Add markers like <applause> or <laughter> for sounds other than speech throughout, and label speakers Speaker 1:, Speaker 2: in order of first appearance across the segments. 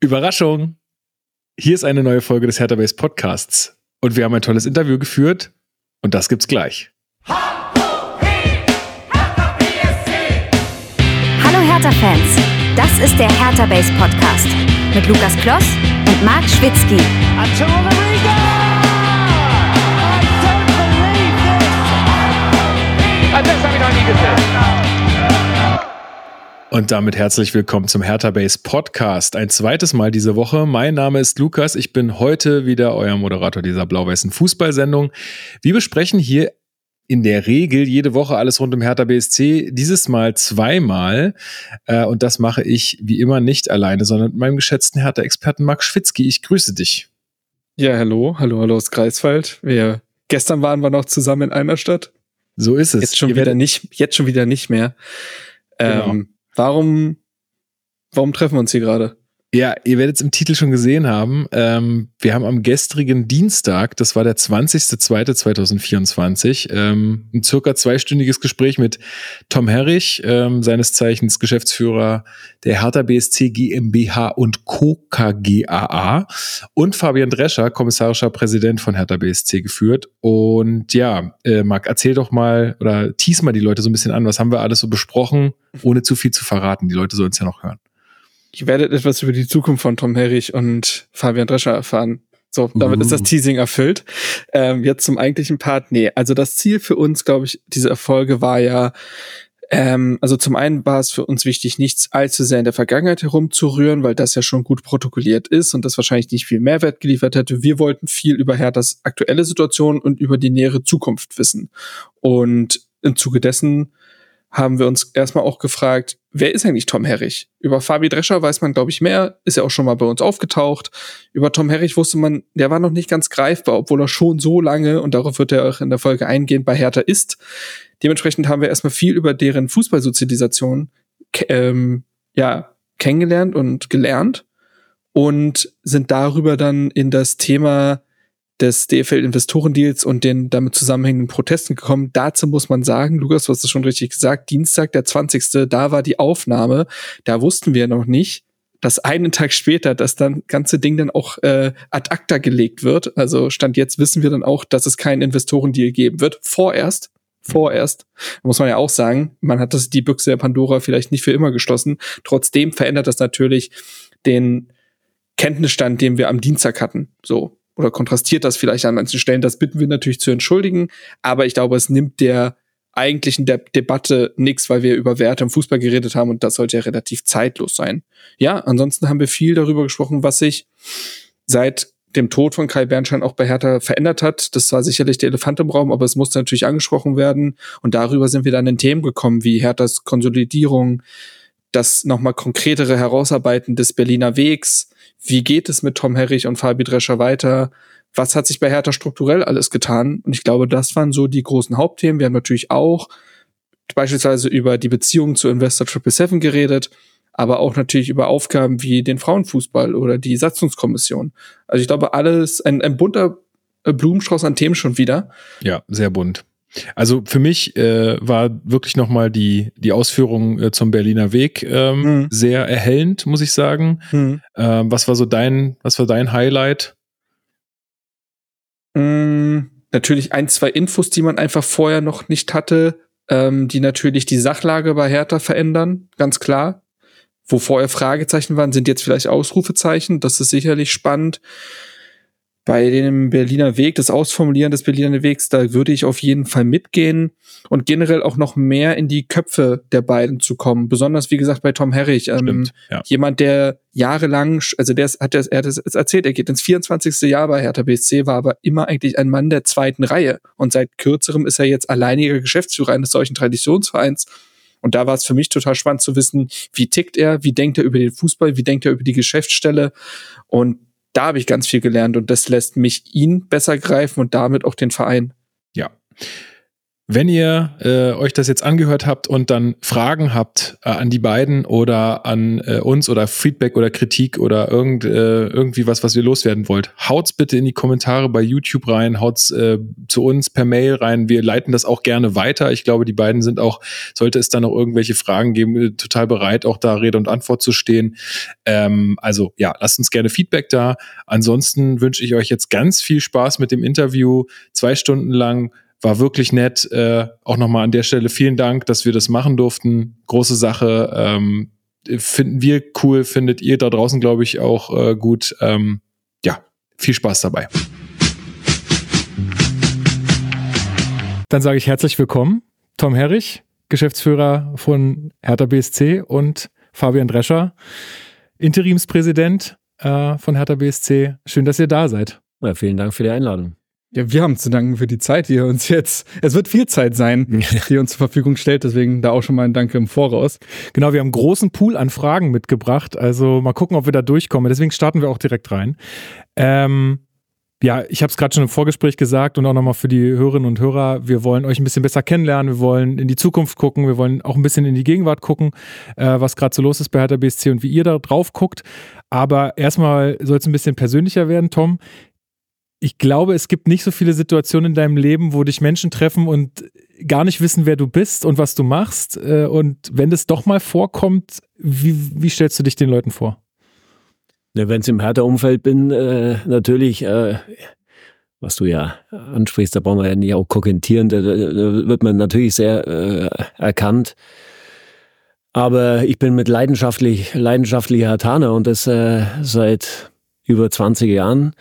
Speaker 1: Überraschung! Hier ist eine neue Folge des Hertha Base Podcasts und wir haben ein tolles Interview geführt und das gibt's gleich.
Speaker 2: Hallo Hertha-Fans, das ist der Hertha Base Podcast mit Lukas Kloss und Marc Schwitzky.
Speaker 3: Das habe ich noch nie gesehen.
Speaker 1: Und damit herzlich willkommen zum Hertha Base Podcast. Ein zweites Mal diese Woche. Mein Name ist Lukas. Ich bin heute wieder euer Moderator dieser blau-weißen Fußballsendung. Wir besprechen hier in der Regel jede Woche alles rund um Hertha BSC. Dieses Mal zweimal. Äh, und das mache ich wie immer nicht alleine, sondern mit meinem geschätzten Hertha-Experten Marc Schwitzky. Ich grüße dich.
Speaker 4: Ja, hallo. Hallo, hallo aus Greifswald. Wir, gestern waren wir noch zusammen in einer Stadt.
Speaker 1: So ist es.
Speaker 4: Jetzt schon wieder nicht, jetzt schon wieder nicht mehr. Genau. Ähm, Warum, warum treffen wir uns hier gerade?
Speaker 1: Ja, ihr werdet es im Titel schon gesehen haben. Ähm, wir haben am gestrigen Dienstag, das war der 20.02.2024, ähm, ein circa zweistündiges Gespräch mit Tom Herrich, ähm, seines Zeichens Geschäftsführer der Hertha BSC GmbH und Co. KGAA und Fabian Drescher, kommissarischer Präsident von Hertha BSC geführt. Und ja, äh, Marc, erzähl doch mal oder tease mal die Leute so ein bisschen an. Was haben wir alles so besprochen, ohne zu viel zu verraten? Die Leute sollen es ja noch hören.
Speaker 4: Ihr werdet etwas über die Zukunft von Tom Herrich und Fabian Drescher erfahren. So, damit uh. ist das uh. Teasing erfüllt. Ähm, jetzt zum eigentlichen Part. Nee, also das Ziel für uns, glaube ich, diese Erfolge war ja, ähm, also zum einen war es für uns wichtig, nichts allzu sehr in der Vergangenheit herumzurühren, weil das ja schon gut protokolliert ist und das wahrscheinlich nicht viel Mehrwert geliefert hätte. Wir wollten viel über Herthas aktuelle Situation und über die nähere Zukunft wissen. Und im Zuge dessen haben wir uns erstmal auch gefragt, wer ist eigentlich Tom Herrich? Über Fabi Drescher weiß man, glaube ich, mehr, ist ja auch schon mal bei uns aufgetaucht. Über Tom Herrich wusste man, der war noch nicht ganz greifbar, obwohl er schon so lange, und darauf wird er auch in der Folge eingehen, bei Hertha ist. Dementsprechend haben wir erstmal viel über deren Fußballsozialisation ähm, ja, kennengelernt und gelernt und sind darüber dann in das Thema des DFL-Investorendeals und den damit zusammenhängenden Protesten gekommen. Dazu muss man sagen, Lukas, du hast es schon richtig gesagt, Dienstag, der 20., da war die Aufnahme. Da wussten wir noch nicht, dass einen Tag später das dann ganze Ding dann auch äh, ad acta gelegt wird. Also Stand jetzt wissen wir dann auch, dass es keinen Investorendeal geben wird. Vorerst. Vorerst. muss man ja auch sagen, man hat das, die Büchse der Pandora vielleicht nicht für immer geschlossen. Trotzdem verändert das natürlich den Kenntnisstand, den wir am Dienstag hatten. So oder kontrastiert das vielleicht an manchen Stellen. Das bitten wir natürlich zu entschuldigen, aber ich glaube, es nimmt der eigentlichen De Debatte nichts, weil wir über Werte im Fußball geredet haben und das sollte ja relativ zeitlos sein. Ja, ansonsten haben wir viel darüber gesprochen, was sich seit dem Tod von Kai Bernstein auch bei Hertha verändert hat. Das war sicherlich der Elefant im Raum, aber es musste natürlich angesprochen werden. Und darüber sind wir dann in Themen gekommen, wie Herthas Konsolidierung, das nochmal konkretere Herausarbeiten des Berliner Wegs, wie geht es mit Tom Herrich und Fabi Drescher weiter? Was hat sich bei Hertha strukturell alles getan? Und ich glaube, das waren so die großen Hauptthemen. Wir haben natürlich auch beispielsweise über die Beziehung zu Investor 777 geredet, aber auch natürlich über Aufgaben wie den Frauenfußball oder die Satzungskommission. Also ich glaube, alles ein, ein bunter Blumenstrauß an Themen schon wieder.
Speaker 1: Ja, sehr bunt. Also für mich äh, war wirklich nochmal die, die Ausführung äh, zum Berliner Weg ähm, mhm. sehr erhellend, muss ich sagen. Mhm. Ähm, was war so dein, was war dein Highlight?
Speaker 4: Mhm, natürlich ein, zwei Infos, die man einfach vorher noch nicht hatte, ähm, die natürlich die Sachlage bei Hertha verändern, ganz klar. Wo vorher Fragezeichen waren, sind jetzt vielleicht Ausrufezeichen. Das ist sicherlich spannend bei dem Berliner Weg, das Ausformulieren des Berliner Wegs, da würde ich auf jeden Fall mitgehen und generell auch noch mehr in die Köpfe der beiden zu kommen. Besonders, wie gesagt, bei Tom Herrich. Ähm, Stimmt, ja. Jemand, der jahrelang, also der hat das, er hat das erzählt, er geht ins 24. Jahr bei Hertha BSC, war aber immer eigentlich ein Mann der zweiten Reihe. Und seit kürzerem ist er jetzt alleiniger Geschäftsführer eines solchen Traditionsvereins. Und da war es für mich total spannend zu wissen, wie tickt er, wie denkt er über den Fußball, wie denkt er über die Geschäftsstelle. Und da habe ich ganz viel gelernt und das lässt mich ihn besser greifen und damit auch den Verein.
Speaker 1: Ja. Wenn ihr äh, euch das jetzt angehört habt und dann Fragen habt äh, an die beiden oder an äh, uns oder Feedback oder Kritik oder irgend, äh, irgendwie was, was ihr loswerden wollt, haut's bitte in die Kommentare bei YouTube rein, haut's äh, zu uns per Mail rein. Wir leiten das auch gerne weiter. Ich glaube, die beiden sind auch, sollte es da noch irgendwelche Fragen geben, äh, total bereit, auch da Rede und Antwort zu stehen. Ähm, also ja, lasst uns gerne Feedback da. Ansonsten wünsche ich euch jetzt ganz viel Spaß mit dem Interview. Zwei Stunden lang war wirklich nett. Äh, auch nochmal an der Stelle vielen Dank, dass wir das machen durften. Große Sache. Ähm, finden wir cool, findet ihr da draußen, glaube ich, auch äh, gut. Ähm, ja, viel Spaß dabei. Dann sage ich herzlich willkommen, Tom Herrich, Geschäftsführer von Hertha BSC und Fabian Drescher, Interimspräsident äh, von Hertha BSC. Schön, dass ihr da seid.
Speaker 5: Ja, vielen Dank für die Einladung.
Speaker 4: Ja, wir haben zu danken für die Zeit, die ihr uns jetzt, es wird viel Zeit sein, <laughs> die ihr uns zur Verfügung stellt, deswegen da auch schon mal ein Danke im Voraus.
Speaker 1: Genau, wir haben einen großen Pool an Fragen mitgebracht, also mal gucken, ob wir da durchkommen. Deswegen starten wir auch direkt rein. Ähm, ja, ich habe es gerade schon im Vorgespräch gesagt und auch nochmal für die Hörerinnen und Hörer, wir wollen euch ein bisschen besser kennenlernen, wir wollen in die Zukunft gucken, wir wollen auch ein bisschen in die Gegenwart gucken, äh, was gerade so los ist bei Hertha BSC und wie ihr da drauf guckt. Aber erstmal soll es ein bisschen persönlicher werden, Tom ich glaube, es gibt nicht so viele Situationen in deinem Leben, wo dich Menschen treffen und gar nicht wissen, wer du bist und was du machst. Äh, und wenn das doch mal vorkommt, wie, wie stellst du dich den Leuten vor?
Speaker 5: Ja, wenn es im Hertha-Umfeld bin, äh, natürlich, äh, was du ja ansprichst, da brauchen wir ja nicht auch kokettieren, da, da wird man natürlich sehr äh, erkannt. Aber ich bin mit leidenschaftlich, leidenschaftlicher Hertaner und das äh, seit über 20 Jahren.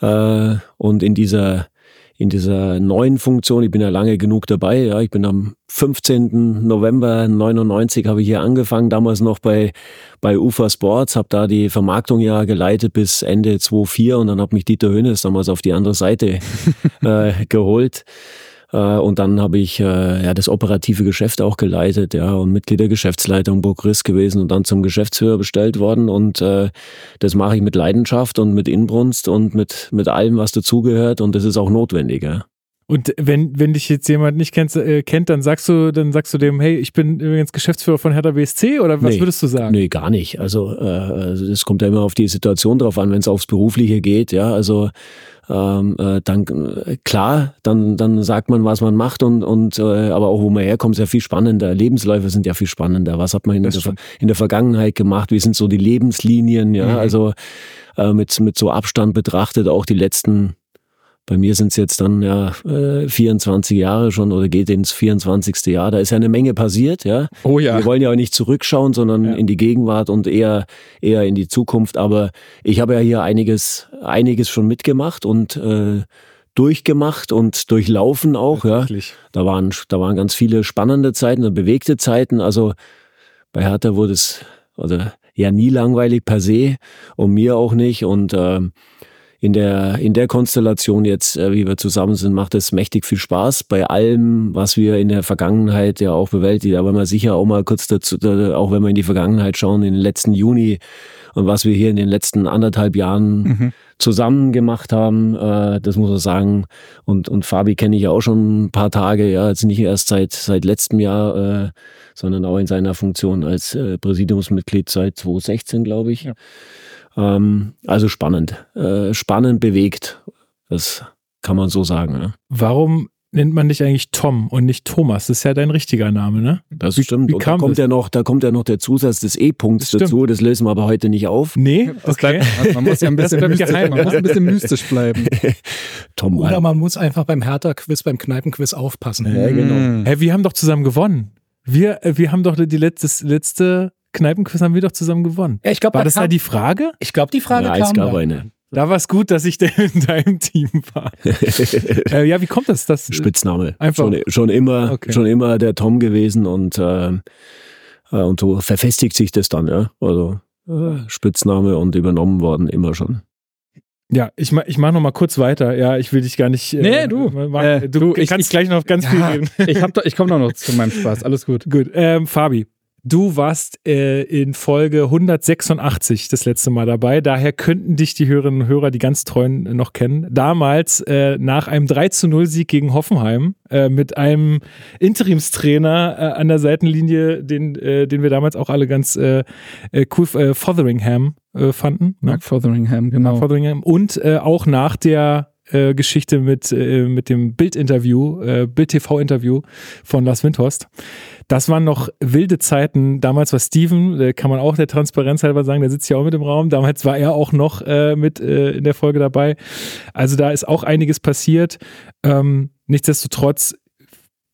Speaker 5: Äh, und in dieser, in dieser neuen Funktion, ich bin ja lange genug dabei, ja, ich bin am 15. November 99 habe ich hier angefangen, damals noch bei, bei UFA Sports, habe da die Vermarktung ja geleitet bis Ende 2004 und dann hat mich Dieter Hönes damals auf die andere Seite <laughs> äh, geholt. Äh, und dann habe ich äh, ja das operative Geschäft auch geleitet, ja, und Mitglied der Geschäftsleitung Burgriss gewesen und dann zum Geschäftsführer bestellt worden. Und äh, das mache ich mit Leidenschaft und mit Inbrunst und mit, mit allem, was dazugehört. Und das ist auch notwendig, ja.
Speaker 1: Und wenn, wenn dich jetzt jemand nicht kennt, äh, kennt, dann sagst du, dann sagst du dem, hey, ich bin übrigens Geschäftsführer von Hertha BSC oder was nee, würdest du sagen?
Speaker 5: Nee, gar nicht. Also äh, kommt ja immer auf die Situation drauf an, wenn es aufs Berufliche geht, ja. Also ähm, äh, dann äh, klar, dann, dann sagt man, was man macht und, und äh, aber auch wo man herkommt, ist ja viel spannender. Lebensläufe sind ja viel spannender. Was hat man in, der, in der Vergangenheit gemacht? Wie sind so die Lebenslinien? Ja, mhm. also äh, mit, mit so Abstand betrachtet auch die letzten bei mir sind es jetzt dann ja äh, 24 Jahre schon oder geht ins 24. Jahr. Da ist ja eine Menge passiert, ja.
Speaker 1: Oh ja.
Speaker 5: Wir wollen ja auch nicht zurückschauen, sondern ja. in die Gegenwart und eher eher in die Zukunft. Aber ich habe ja hier einiges einiges schon mitgemacht und äh, durchgemacht und durchlaufen auch, ja. Da waren da waren ganz viele spannende Zeiten, bewegte Zeiten. Also bei Hertha wurde es oder ja nie langweilig per se und mir auch nicht und äh, in der, in der Konstellation jetzt, äh, wie wir zusammen sind, macht es mächtig viel Spaß. Bei allem, was wir in der Vergangenheit ja auch bewältigt, aber man sicher auch mal kurz dazu, auch wenn wir in die Vergangenheit schauen, in den letzten Juni und was wir hier in den letzten anderthalb Jahren mhm. zusammen gemacht haben, äh, das muss man sagen. Und, und Fabi kenne ich ja auch schon ein paar Tage, ja, jetzt nicht erst seit, seit letztem Jahr, äh, sondern auch in seiner Funktion als äh, Präsidiumsmitglied seit 2016, glaube ich. Ja. Ähm, also spannend, äh, spannend bewegt. Das kann man so sagen. Ne?
Speaker 1: Warum nennt man dich eigentlich Tom und nicht Thomas? Das ist ja dein richtiger Name, ne?
Speaker 5: Das wie, stimmt. Wie und da kommt ja noch, da kommt ja noch der Zusatz des E-Punkts dazu. Das lösen wir aber heute nicht auf.
Speaker 1: Nee, okay.
Speaker 4: Bleibt, man muss ja ein bisschen, mystisch, man muss ein bisschen mystisch bleiben. <laughs>
Speaker 6: Tom Oder man muss einfach beim Hertha-Quiz, beim Kneipenquiz aufpassen.
Speaker 1: Ja, genau. Hm. Hey, wir haben doch zusammen gewonnen. Wir, äh, wir haben doch die letzte, letzte Kneipenquiz haben wir doch zusammen gewonnen.
Speaker 6: Ja, ich glaub,
Speaker 1: war das kam, da die Frage?
Speaker 6: Ich glaube, die Frage ja, kam. Es gab
Speaker 5: da. eine.
Speaker 1: Da war es gut, dass ich <laughs> in deinem Team war. <laughs> äh, ja, wie kommt das? das
Speaker 5: Spitzname. Einfach. Schon, schon immer, okay. schon immer der Tom gewesen und, äh, äh, und so verfestigt sich das dann, ja. Also äh, Spitzname und übernommen worden immer schon.
Speaker 1: Ja, ich, ich mache noch mal kurz weiter. Ja, ich will dich gar nicht.
Speaker 4: Äh, nee, du.
Speaker 1: Mach, du, du ich, kannst ich, gleich noch ganz ja, viel reden. <laughs>
Speaker 4: ich, hab ich komme noch, noch zu meinem Spaß. Alles gut.
Speaker 1: Gut. Ähm, Fabi, Du warst äh, in Folge 186 das letzte Mal dabei. Daher könnten dich die Hörerinnen und Hörer, die ganz treuen, noch kennen. Damals äh, nach einem 3 zu 0 Sieg gegen Hoffenheim äh, mit einem Interimstrainer äh, an der Seitenlinie, den, äh, den wir damals auch alle ganz äh, cool, äh, Fotheringham fanden.
Speaker 4: Ne? Mark Fotheringham, genau. Mark
Speaker 1: Fotheringham. Und auch nach der äh, Geschichte mit, äh, mit dem Bild-Interview, äh, Bild-TV-Interview von Lars Windhorst. Das waren noch wilde Zeiten. Damals war Steven, kann man auch der Transparenz halber sagen, der sitzt ja auch mit im Raum. Damals war er auch noch äh, mit äh, in der Folge dabei. Also da ist auch einiges passiert. Ähm, nichtsdestotrotz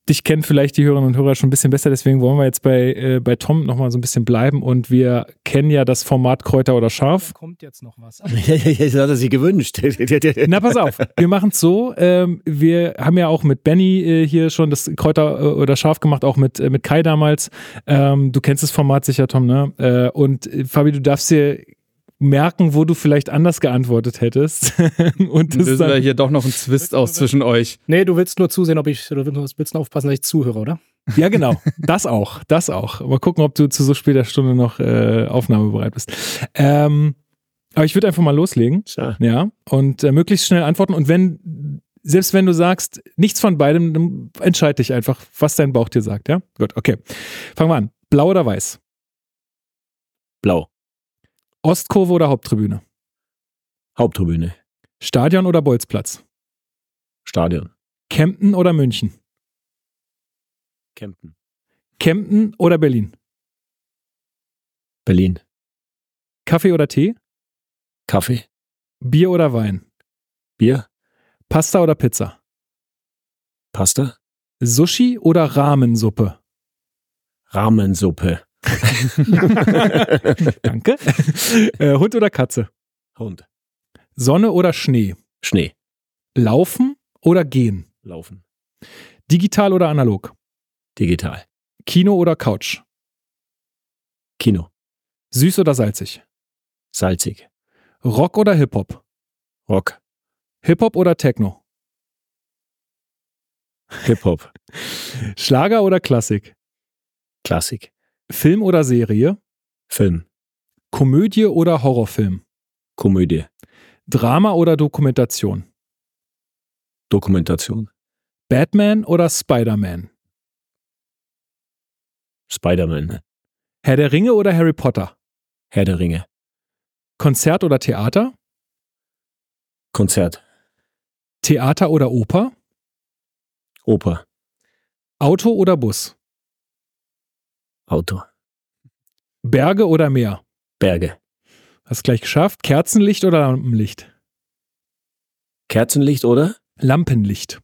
Speaker 1: dich kennen vielleicht die Hörerinnen und Hörer schon ein bisschen besser, deswegen wollen wir jetzt bei, äh, bei Tom nochmal so ein bisschen bleiben und wir kennen ja das Format Kräuter oder Scharf.
Speaker 6: Kommt jetzt noch was. <laughs>
Speaker 5: das hat er sich gewünscht. <laughs>
Speaker 1: Na, pass auf, wir machen es so. Ähm, wir haben ja auch mit Benny äh, hier schon das Kräuter äh, oder Scharf gemacht, auch mit, äh, mit Kai damals. Ähm, du kennst das Format sicher, Tom, ne? Äh, und äh, Fabi, du darfst dir merken, wo du vielleicht anders geantwortet hättest. <laughs>
Speaker 4: und das ist dann, hier doch noch ein Zwist aus zwischen euch.
Speaker 6: Nee, du willst nur zusehen, ob ich, du willst nur aufpassen, dass ich zuhöre, oder?
Speaker 1: Ja, genau. Das auch. Das auch. Mal gucken, ob du zu so später Stunde noch äh, aufnahmebereit bist. Ähm, aber ich würde einfach mal loslegen.
Speaker 5: Ja.
Speaker 1: ja und äh, möglichst schnell antworten. Und wenn, selbst wenn du sagst, nichts von beidem, dann entscheide dich einfach, was dein Bauch dir sagt. Ja? Gut, okay. Fangen wir an. Blau oder weiß?
Speaker 5: Blau.
Speaker 1: Ostkurve oder Haupttribüne?
Speaker 5: Haupttribüne.
Speaker 1: Stadion oder Bolzplatz?
Speaker 5: Stadion.
Speaker 1: Kempten oder München?
Speaker 5: Kempten.
Speaker 1: Kempten oder Berlin?
Speaker 5: Berlin.
Speaker 1: Kaffee oder Tee?
Speaker 5: Kaffee.
Speaker 1: Bier oder Wein?
Speaker 5: Bier.
Speaker 1: Pasta oder Pizza?
Speaker 5: Pasta.
Speaker 1: Sushi oder Rahmensuppe?
Speaker 5: Rahmensuppe. <laughs>
Speaker 1: Danke. Äh, Hund oder Katze?
Speaker 5: Hund.
Speaker 1: Sonne oder Schnee?
Speaker 5: Schnee.
Speaker 1: Laufen oder gehen?
Speaker 5: Laufen.
Speaker 1: Digital oder analog?
Speaker 5: Digital.
Speaker 1: Kino oder Couch?
Speaker 5: Kino.
Speaker 1: Süß oder salzig?
Speaker 5: Salzig.
Speaker 1: Rock oder Hip-Hop?
Speaker 5: Rock.
Speaker 1: Hip-Hop oder Techno?
Speaker 5: Hip-Hop. <laughs>
Speaker 1: Schlager oder Klassik?
Speaker 5: Klassik.
Speaker 1: Film oder Serie?
Speaker 5: Film.
Speaker 1: Komödie oder Horrorfilm?
Speaker 5: Komödie.
Speaker 1: Drama oder Dokumentation?
Speaker 5: Dokumentation.
Speaker 1: Batman oder Spider-Man?
Speaker 5: Spider-Man.
Speaker 1: Herr der Ringe oder Harry Potter?
Speaker 5: Herr der Ringe.
Speaker 1: Konzert oder Theater?
Speaker 5: Konzert.
Speaker 1: Theater oder Oper?
Speaker 5: Oper.
Speaker 1: Auto oder Bus?
Speaker 5: Auto.
Speaker 1: Berge oder Meer?
Speaker 5: Berge.
Speaker 1: Hast gleich geschafft. Kerzenlicht oder Lampenlicht?
Speaker 5: Kerzenlicht oder?
Speaker 1: Lampenlicht.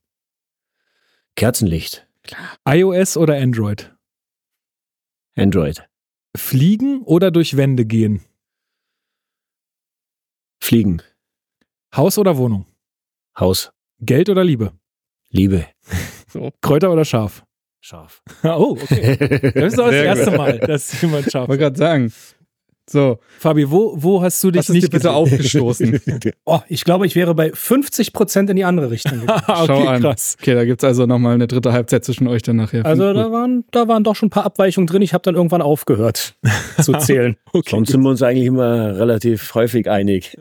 Speaker 5: Kerzenlicht.
Speaker 1: Klar. iOS oder Android?
Speaker 5: Android.
Speaker 1: Fliegen oder durch Wände gehen?
Speaker 5: Fliegen.
Speaker 1: Haus oder Wohnung?
Speaker 5: Haus.
Speaker 1: Geld oder Liebe?
Speaker 5: Liebe. <laughs>
Speaker 1: So. Kräuter oder Schaf?
Speaker 5: Scharf. <laughs>
Speaker 1: oh, okay. Das ist auch das erste Mal, dass jemand scharf
Speaker 4: Ich wollte gerade sagen. So.
Speaker 1: Fabi, wo, wo hast du dich
Speaker 4: Was ist nicht dir bitte aufgestoßen? <laughs>
Speaker 6: oh, ich glaube, ich wäre bei 50 Prozent in die andere Richtung gegangen. <laughs>
Speaker 4: okay, Schau an. Krass. Okay, da gibt es also nochmal eine dritte Halbzeit zwischen euch dann nachher.
Speaker 6: Also da waren, da waren doch schon ein paar Abweichungen drin. Ich habe dann irgendwann aufgehört zu <laughs> zählen.
Speaker 5: okay. Sonst sind wir uns eigentlich immer relativ häufig einig.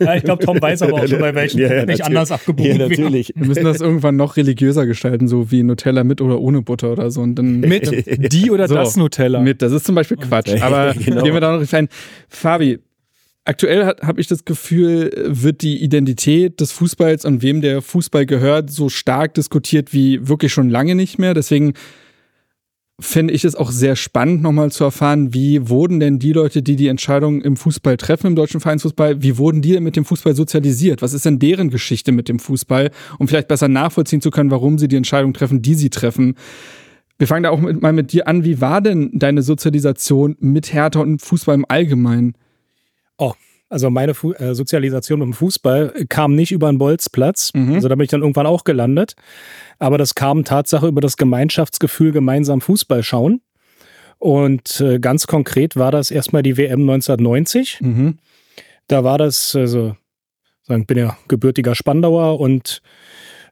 Speaker 6: ja, ich glaube, Tom weiß aber auch schon, bei welchen ja, ja, nicht anders abgebogen
Speaker 5: ja, natürlich.
Speaker 4: Wir müssen das irgendwann noch religiöser gestalten, so wie Nutella mit oder ohne Butter oder so. Und dann
Speaker 1: mit die oder so, das Nutella.
Speaker 4: Mit, das ist zum Beispiel Quatsch. Aber genau. gehen wir da noch rein. Fabi, aktuell habe ich das Gefühl, wird die Identität des Fußballs und wem der Fußball gehört so stark diskutiert wie wirklich schon lange nicht mehr. Deswegen fände ich es auch sehr spannend, nochmal zu erfahren, wie wurden denn die Leute, die die Entscheidung im Fußball treffen, im deutschen Vereinsfußball, wie wurden die denn mit dem Fußball sozialisiert? Was ist denn deren Geschichte mit dem Fußball? Um vielleicht besser nachvollziehen zu können, warum sie die Entscheidung treffen, die sie treffen. Wir fangen da auch mit, mal mit dir an. Wie war denn deine Sozialisation mit Hertha und Fußball im Allgemeinen?
Speaker 6: Oh, also meine Fu äh, Sozialisation im Fußball kam nicht über einen Bolzplatz. Mhm. Also da bin ich dann irgendwann auch gelandet. Aber das kam Tatsache über das Gemeinschaftsgefühl, gemeinsam Fußball schauen. Und äh, ganz konkret war das erstmal die WM 1990. Mhm. Da war das, also, ich bin ja gebürtiger Spandauer und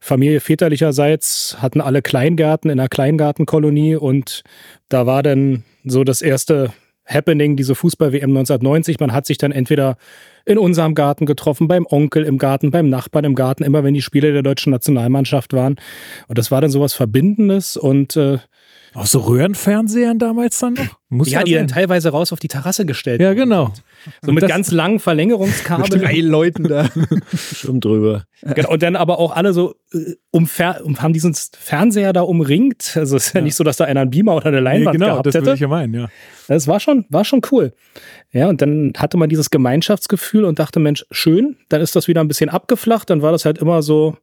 Speaker 6: Familie väterlicherseits hatten alle Kleingärten in einer Kleingartenkolonie und da war dann so das erste Happening, diese Fußball-WM 1990. Man hat sich dann entweder in unserem Garten getroffen, beim Onkel im Garten, beim Nachbarn im Garten, immer wenn die Spiele der deutschen Nationalmannschaft waren. Und das war dann sowas Verbindendes und äh,
Speaker 1: auch so Röhrenfernsehern damals dann noch?
Speaker 6: Muss ja, die dann teilweise raus auf die Terrasse gestellt.
Speaker 1: Ja, genau.
Speaker 6: So mit ganz langen Verlängerungskabeln.
Speaker 4: Drei Leuten da. <laughs>
Speaker 5: Schon drüber.
Speaker 6: Genau, und dann aber auch alle so äh, um, um, haben diesen Fernseher da umringt. Also es ist ja, ja, nicht so, dass da einer einen Beamer oder eine Leinwand nee, genau, gehabt
Speaker 1: das
Speaker 6: hätte.
Speaker 1: Ich ja meinen, ja.
Speaker 6: Das war schon, war schon cool. Ja, und dann hatte man dieses Gemeinschaftsgefühl und dachte, Mensch, schön, dann ist das wieder ein bisschen abgeflacht, dann war das halt immer so,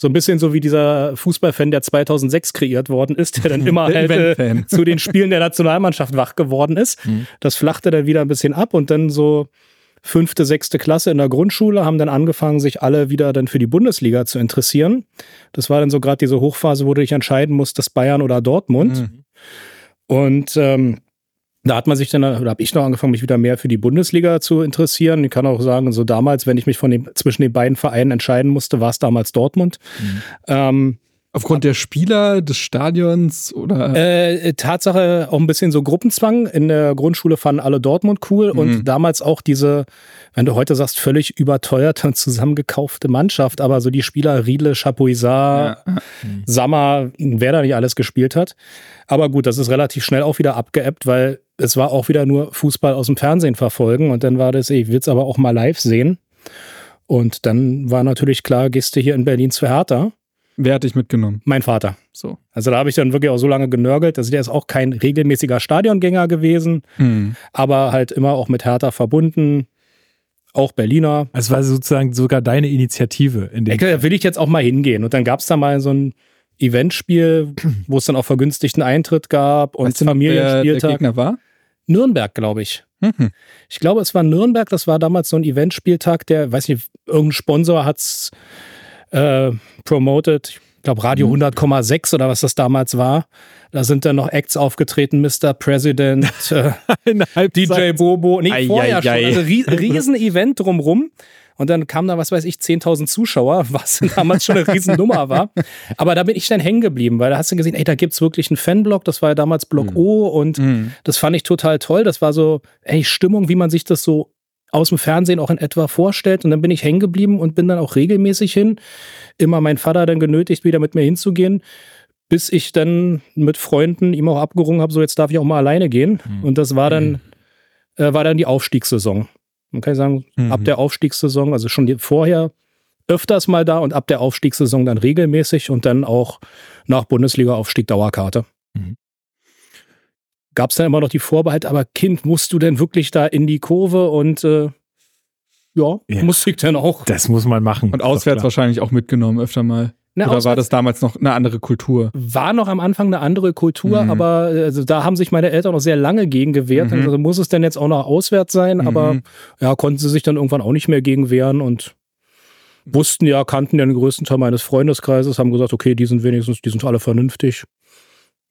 Speaker 6: so ein bisschen so wie dieser Fußballfan, der 2006 kreiert worden ist, der dann <laughs> immer halt äh, <laughs> zu den Spielen der Nationalmannschaft wach geworden ist. Mhm. Das flachte dann wieder ein bisschen ab und dann so fünfte, sechste Klasse in der Grundschule haben dann angefangen, sich alle wieder dann für die Bundesliga zu interessieren. Das war dann so gerade diese Hochphase, wo du dich entscheiden musst, das Bayern oder Dortmund. Mhm. Und ähm, da hat man sich dann, oder habe ich noch angefangen, mich wieder mehr für die Bundesliga zu interessieren. Ich kann auch sagen, so damals, wenn ich mich von dem, zwischen den beiden Vereinen entscheiden musste, war es damals Dortmund. Mhm. Ähm,
Speaker 4: Aufgrund der Spieler, des Stadions oder?
Speaker 6: Äh, Tatsache auch ein bisschen so Gruppenzwang. In der Grundschule fanden alle Dortmund cool mhm. und damals auch diese, wenn du heute sagst, völlig überteuerte zusammengekaufte Mannschaft, aber so die Spieler Riedle, Chapuisat, ja. mhm. Sammer, wer da nicht alles gespielt hat. Aber gut, das ist relativ schnell auch wieder abgeebbt, weil es war auch wieder nur Fußball aus dem Fernsehen verfolgen und dann war das, ich will es aber auch mal live sehen. Und dann war natürlich klar, gehst du hier in Berlin zu Hertha.
Speaker 4: Wer hat dich mitgenommen?
Speaker 6: Mein Vater. So. Also da habe ich dann wirklich auch so lange genörgelt. Also der ist auch kein regelmäßiger Stadiongänger gewesen, mhm. aber halt immer auch mit Hertha verbunden. Auch Berliner.
Speaker 1: Es war sozusagen sogar deine Initiative. In dem
Speaker 6: da will ich jetzt auch mal hingehen. Und dann gab es da mal so ein Eventspiel, wo es dann auch vergünstigten Eintritt gab und weißt Familienspieltag. Wer der
Speaker 4: Gegner war?
Speaker 6: Nürnberg, glaube ich. Mhm. Ich glaube, es war Nürnberg. Das war damals so ein Eventspieltag, der, weiß nicht, irgendein Sponsor hat es äh, promoted. Ich glaube, Radio mhm. 100,6 oder was das damals war. Da sind dann noch Acts aufgetreten, Mr. President, <laughs> äh, DJ Bobo. Nee, ei, vorher ei, ei. schon. Also <laughs> riesen Event drumrum. Und dann kamen da, was weiß ich, 10.000 Zuschauer, <laughs> was damals schon eine Riesennummer war. Aber da bin ich dann hängen geblieben, weil da hast du gesehen, ey, da gibt es wirklich einen Fanblock. Das war ja damals Block mhm. O und mhm. das fand ich total toll. Das war so, ey, Stimmung, wie man sich das so aus dem Fernsehen auch in etwa vorstellt. Und dann bin ich hängen geblieben und bin dann auch regelmäßig hin. Immer mein Vater dann genötigt, wieder mit mir hinzugehen, bis ich dann mit Freunden ihm auch abgerungen habe, so jetzt darf ich auch mal alleine gehen. Mhm. Und das war dann, mhm. äh, war dann die Aufstiegssaison. Man kann sagen, mhm. ab der Aufstiegssaison, also schon vorher öfters mal da und ab der Aufstiegssaison dann regelmäßig und dann auch nach Bundesliga-Aufstieg Dauerkarte. Mhm gab es dann immer noch die Vorbehalte, aber Kind, musst du denn wirklich da in die Kurve und äh, ja, ja, musste ich dann auch.
Speaker 1: Das muss man machen.
Speaker 4: Und auswärts wahrscheinlich auch mitgenommen öfter mal. Na, Oder war das damals noch eine andere Kultur?
Speaker 6: War noch am Anfang eine andere Kultur, mhm. aber also, da haben sich meine Eltern noch sehr lange gegen gewehrt. Mhm. Also muss es denn jetzt auch noch auswärts sein? Mhm. Aber ja, konnten sie sich dann irgendwann auch nicht mehr gegen wehren und wussten ja, kannten ja den größten Teil meines Freundeskreises, haben gesagt, okay, die sind wenigstens, die sind alle vernünftig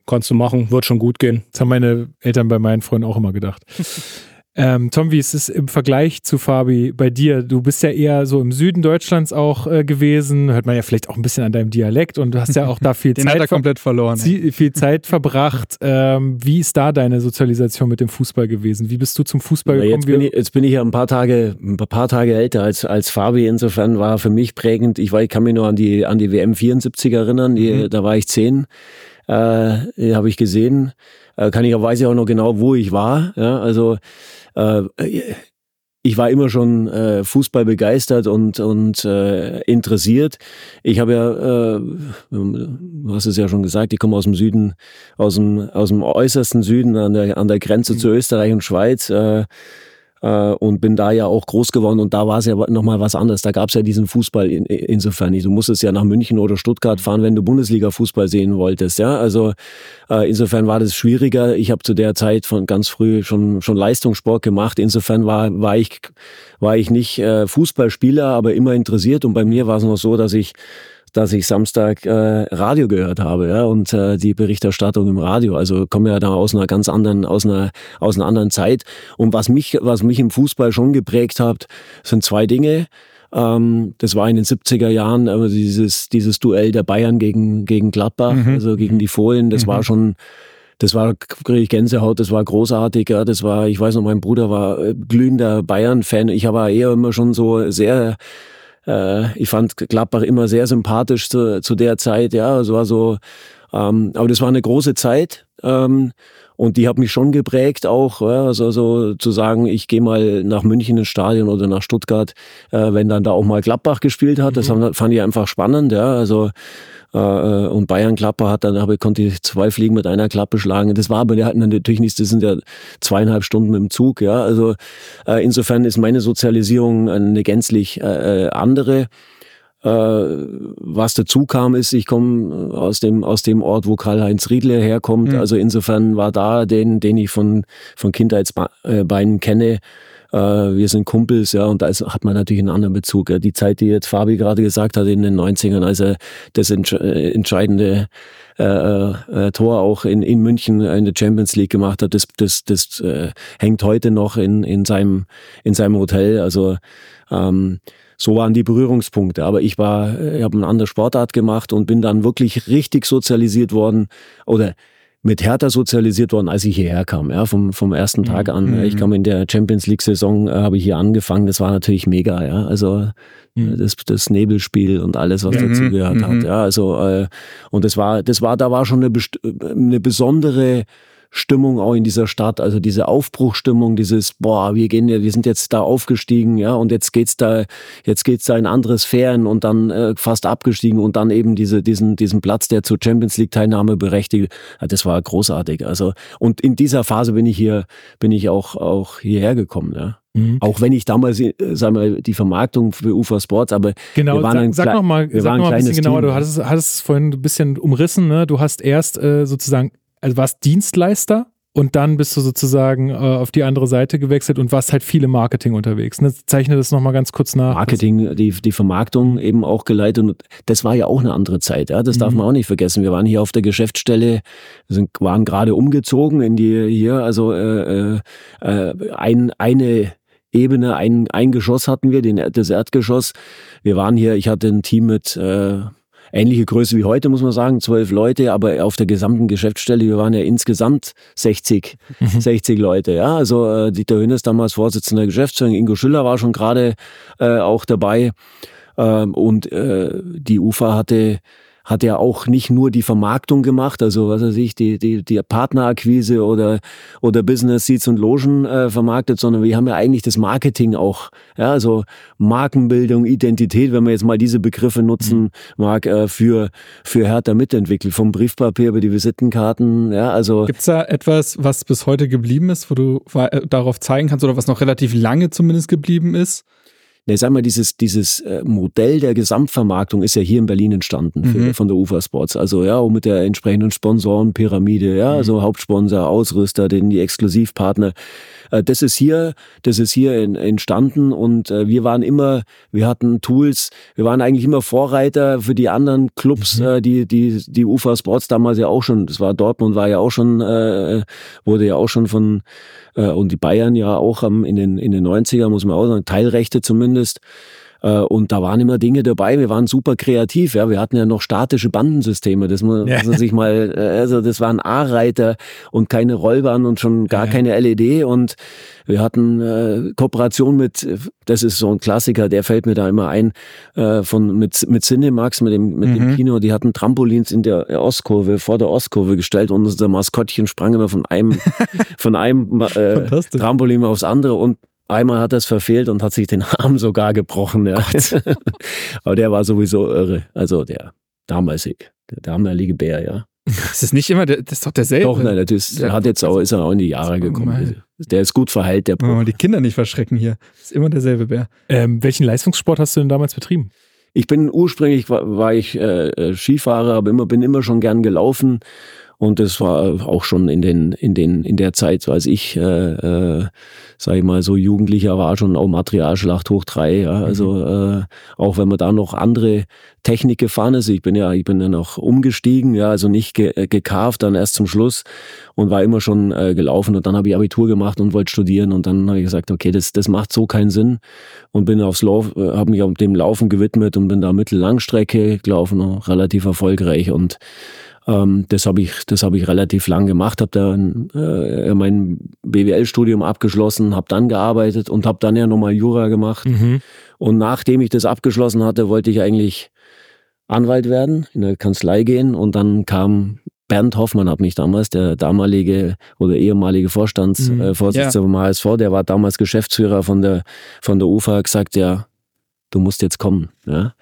Speaker 6: kannst du machen, wird schon gut gehen.
Speaker 1: Das haben meine Eltern bei meinen Freunden auch immer gedacht. <laughs> ähm, Tom, wie ist es im Vergleich zu Fabi bei dir? Du bist ja eher so im Süden Deutschlands auch äh, gewesen, hört man ja vielleicht auch ein bisschen an deinem Dialekt und du hast ja auch da viel <laughs>
Speaker 4: Den Zeit hat er komplett verloren.
Speaker 1: Viel Zeit verbracht. Ähm, wie ist da deine Sozialisation mit dem Fußball gewesen? Wie bist du zum Fußball gekommen?
Speaker 5: Jetzt bin, ich, jetzt bin ich ja ein paar Tage, ein paar Tage älter als, als Fabi. Insofern war für mich prägend. Ich, war, ich kann mich nur an die, an die WM 74 erinnern. Die, mhm. Da war ich zehn äh, habe ich gesehen. Äh, kann ich auch, weiß ich auch noch genau, wo ich war. Ja, also äh, ich war immer schon äh, Fußball begeistert und, und äh, interessiert. Ich habe ja, äh, du hast es ja schon gesagt, ich komme aus dem Süden, aus dem, aus dem äußersten Süden an der, an der Grenze mhm. zu Österreich und Schweiz. Äh, äh, und bin da ja auch groß geworden und da war es ja nochmal was anderes. Da gab es ja diesen Fußball in, insofern nicht. Du musstest ja nach München oder Stuttgart fahren, wenn du Bundesliga-Fußball sehen wolltest. Ja, also äh, insofern war das schwieriger. Ich habe zu der Zeit von ganz früh schon schon Leistungssport gemacht. Insofern war war ich war ich nicht äh, Fußballspieler, aber immer interessiert. Und bei mir war es noch so, dass ich dass ich Samstag äh, Radio gehört habe, ja, und äh, die Berichterstattung im Radio. Also komme ja da aus einer ganz anderen, aus einer, aus einer anderen Zeit. Und was mich, was mich im Fußball schon geprägt hat, sind zwei Dinge. Ähm, das war in den 70er Jahren, aber dieses, dieses Duell der Bayern gegen, gegen Gladbach,
Speaker 1: Mhm.
Speaker 5: also gegen die Fohlen, das
Speaker 1: Mhm.
Speaker 5: war schon, das war, kriege ich Gänsehaut, das war großartig, ja, das war, ich weiß noch, mein Bruder war äh, glühender Bayern-Fan, ich war eher immer schon so sehr, äh, ich fand Gladbach immer sehr sympathisch zu, zu der Zeit, ja, es war so, ähm, aber das war eine große Zeit, ähm, und die hat mich schon geprägt auch, ja, also so zu sagen, ich gehe mal nach München ins Stadion oder nach Stuttgart, äh, wenn dann da auch mal Gladbach gespielt hat. Das fand fand ich einfach spannend, ja. Also äh, und Bayern Gladbach hat dann habe konnte ich zwei Fliegen mit einer Klappe schlagen. Das war aber die hatten dann natürlich nicht, das sind ja zweieinhalb Stunden dem Zug, ja. Also äh, insofern ist meine Sozialisierung eine gänzlich äh, äh, andere. Äh, was dazu kam, ist, ich komme aus dem, aus dem Ort, wo Karl-Heinz Riedle herkommt.
Speaker 4: Mhm.
Speaker 5: Also insofern war da den, den ich von, von Kindheitsbeinen kenne. Äh, wir sind Kumpels, ja, und da ist, hat man natürlich einen anderen Bezug. Ja. Die Zeit, die jetzt Fabi gerade gesagt hat in den 90ern, als er das entsch äh, entscheidende äh, äh, Tor auch in, in München in der Champions League gemacht hat, das, das, das äh, hängt heute noch in, in, seinem, in seinem Hotel. Also ähm, so waren die Berührungspunkte. Aber ich war, ich habe eine andere Sportart gemacht und bin dann wirklich richtig sozialisiert worden oder mit Hertha sozialisiert worden, als ich hierher kam, ja, vom, vom ersten Tag an.
Speaker 1: Mhm.
Speaker 5: Ich kam in der Champions League Saison, äh, habe ich hier angefangen. Das war natürlich mega, ja. Also
Speaker 1: Mhm.
Speaker 5: das, das Nebelspiel und alles, was
Speaker 4: Mhm,
Speaker 5: dazugehört
Speaker 4: mhm.
Speaker 5: hat. Ja, also äh, und das war, das war, da war schon eine, best- eine besondere Stimmung auch in dieser Stadt, also diese Aufbruchstimmung, dieses boah, wir gehen, ja- wir sind jetzt da aufgestiegen, ja, und jetzt geht's da, jetzt geht's da in andere Sphären und dann äh, fast abgestiegen und dann eben diese, diesen, diesen Platz, der zur Champions League Teilnahme berechtigt, ja, das war großartig. Also und in dieser Phase bin ich hier, bin ich auch auch hierher gekommen, ja.
Speaker 1: Mhm.
Speaker 5: Auch wenn ich damals, äh, sagen wir, die Vermarktung für UFA Sports, aber
Speaker 1: Genau,
Speaker 5: wir waren
Speaker 1: sag,
Speaker 5: ein
Speaker 1: sag noch mal,
Speaker 5: wir
Speaker 1: sag
Speaker 5: waren
Speaker 1: noch mal ein
Speaker 5: kleines
Speaker 1: bisschen genauer.
Speaker 5: Team.
Speaker 1: Du hattest, hattest es vorhin ein bisschen umrissen. Ne? Du hast erst äh, sozusagen, also warst Dienstleister und dann bist du sozusagen äh, auf die andere Seite gewechselt und warst halt viele Marketing unterwegs. Ne? Zeichne das noch mal ganz kurz nach.
Speaker 5: Marketing, die, die Vermarktung eben auch geleitet. Und das war ja auch eine andere Zeit. Ja? Das darf
Speaker 1: Mhm.
Speaker 5: man auch nicht vergessen. Wir waren hier auf der Geschäftsstelle, sind, waren gerade umgezogen in die hier, also äh, äh, äh, ein, eine Ebene, ein, ein Geschoss hatten wir, den, das Erdgeschoss. Wir waren hier, ich hatte ein Team mit äh, ähnliche Größe wie heute, muss man sagen, zwölf Leute, aber auf der gesamten Geschäftsstelle, wir waren ja insgesamt 60, 60 Leute, ja. Also äh, Dieter Hönes damals Vorsitzender der Geschäftsführung, Ingo Schüller war schon gerade äh, auch dabei. Ähm, und äh, die UFA hatte hat ja auch nicht nur die Vermarktung gemacht, also was weiß ich, die, die, die Partnerakquise oder, oder Business Seats und Logen äh, vermarktet, sondern wir haben ja eigentlich das Marketing auch, ja, also Markenbildung, Identität, wenn man jetzt mal diese Begriffe nutzen mag, äh, für, für Hertha mitentwickelt, vom Briefpapier über die Visitenkarten, ja, also
Speaker 4: Gibt's da etwas, was bis heute geblieben ist, wo du äh, darauf zeigen kannst oder was noch relativ lange zumindest geblieben ist?
Speaker 5: Ne, sag mal, dieses, dieses äh, Modell der Gesamtvermarktung ist ja hier in Berlin entstanden für,
Speaker 4: Mhm.
Speaker 5: von der UFA Sports. Also ja, mit der entsprechenden Sponsorenpyramide, ja, also Hauptsponsor, Ausrüster, den die Exklusivpartner. Äh, das ist hier, das ist hier entstanden und äh, wir waren immer, wir hatten Tools, wir waren eigentlich immer Vorreiter für die anderen Clubs, äh, die, die, die UFA Sports damals ja auch schon, das war Dortmund war ja auch schon, wurde ja auch schon von und die Bayern ja auch in, den, in den 90er, muss man auch sagen, Teilrechte zumindest. Äh, Und da waren immer Dinge dabei. Wir waren super kreativ. Ja, wir hatten ja noch statische Bandensysteme. Das muss
Speaker 1: Ja.
Speaker 5: man sich mal, äh, also das waren A-Reiter und keine Rollbahn und schon gar
Speaker 1: Ja.
Speaker 5: keine LED. Und wir hatten äh, Kooperation mit, das ist so ein Klassiker, der fällt mir da immer ein, äh, von mit mit Cinemax, mit dem mit
Speaker 4: Mhm.
Speaker 5: dem Kino. Die hatten Trampolins in der Ostkurve vor der Ostkurve gestellt und unser Maskottchen sprang immer von einem <laughs> von einem äh. Trampolin aufs andere und Einmal hat er es verfehlt und hat sich den <laughs> Arm sogar gebrochen. Ja. <laughs> Aber der war sowieso irre. Also der damalig, der damalige Bär, ja.
Speaker 4: Das ist nicht immer, der, das ist doch derselbe.
Speaker 5: Doch, nein, das ist,
Speaker 4: Ja.
Speaker 5: hat jetzt auch, ist er auch in die Jahre gekommen.
Speaker 4: Mal.
Speaker 5: Der ist gut verheilt, der Bruch.
Speaker 4: mal die Kinder nicht verschrecken hier. Das ist immer derselbe Bär.
Speaker 1: Ähm, welchen Leistungssport hast du denn damals betrieben?
Speaker 5: Ich bin ursprünglich war, war ich äh, äh, Skifahrer, aber immer bin immer schon gern gelaufen Und das war auch schon in den, in den, in der Zeit, als ich, äh, äh, sag ich mal, so Jugendlicher war, schon auch Materialschlacht hoch drei. Ja. Also mhm. äh, auch wenn man da noch andere Technik gefahren ist, ich bin ja, ich bin dann auch umgestiegen, ja, also nicht ge äh, gekauft, dann erst zum Schluss und war immer schon äh, gelaufen. Und dann habe ich Abitur gemacht und wollte studieren. Und dann habe ich gesagt, okay, das, das macht so keinen Sinn. Und bin aufs Lauf, äh, habe mich auf dem Laufen gewidmet und bin da Mittellangstrecke gelaufen, relativ erfolgreich. Und ähm, das habe ich, das habe ich relativ lang gemacht, habe dann äh, mein BWL-Studium abgeschlossen, habe dann gearbeitet und habe dann ja nochmal Jura gemacht. Mhm. Und nachdem ich das abgeschlossen hatte, wollte ich eigentlich Anwalt werden, in der Kanzlei gehen und dann kam Bernd Hoffmann hat mich damals, der damalige oder ehemalige Vorstandsvorsitzende mhm. äh, ja. vom HSV, der war damals Geschäftsführer von der, von der UFA, gesagt, ja, du musst jetzt kommen. Ja.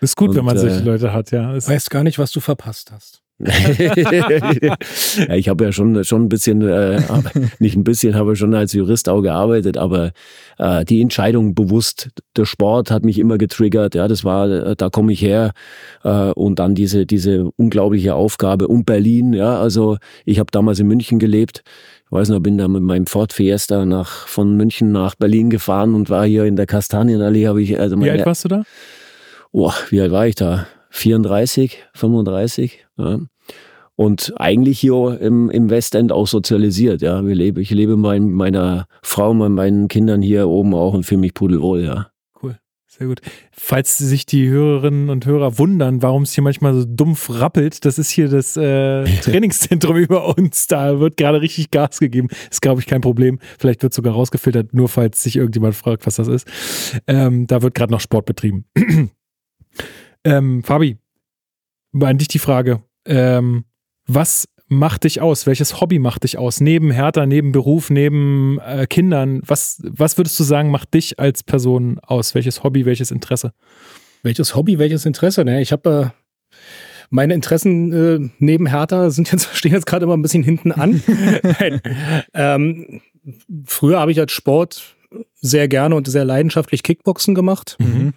Speaker 1: Ist gut, und, wenn man solche äh, Leute hat, ja.
Speaker 6: Weißt gar nicht, was du verpasst hast. <laughs>
Speaker 5: ja, ich habe ja schon, schon ein bisschen, äh, nicht ein bisschen, habe schon als Jurist auch gearbeitet, aber äh, die Entscheidung bewusst, der Sport hat mich immer getriggert, ja, das war, äh, da komme ich her äh, und dann diese, diese unglaubliche Aufgabe und Berlin, ja, also ich habe damals in München gelebt, ich weiß noch, bin da mit meinem Ford Fiesta nach, von München nach Berlin gefahren und war hier in der Kastanienallee, habe ich, also
Speaker 1: meine, Wie alt warst du da?
Speaker 5: Boah, wie alt war ich da? 34, 35. Ja und eigentlich hier im, im Westend auch sozialisiert. Ja, wir lebe, ich lebe mit meiner Frau, mit meinen Kindern hier oben auch und fühle mich pudelwohl. Ja.
Speaker 1: Cool, sehr gut. Falls sich die Hörerinnen und Hörer wundern, warum es hier manchmal so dumpf rappelt, das ist hier das äh, <laughs> Trainingszentrum über uns. Da wird gerade richtig Gas gegeben. Ist glaube ich kein Problem. Vielleicht wird sogar rausgefiltert, nur falls sich irgendjemand fragt, was das ist. Ähm, da wird gerade noch Sport betrieben. <clears throat> ähm, Fabi, an dich die Frage. Ähm, was macht dich aus? Welches Hobby macht dich aus? Neben Hertha, neben Beruf, neben äh, Kindern, was, was würdest du sagen, macht dich als Person aus? Welches Hobby, welches Interesse?
Speaker 6: Welches Hobby, welches Interesse? Ne, ich habe äh, meine Interessen äh, neben Hertha sind jetzt, <laughs> stehen jetzt gerade immer ein bisschen hinten an. <laughs> ähm, früher habe ich als Sport sehr gerne und sehr leidenschaftlich Kickboxen gemacht. Mhm.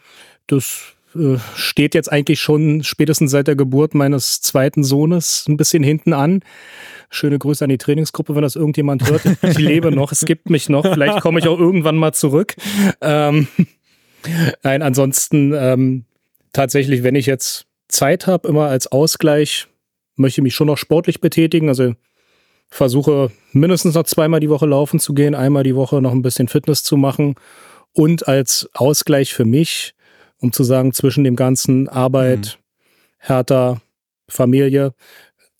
Speaker 6: Das äh, steht jetzt eigentlich schon spätestens seit der Geburt meines zweiten Sohnes ein bisschen hinten an. Schöne Grüße an die Trainingsgruppe, wenn das irgendjemand hört. <laughs> Ich lebe noch, es gibt mich noch. Vielleicht komme ich auch irgendwann mal zurück. Ähm, nein, ansonsten ähm, tatsächlich, wenn ich jetzt Zeit habe, immer als Ausgleich, möchte ich mich schon noch sportlich betätigen. Also versuche mindestens noch zweimal die Woche laufen zu gehen, einmal die Woche noch ein bisschen Fitness zu machen und als Ausgleich für mich um zu sagen, zwischen dem ganzen Arbeit, mhm. härter Familie,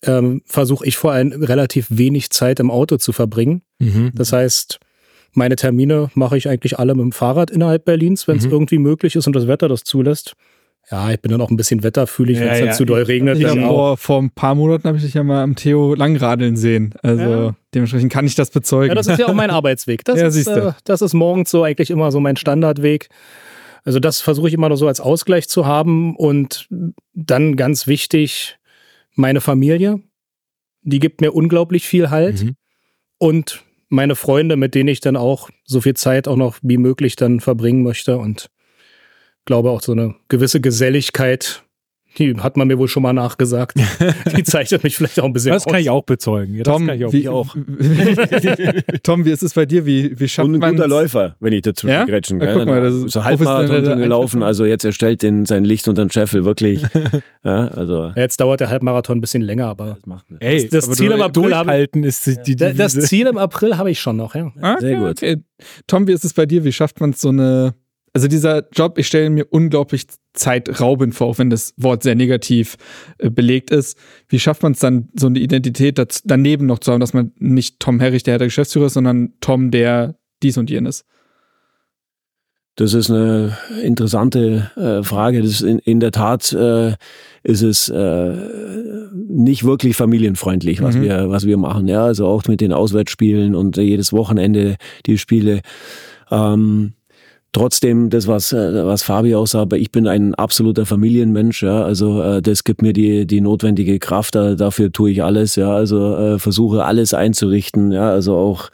Speaker 6: ähm, versuche ich vor allem relativ wenig Zeit im Auto zu verbringen. Mhm. Das heißt, meine Termine mache ich eigentlich alle mit dem Fahrrad innerhalb Berlins, wenn es mhm. irgendwie möglich ist und das Wetter das zulässt. Ja, ich bin dann auch ein bisschen wetterfühlig, wenn es ja, ja. zu doll regnet.
Speaker 4: Ich vor, vor ein paar Monaten habe ich dich ja mal am Theo langradeln sehen. Also ja. dementsprechend kann ich das bezeugen. Ja,
Speaker 6: das ist ja auch mein <laughs> Arbeitsweg. Das, ist, äh, das ist morgens so eigentlich immer so mein Standardweg. Also das versuche ich immer noch so als Ausgleich zu haben. Und dann ganz wichtig, meine Familie, die gibt mir unglaublich viel Halt. Mhm. Und meine Freunde, mit denen ich dann auch so viel Zeit auch noch wie möglich dann verbringen möchte. Und glaube auch so eine gewisse Geselligkeit die hat man mir wohl schon mal nachgesagt. <laughs> Die zeichnet mich vielleicht auch ein bisschen
Speaker 1: Das aus. kann ich auch bezeugen. Ja,
Speaker 4: Tom,
Speaker 1: ich
Speaker 4: auch. Wie, auch. <laughs> Tom, wie ist es bei dir? Wie, wie schafft
Speaker 5: Und ein guter Läufer, wenn ich dazu ja? grätschen kann. Ja, guck mal, das ist so Halbmarathon gelaufen, also jetzt erstellt den, sein Licht unter den Scheffel, wirklich. <laughs> ja, also.
Speaker 6: Jetzt dauert der Halbmarathon ein bisschen länger, aber das, macht
Speaker 1: Ey, das, das Ziel im April halten ist die,
Speaker 6: die, Das Ziel im April habe ich schon noch, ja.
Speaker 4: Ah, Sehr gut. Okay. Tom, wie ist es bei dir? Wie schafft man so eine also dieser Job, ich stelle mir unglaublich zeitraubend vor, auch wenn das Wort sehr negativ äh, belegt ist. Wie schafft man es dann, so eine Identität daneben noch zu haben, dass man nicht Tom Herrich, der der Geschäftsführer ist, sondern Tom, der dies und jenes?
Speaker 5: Das ist eine interessante äh, Frage. Das in, in der Tat äh, ist es äh, nicht wirklich familienfreundlich, was mhm. wir was wir machen. Ja, also auch mit den Auswärtsspielen und jedes Wochenende die Spiele. Ähm, Trotzdem, das, was, äh, was Fabi auch sagt, ich bin ein absoluter Familienmensch, ja. Also äh, das gibt mir die, die notwendige Kraft, da, dafür tue ich alles, ja. Also äh, versuche alles einzurichten, ja. Also auch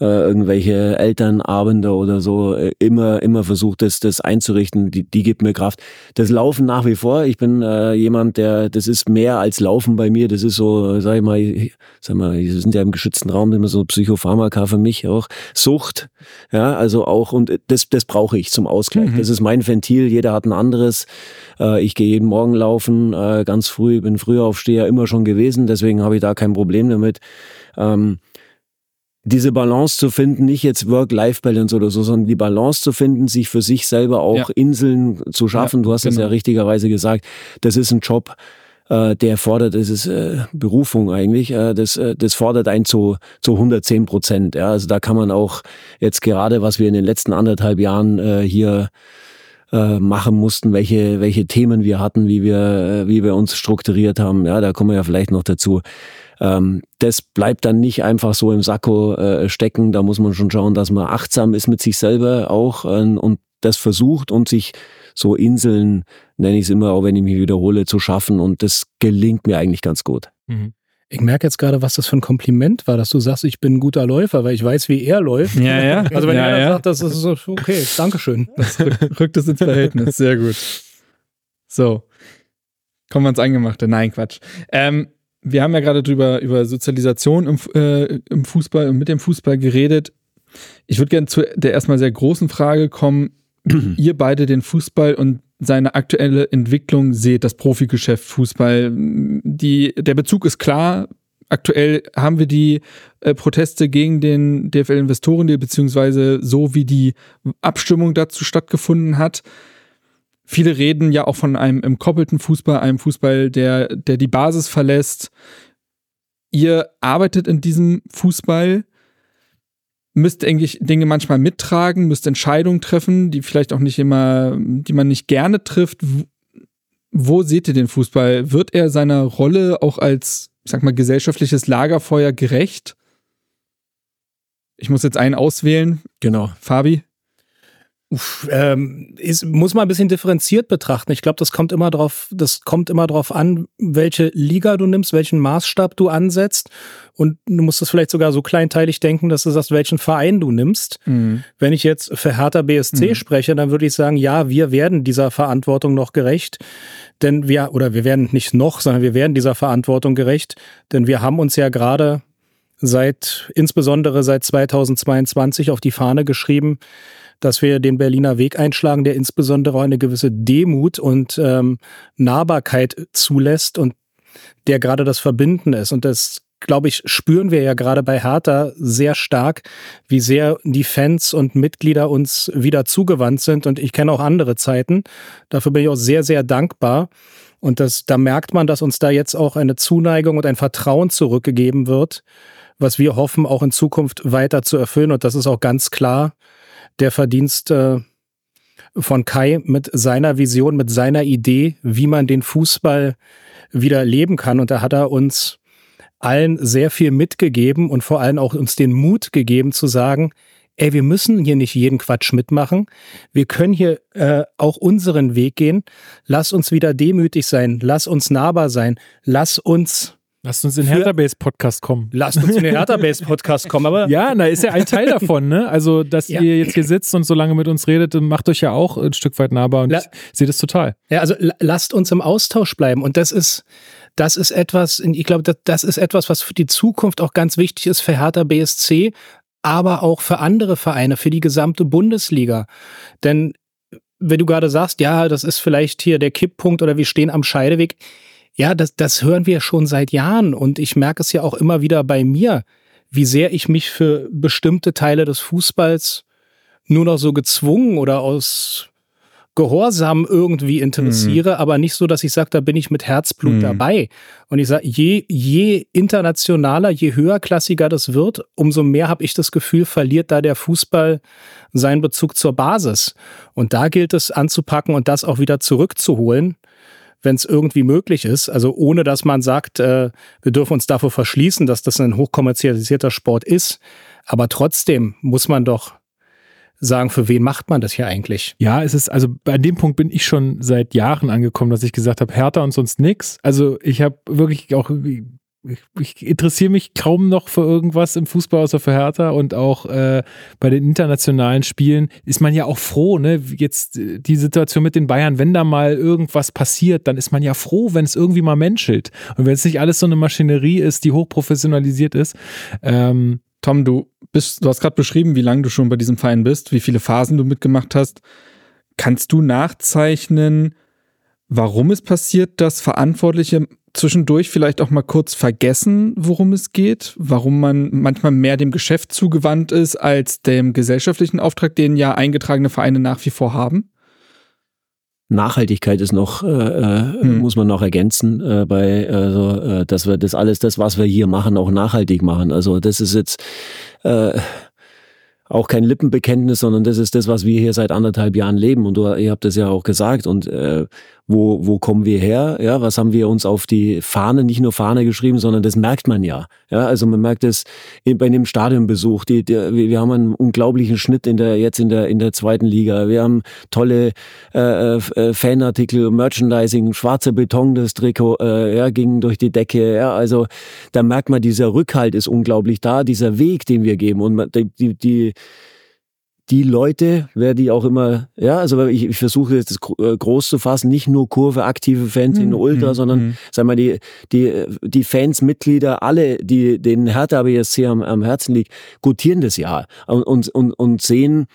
Speaker 5: äh, irgendwelche Elternabende oder so, äh, immer, immer versucht, das, das einzurichten, die, die gibt mir Kraft. Das Laufen nach wie vor, ich bin äh, jemand, der, das ist mehr als Laufen bei mir, das ist so, sag ich mal, sag mal, wir sind ja im geschützten Raum, immer so Psychopharmaka für mich auch, Sucht, ja, also auch, und das, das brauche ich zum Ausgleich. Mhm. Das ist mein Ventil, jeder hat ein anderes. Äh, ich gehe jeden Morgen laufen, äh, ganz früh, bin früher Aufsteher immer schon gewesen, deswegen habe ich da kein Problem damit. Ähm, diese Balance zu finden, nicht jetzt Work-Life-Balance oder so, sondern die Balance zu finden, sich für sich selber auch ja. Inseln zu schaffen. Ja, du hast es genau. ja richtigerweise gesagt. Das ist ein Job, äh, der fordert, das ist äh, Berufung eigentlich, äh, das, äh, das fordert einen zu, zu 110 Prozent. Ja? Also da kann man auch jetzt gerade, was wir in den letzten anderthalb Jahren äh, hier äh, machen mussten, welche, welche Themen wir hatten, wie wir, äh, wie wir uns strukturiert haben. Ja, da kommen wir ja vielleicht noch dazu. Ähm, das bleibt dann nicht einfach so im Sakko äh, stecken. Da muss man schon schauen, dass man achtsam ist mit sich selber auch äh, und das versucht und sich so Inseln, nenne ich es immer, auch wenn ich mich wiederhole, zu schaffen. Und das gelingt mir eigentlich ganz gut.
Speaker 6: Mhm. Ich merke jetzt gerade, was das für ein Kompliment war, dass du sagst, ich bin ein guter Läufer, weil ich weiß, wie er läuft.
Speaker 4: Ja, ja. <laughs>
Speaker 6: Also wenn
Speaker 4: ja,
Speaker 6: er
Speaker 4: ja.
Speaker 6: sagt, das ist so, okay, Dankeschön. <laughs>
Speaker 4: Das rückt, rückt es ins Verhältnis. Sehr gut. So. Kommen wir ins Eingemachte. Nein, Quatsch. Ähm, wir haben ja gerade drüber über Sozialisation im, äh, im Fußball und mit dem Fußball geredet. Ich würde gerne zu der erstmal sehr großen Frage kommen. <clears throat> Ihr beide den Fußball und seine aktuelle Entwicklung seht, das Profigeschäft Fußball. Die, der Bezug ist klar. Aktuell haben wir die äh, Proteste gegen den DFL-Investoren, beziehungsweise so wie die Abstimmung dazu stattgefunden hat. Viele reden ja auch von einem entkoppelten Fußball, einem Fußball, der, der die Basis verlässt. Ihr arbeitet in diesem Fußball, müsst eigentlich Dinge manchmal mittragen, müsst Entscheidungen treffen, die vielleicht auch nicht immer, die man nicht gerne trifft. Wo seht ihr den Fußball? Wird er seiner Rolle auch als, ich sag mal, gesellschaftliches Lagerfeuer gerecht? Ich muss jetzt einen auswählen.
Speaker 5: Genau.
Speaker 4: Fabi?
Speaker 6: Uff, ähm, ist, muss man ein bisschen differenziert betrachten. Ich glaube, das kommt immer drauf, das kommt immer drauf an, welche Liga du nimmst, welchen Maßstab du ansetzt. Und du musst das vielleicht sogar so kleinteilig denken, dass du sagst, welchen Verein du nimmst. Mhm. Wenn ich jetzt für Hertha BSC mhm. spreche, dann würde ich sagen, ja, wir werden dieser Verantwortung noch gerecht. Denn wir, oder wir werden nicht noch, sondern wir werden dieser Verantwortung gerecht. Denn wir haben uns ja gerade seit, insbesondere seit 2022 auf die Fahne geschrieben, dass wir den Berliner Weg einschlagen, der insbesondere eine gewisse Demut und ähm, Nahbarkeit zulässt und der gerade das Verbinden ist. Und das, glaube ich, spüren wir ja gerade bei Hertha sehr stark, wie sehr die Fans und Mitglieder uns wieder zugewandt sind. Und ich kenne auch andere Zeiten. Dafür bin ich auch sehr, sehr dankbar. Und das, da merkt man, dass uns da jetzt auch eine Zuneigung und ein Vertrauen zurückgegeben wird, was wir hoffen, auch in Zukunft weiter zu erfüllen. Und das ist auch ganz klar der Verdienst äh, von Kai mit seiner Vision, mit seiner Idee, wie man den Fußball wieder leben kann. Und da hat er uns allen sehr viel mitgegeben und vor allem auch uns den Mut gegeben zu sagen, ey, wir müssen hier nicht jeden Quatsch mitmachen. Wir können hier äh, auch unseren Weg gehen. Lass uns wieder demütig sein. Lass uns nahbar sein. Lass uns
Speaker 1: Lasst uns in den Hertha-Base-Podcast kommen.
Speaker 6: Lasst uns in den Hertha-Base-Podcast kommen, aber.
Speaker 1: Ja, na, ist ja ein Teil davon, ne? Also, dass ja. ihr jetzt hier sitzt und so lange mit uns redet, macht euch ja auch ein Stück weit nahbar und La ich sehe das total.
Speaker 6: Ja, also lasst uns im Austausch bleiben. Und das ist, das ist etwas, ich glaube, das, das ist etwas, was für die Zukunft auch ganz wichtig ist für Hertha BSC, aber auch für andere Vereine, für die gesamte Bundesliga. Denn wenn du gerade sagst, ja, das ist vielleicht hier der Kipppunkt oder wir stehen am Scheideweg ja, das, das hören wir schon seit Jahren und ich merke es ja auch immer wieder bei mir, wie sehr ich mich für bestimmte Teile des Fußballs nur noch so gezwungen oder aus Gehorsam irgendwie interessiere, mhm. aber nicht so, dass ich sage, da bin ich mit Herzblut mhm. dabei. Und ich sage, je, je internationaler, je höherklassiger das wird, umso mehr habe ich das Gefühl, verliert da der Fußball seinen Bezug zur Basis. Und da gilt es anzupacken und das auch wieder zurückzuholen wenn es irgendwie möglich ist. Also ohne dass man sagt, äh, wir dürfen uns davor verschließen, dass das ein hochkommerzialisierter Sport ist. Aber trotzdem muss man doch sagen, für wen macht man das hier eigentlich?
Speaker 1: Ja, es ist, also bei dem Punkt bin ich schon seit Jahren angekommen, dass ich gesagt habe, härter und sonst nix. Also ich habe wirklich auch ich, ich interessiere mich kaum noch für irgendwas im Fußball außer für Hertha und auch äh, bei den internationalen Spielen ist man ja auch froh, ne? Jetzt äh, die Situation mit den Bayern, wenn da mal irgendwas passiert, dann ist man ja froh, wenn es irgendwie mal menschelt und wenn es nicht alles so eine Maschinerie ist, die hochprofessionalisiert ist. Ähm,
Speaker 4: Tom, du bist, du hast gerade beschrieben, wie lange du schon bei diesem Verein bist, wie viele Phasen du mitgemacht hast. Kannst du nachzeichnen, warum es passiert, dass Verantwortliche zwischendurch vielleicht auch mal kurz vergessen, worum es geht, warum man manchmal mehr dem Geschäft zugewandt ist als dem gesellschaftlichen Auftrag, den ja eingetragene Vereine nach wie vor haben?
Speaker 5: Nachhaltigkeit ist noch, äh, äh hm. muss man noch ergänzen, äh, bei, also, äh, dass wir das alles, das, was wir hier machen, auch nachhaltig machen. Also das ist jetzt äh, auch kein Lippenbekenntnis, sondern das ist das, was wir hier seit anderthalb Jahren leben. Und du, ihr habt das ja auch gesagt. Und äh, wo, wo kommen wir her? Ja, was haben wir uns auf die Fahne, nicht nur Fahne geschrieben, sondern das merkt man ja. Ja, also man merkt es bei dem Stadionbesuch. Die, die, wir haben einen unglaublichen Schnitt in der, jetzt in der, in der zweiten Liga. Wir haben tolle äh, äh, Fanartikel, Merchandising, schwarzer Beton, das Trikot, äh, ja, ging durch die Decke. Ja, also da merkt man, dieser Rückhalt ist unglaublich da, dieser Weg, den wir geben. Und die, die, die Leute, wer die auch immer, ja, also ich, ich versuche jetzt das äh, groß zu fassen, nicht nur Kurve, aktive Fans in mhm. Ultra, mhm. sondern, mhm. sag mal, die, die, die Fans, Mitglieder, alle, die den Hertha BSC am, am Herzen liegt, gutieren das ja und, und, und, und sehen,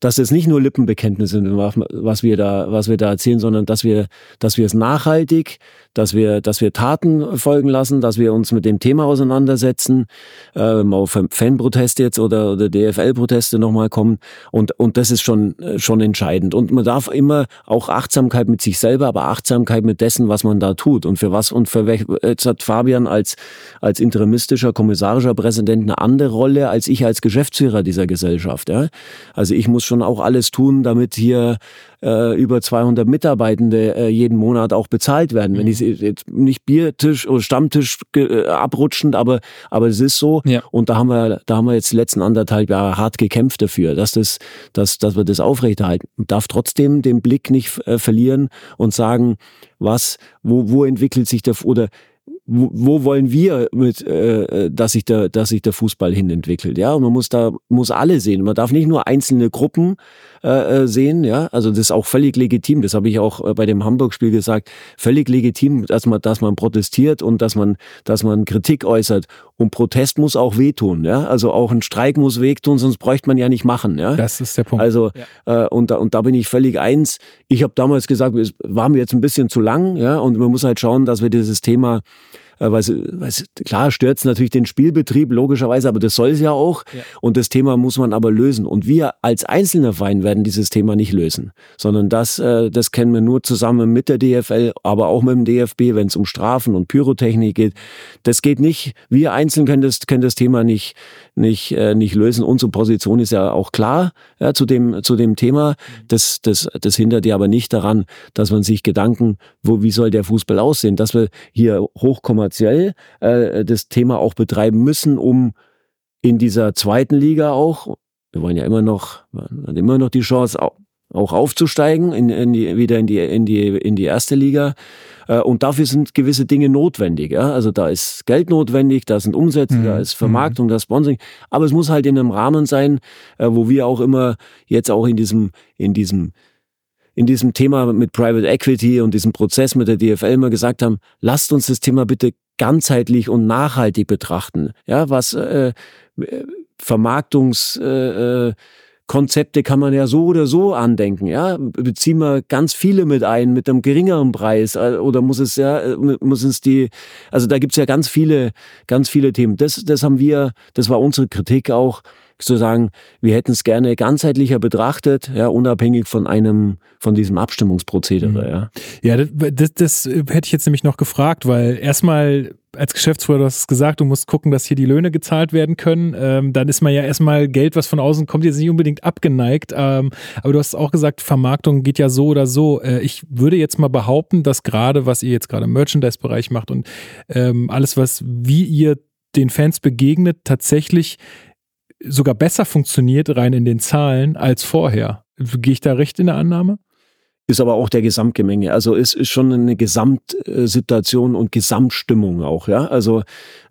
Speaker 5: dass es nicht nur Lippenbekenntnisse sind, was wir da, was wir da erzählen, sondern dass wir, dass wir es nachhaltig, dass wir, dass wir Taten folgen lassen, dass wir uns mit dem Thema auseinandersetzen, ähm, auf Fanproteste jetzt oder, oder DFL-Proteste nochmal kommen. Und, und das ist schon, schon entscheidend. Und man darf immer auch Achtsamkeit mit sich selber, aber Achtsamkeit mit dessen, was man da tut und für was und für welch, jetzt hat Fabian als, als interimistischer, kommissarischer Präsident eine andere Rolle als ich als Geschäftsführer dieser Gesellschaft. Ja? Also ich muss schon auch alles tun, damit hier äh, über 200 Mitarbeitende äh, jeden Monat auch bezahlt werden. Mhm. Wenn ich jetzt nicht Biertisch oder Stammtisch äh, abrutschend, aber aber es ist so. Ja. Und da haben wir da haben wir jetzt die letzten anderthalb Jahre hart gekämpft dafür, dass das dass dass wir das aufrechterhalten. Und darf trotzdem den Blick nicht äh, verlieren und sagen, was wo wo entwickelt sich der oder wo, wo wollen wir mit, äh, dass sich der, dass sich der Fußball hin entwickelt, ja? Und man muss da muss alle sehen. Man darf nicht nur einzelne Gruppen äh, äh, sehen, ja? Also das ist auch völlig legitim. Das habe ich auch äh, bei dem Hamburg-Spiel gesagt. Völlig legitim, dass man, dass man protestiert und dass man, dass man Kritik äußert. Und Protest muss auch wehtun, ja? Also auch ein Streik muss wehtun, sonst bräuchte man ja nicht machen, ja?
Speaker 1: Das ist der Punkt.
Speaker 5: Also ja. äh, und da und da bin ich völlig eins. Ich habe damals gesagt, es war mir jetzt ein bisschen zu lang, ja? Und man muss halt schauen, dass wir dieses Thema äh, weil, weil klar stört es natürlich den Spielbetrieb, logischerweise, aber das soll es ja auch. Ja. Und das Thema muss man aber lösen. Und wir als einzelner Verein werden dieses Thema nicht lösen, sondern das, äh, das kennen wir nur zusammen mit der DFL, aber auch mit dem DFB, wenn es um Strafen und Pyrotechnik geht. Das geht nicht. Wir einzeln können das, können das Thema nicht, nicht, äh, nicht lösen. Unsere Position ist ja auch klar ja, zu, dem, zu dem Thema. Das, das, das hindert ja aber nicht daran, dass man sich Gedanken, wo, wie soll der Fußball aussehen, dass wir hier hochkommerziell äh, das Thema auch betreiben müssen, um in dieser zweiten Liga auch, wir wollen ja immer noch, immer noch die Chance, auch aufzusteigen, in, in die, wieder in die, in, die, in die erste Liga. Äh, und dafür sind gewisse Dinge notwendig. Ja? Also da ist Geld notwendig, da sind Umsätze, mhm. da ist Vermarktung, mhm. da ist Sponsoring. Aber es muss halt in einem Rahmen sein, äh, wo wir auch immer jetzt auch in diesem, in diesem in diesem Thema mit Private Equity und diesem Prozess mit der DFL immer gesagt haben, lasst uns das Thema bitte ganzheitlich und nachhaltig betrachten. Ja, was äh, Vermarktungs äh, äh Konzepte kann man ja so oder so andenken, ja. Beziehen wir ganz viele mit ein, mit einem geringeren Preis, äh, oder muss es ja, äh, muss es die, also da gibt's ja ganz viele, ganz viele Themen. Das, das haben wir, das war unsere Kritik auch, zu sagen, wir hätten es gerne ganzheitlicher betrachtet, ja, unabhängig von einem, von diesem Abstimmungsprozedere, mhm. ja.
Speaker 1: Ja, das, das, das hätte ich jetzt nämlich noch gefragt, weil erstmal als Geschäftsführer, du hast es gesagt, du musst gucken, dass hier die Löhne gezahlt werden können. Ähm, dann ist man ja erstmal Geld, was von außen kommt, jetzt nicht unbedingt abgeneigt. Ähm, aber du hast auch gesagt, Vermarktung geht ja so oder so. Äh, ich würde jetzt mal behaupten, dass gerade, was ihr jetzt gerade im Merchandise-Bereich macht und ähm, alles, was wie ihr den Fans begegnet, tatsächlich sogar besser funktioniert rein in den Zahlen als vorher. Gehe ich da recht in der Annahme?
Speaker 5: Ist aber auch der Gesamtgemenge. Also es ist schon eine Gesamtsituation und Gesamtstimmung auch, ja. Also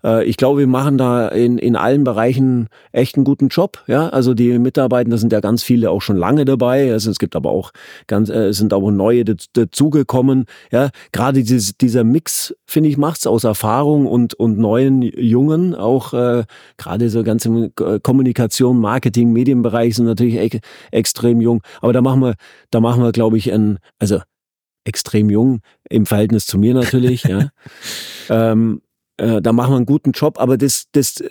Speaker 5: äh, ich glaube, wir machen da in, in allen Bereichen echt einen guten Job, ja. Also die Mitarbeiter, sind ja ganz viele auch schon lange dabei. Also es gibt aber auch ganz, äh, sind aber neue dazugekommen, ja. Gerade dieses, dieser Mix, finde ich, macht's aus Erfahrung und, und neuen Jungen, auch äh, gerade so ganze Kommunikation, Marketing, Medienbereich sind natürlich e extrem jung. Aber da machen wir, da machen wir, glaube ich, also extrem jung im Verhältnis zu mir natürlich, ja. <laughs> ähm, äh, da machen wir einen guten Job, aber das, das,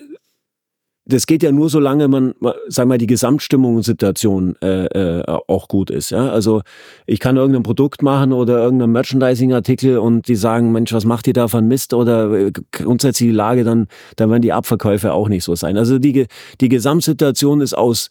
Speaker 5: das geht ja nur, solange man, sagen wir, die Gesamtstimmung und Situation äh, äh, auch gut ist. Ja? Also ich kann irgendein Produkt machen oder irgendein Merchandising-Artikel und die sagen, Mensch, was macht ihr da von Mist oder äh, grundsätzlich die Lage, dann, dann werden die Abverkäufe auch nicht so sein. Also die, die Gesamtsituation ist aus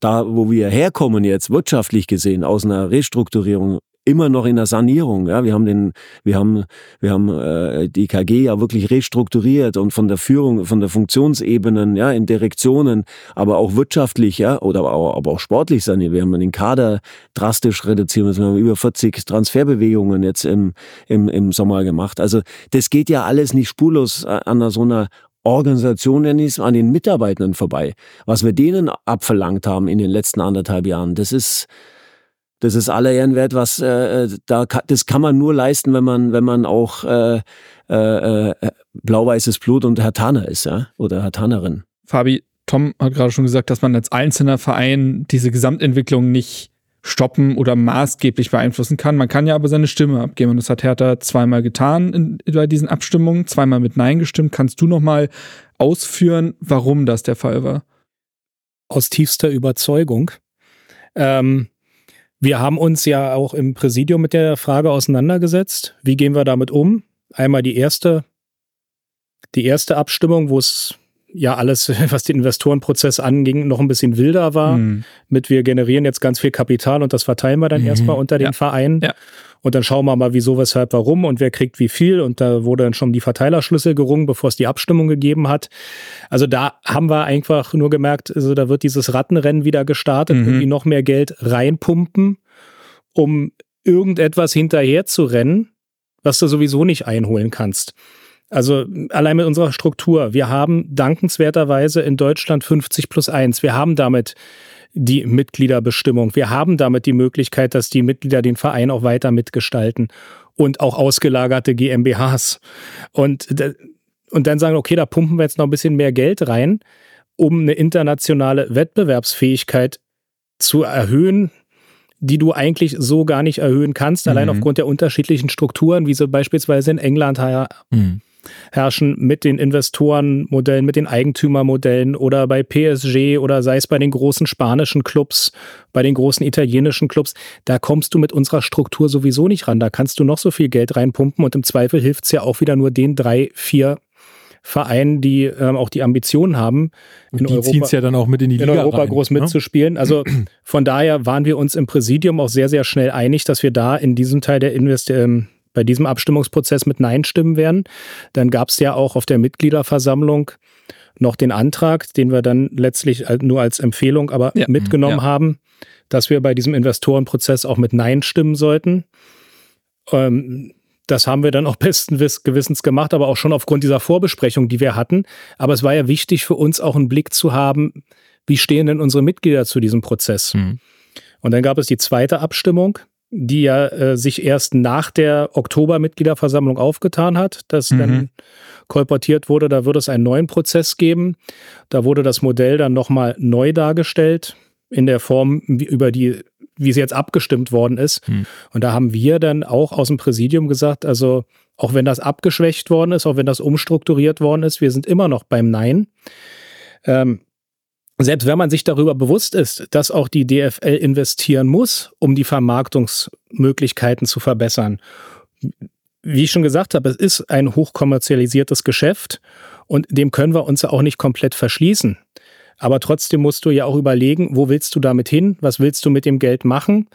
Speaker 5: da, wo wir herkommen jetzt wirtschaftlich gesehen, aus einer Restrukturierung immer noch in der Sanierung. Ja, wir haben den, wir haben, wir haben äh, die KG ja wirklich restrukturiert und von der Führung, von der Funktionsebenen, ja, in Direktionen, aber auch wirtschaftlich, ja, oder aber auch, sportlich saniert. Wir haben den Kader drastisch reduziert. Wir haben über 40 Transferbewegungen jetzt im, im, im Sommer gemacht. Also das geht ja alles nicht spurlos an so einer Organisation es, an den Mitarbeitern vorbei. Was wir denen abverlangt haben in den letzten anderthalb Jahren, das ist, das ist aller Ehren wert, was äh, da das kann man nur leisten, wenn man wenn man auch äh, äh, äh blau-weißes Blut und Hertaner ist, ja oder Hertanerin.
Speaker 4: Fabi, Tom hat gerade schon gesagt, dass man als einzelner Verein diese Gesamtentwicklung nicht stoppen oder maßgeblich beeinflussen kann. Man kann ja aber seine Stimme abgeben und das hat Hertha zweimal getan in, bei diesen Abstimmungen, zweimal mit Nein gestimmt. Kannst du noch mal ausführen, warum das der Fall war?
Speaker 6: Aus tiefster Überzeugung. Ähm, wir haben uns ja auch im Präsidium mit der Frage auseinandergesetzt. Wie gehen wir damit um? Einmal die erste, die erste Abstimmung, wo es ja alles, <laughs> was den Investorenprozess anging, noch ein bisschen wilder war. Mhm. Mit wir generieren jetzt ganz viel Kapital und das verteilen wir dann mhm. erstmal unter den ja. Vereinen. Ja. Und dann schauen wir mal, wieso, weshalb, warum und wer kriegt wie viel. Und da wurde dann schon die Verteilerschlüssel gerungen, bevor es die Abstimmung gegeben hat. Also da haben wir einfach nur gemerkt, also da wird dieses Rattenrennen wieder gestartet, mhm. irgendwie noch mehr Geld reinpumpen, um irgendetwas hinterher zu rennen, was du sowieso nicht einholen kannst. Also allein mit unserer Struktur. Wir haben dankenswerterweise in Deutschland 50 plus 1. Wir haben damit die Mitgliederbestimmung. Wir haben damit die Möglichkeit, dass die Mitglieder den Verein auch weiter mitgestalten und auch ausgelagerte GmbHs. Und, und dann sagen, okay, da pumpen wir jetzt noch ein bisschen mehr Geld rein, um eine internationale Wettbewerbsfähigkeit zu erhöhen, die du eigentlich so gar nicht erhöhen kannst, allein mhm. aufgrund der unterschiedlichen Strukturen, wie sie beispielsweise in England mhm herrschen mit den Investorenmodellen, mit den Eigentümermodellen oder bei PSG oder sei es bei den großen spanischen Clubs, bei den großen italienischen Clubs. Da kommst du mit unserer Struktur sowieso nicht ran. Da kannst du noch so viel Geld reinpumpen und im Zweifel hilft es ja auch wieder nur den drei, vier Vereinen, die ähm, auch die Ambitionen haben,
Speaker 1: und in die Europa, ja dann auch mit in die Liga
Speaker 6: in Europa
Speaker 1: rein,
Speaker 6: groß ne? mitzuspielen. Also von daher waren wir uns im Präsidium auch sehr, sehr schnell einig, dass wir da in diesem Teil der Invest ähm, bei diesem Abstimmungsprozess mit Nein stimmen werden. Dann gab es ja auch auf der Mitgliederversammlung noch den Antrag, den wir dann letztlich nur als Empfehlung aber ja. mitgenommen ja. haben, dass wir bei diesem Investorenprozess auch mit Nein stimmen sollten. Ähm, das haben wir dann auch <laughs> besten Gewissens gemacht, aber auch schon aufgrund dieser Vorbesprechung, die wir hatten. Aber es war ja wichtig für uns auch einen Blick zu haben, wie stehen denn unsere Mitglieder zu diesem Prozess. Mhm. Und dann gab es die zweite Abstimmung, die ja äh, sich erst nach der Oktober-Mitgliederversammlung aufgetan hat, dass mhm. dann kolportiert wurde, da würde es einen neuen Prozess geben. Da wurde das Modell dann nochmal neu dargestellt, in der Form, wie, über die, wie es jetzt abgestimmt worden ist. Mhm. Und da haben wir dann auch aus dem Präsidium gesagt, also auch wenn das abgeschwächt worden ist, auch wenn das umstrukturiert worden ist, wir sind immer noch beim Nein. Ähm, selbst wenn man sich darüber bewusst ist, dass auch die DFL investieren muss, um die Vermarktungsmöglichkeiten zu verbessern. Wie ich schon gesagt habe, es ist ein hochkommerzialisiertes Geschäft und dem können wir uns ja auch nicht komplett verschließen. Aber trotzdem musst du ja auch überlegen, wo willst du damit hin? Was willst du mit dem Geld machen?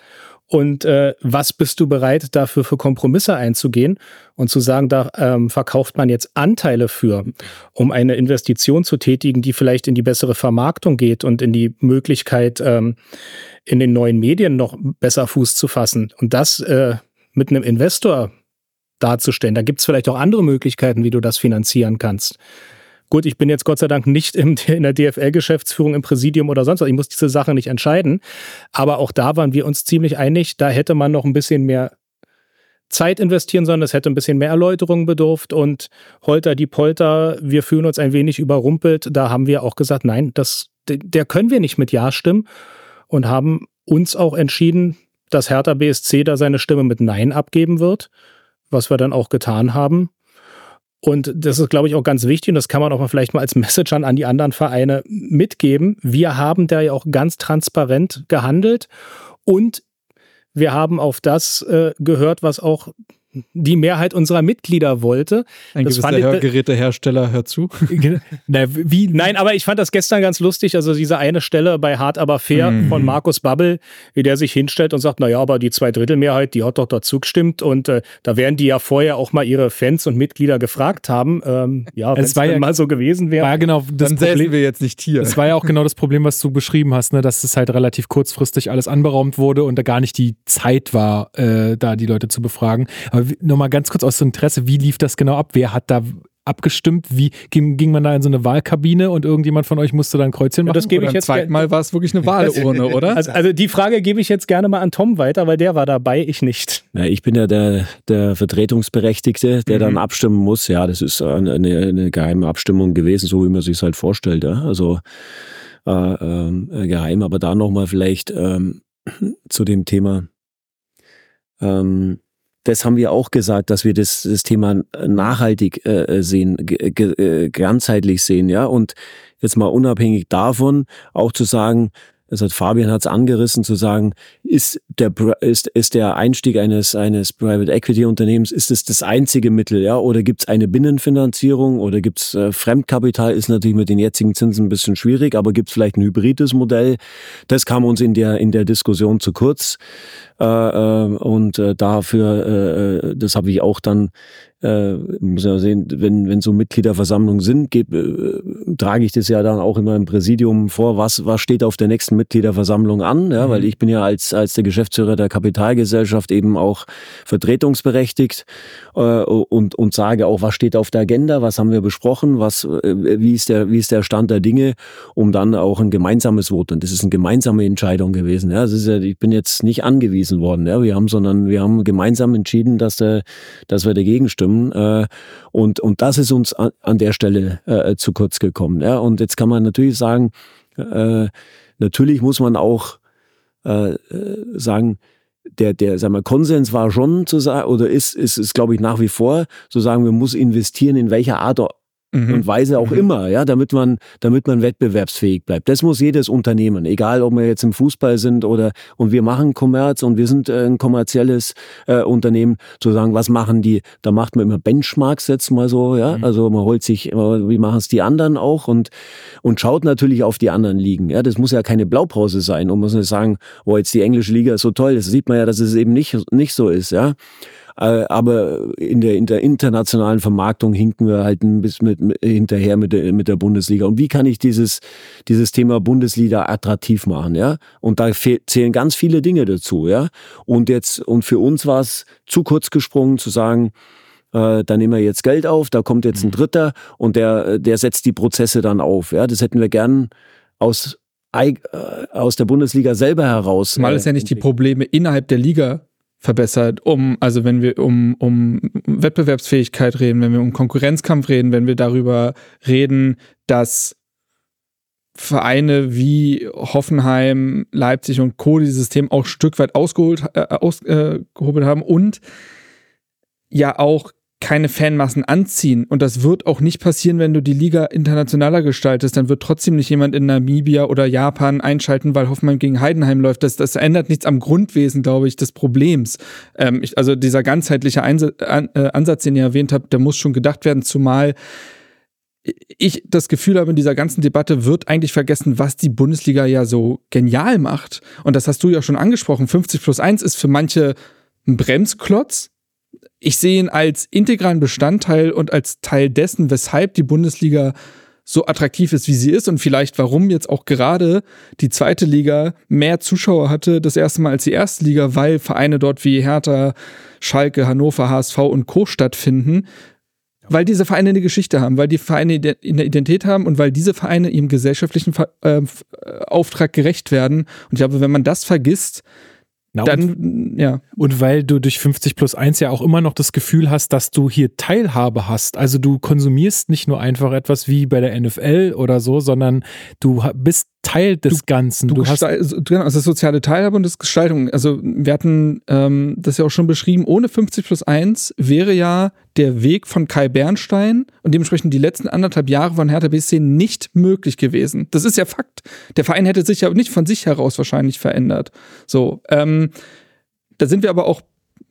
Speaker 6: Und äh, was bist du bereit, dafür für Kompromisse einzugehen und zu sagen, da ähm, verkauft man jetzt Anteile für, um eine Investition zu tätigen, die vielleicht in die bessere Vermarktung geht und in die Möglichkeit, ähm, in den neuen Medien noch besser Fuß zu fassen. Und das äh, mit einem Investor darzustellen. Da gibt es vielleicht auch andere Möglichkeiten, wie du das finanzieren kannst. Gut, ich bin jetzt Gott sei Dank nicht <laughs> in der DFL-Geschäftsführung, im Präsidium oder sonst was. Ich muss diese Sache nicht entscheiden. Aber auch da waren wir uns ziemlich einig, da hätte man noch ein bisschen mehr Zeit investieren sollen, es hätte ein bisschen mehr Erläuterung bedurft und Holter die Polter, wir fühlen uns ein wenig überrumpelt. Da haben wir auch gesagt, nein, das, der können wir nicht mit Ja stimmen und haben uns auch entschieden, dass Hertha BSC da seine Stimme mit Nein abgeben wird, was wir dann auch getan haben. Und das ist, glaube ich, auch ganz wichtig und das kann man auch mal vielleicht mal als <laughs> Message an, die anderen Vereine mitgeben. Wir haben da ja auch ganz transparent gehandelt und wir haben auf das äh, gehört, was auch die Mehrheit unserer Mitglieder wollte.
Speaker 4: Ein das gewisser Hörgerätehersteller hört zu. <laughs>
Speaker 6: Na, wie? Nein, aber ich fand das gestern ganz lustig. Also diese eine Stelle bei Hart aber fair mhm. von Markus Babbel, wie der sich hinstellt und sagt, naja, aber die Zweidrittelmehrheit, die hat doch dazu gestimmt und äh, da werden die ja vorher auch mal ihre Fans und Mitglieder gefragt haben. Ähm, ja, wenn es ja, mal so gewesen wäre.
Speaker 1: War genau das
Speaker 4: dann Problem, wir jetzt nicht hier.
Speaker 1: Das war ja auch genau das Problem, was du beschrieben hast, ne, dass es halt relativ kurzfristig alles anberaumt wurde und da gar nicht die Zeit war, äh, da die Leute zu befragen. Aber aber nochmal ganz kurz aus Interesse, wie lief das genau ab? Wer hat da abgestimmt? Wie ging, ging, man da in so eine Wahlkabine und irgendjemand von euch musste dann Kreuzchen machen?
Speaker 6: Das gebe ich jetzt
Speaker 4: Mal war es wirklich eine Wahlurne, oder? <laughs>
Speaker 6: Also, also, die Frage gebe ich jetzt gerne mal an Tom weiter, weil der war dabei, ich nicht.
Speaker 5: Ja, ich bin ja der, der Vertretungsberechtigte, der mhm. dann abstimmen muss. Ja, das ist eine, eine, geheime Abstimmung gewesen, so wie man sich halt vorstellt. Ja? Also äh, äh, geheim, aber da nochmal vielleicht ähm, <clears throat> zu dem Thema. Ähm, das haben wir auch gesagt, dass wir das, das Thema nachhaltig äh, sehen, äh, ganzheitlich sehen, ja. Und jetzt mal unabhängig davon auch zu sagen, das hat Fabian hat's angerissen zu sagen, ist der ist ist der Einstieg eines eines Private Equity Unternehmens ist es das einzige Mittel, ja, oder gibt's eine Binnenfinanzierung oder gibt's äh, Fremdkapital ist natürlich mit den jetzigen Zinsen ein bisschen schwierig, aber gibt's vielleicht ein hybrides Modell? Das kam uns in der in der Diskussion zu kurz. Äh, äh, und äh, dafür, äh, äh das habe ich auch dann äh, muss ja sehen, wenn, wenn so Mitgliederversammlungen sind, geb, äh, trage ich das ja dann auch immer im Präsidium vor, was, was steht auf der nächsten Mitgliederversammlung an, ja, mhm. weil ich bin ja als, als der Geschäftsführer der Kapitalgesellschaft eben auch vertretungsberechtigt äh, und, und sage auch, was steht auf der Agenda, was haben wir besprochen, was, äh, wie, ist der, wie ist der Stand der Dinge, um dann auch ein gemeinsames Votum. Das ist eine gemeinsame Entscheidung gewesen. Ja. Das ist ja, ich bin jetzt nicht angewiesen worden, ja. Wir haben, sondern wir haben gemeinsam entschieden, dass, der, dass wir dagegen stimmen Firmen. Äh, und, und das ist uns an, der Stelle äh, zu kurz gekommen. Und jetzt kann man natürlich sagen, äh, natürlich muss man auch sagen, der, der, sag mal, Konsens war schon zu sagen, oder ist, ist, ist, glaube ich, nach wie vor zu sagen, wir muss investieren, in welcher Art mhm. und Weise auch mhm. immer, ja, damit man, damit man wettbewerbsfähig bleibt. Das muss jedes Unternehmen, egal ob wir jetzt im Fußball sind oder und wir machen Kommerz und wir sind äh, ein kommerzielles äh, Unternehmen, zu sagen, was machen die? Da macht man immer Benchmarks jetzt mal so, ja, mhm. also man holt sich, wie machen es die anderen auch und und schaut natürlich auf die anderen Ligen. Ja, das muss ja keine Blaupause sein, um muss nicht sagen, oh jetzt die englische Liga ist so toll. Das sieht man ja, dass es eben nicht nicht so ist, ja. Äh, aber in der, in der internationalen Vermarktung hinken wir halt ein bisschen mit, mit, hinterher mit der, mit der Bundesliga. Und wie kann ich dieses, dieses Thema Bundesliga attraktiv machen, ja? Und da zählen ganz viele Dinge dazu, ja? Und jetzt, und für uns war es zu kurz gesprungen zu sagen, äh, da nehmen wir jetzt Geld auf, da kommt jetzt ein mhm. Dritter und der, der setzt die Prozesse dann auf, ja? Das hätten wir gern aus äh, aus der Bundesliga selber heraus.
Speaker 4: Mal ist ja nicht die Probleme innerhalb der Liga verbessert, um, also wenn wir um, um Wettbewerbsfähigkeit reden, wenn wir um Konkurrenzkampf reden, wenn wir darüber reden, dass Vereine wie Hoffenheim, Leipzig und Co. dieses System auch ein Stück weit ausgeholt, äh, ausgehobelt haben und ja auch keine Fanmassen anziehen. Und das wird auch nicht passieren, wenn du die Liga internationaler gestaltest. Dann wird trotzdem nicht jemand in Namibia oder Japan einschalten, weil Hoffenheim gegen Heidenheim läuft. Das, das ändert nichts am Grundwesen, glaube ich, des Problems. Ähm, ich, also dieser ganzheitliche Einsatz, an, äh, Ansatz, den ihr erwähnt habt, der muss schon gedacht werden, zumal ich das Gefühl habe, in dieser ganzen Debatte wird eigentlich vergessen, was die Bundesliga ja so genial macht. Und das hast du ja schon angesprochen. 50 plus 1 ist für manche ein Bremsklotz. Ich sehe ihn als integralen Bestandteil und als Teil dessen, weshalb die Bundesliga so attraktiv ist, wie sie ist und vielleicht warum jetzt auch gerade die zweite Liga mehr Zuschauer hatte, das erste Mal als die erste Liga, weil Vereine dort wie Hertha, Schalke, Hannover, HSV und Co. stattfinden, weil diese Vereine eine Geschichte haben, weil die Vereine eine Identität haben und weil diese Vereine ihrem gesellschaftlichen äh, Auftrag gerecht werden. Und ich glaube, wenn man das vergisst, na, dann,
Speaker 1: und, ja. Und weil du durch 50 plus 1 ja auch immer noch das Gefühl hast, dass du hier Teilhabe hast. Also du konsumierst nicht nur einfach etwas wie bei der NFL oder so, sondern du bist Teil des
Speaker 4: du,
Speaker 1: Ganzen.
Speaker 4: Du, du hast genau, also soziale Teilhabe und das Gestaltung. Also wir hatten ähm, das ja auch schon beschrieben, ohne 50 plus 1 wäre ja der Weg von Kai Bernstein und dementsprechend die letzten anderthalb Jahre von Hertha BSC nicht möglich gewesen. Das ist ja Fakt. Der Verein hätte sich ja nicht von sich heraus wahrscheinlich verändert. So, ähm, da sind wir aber auch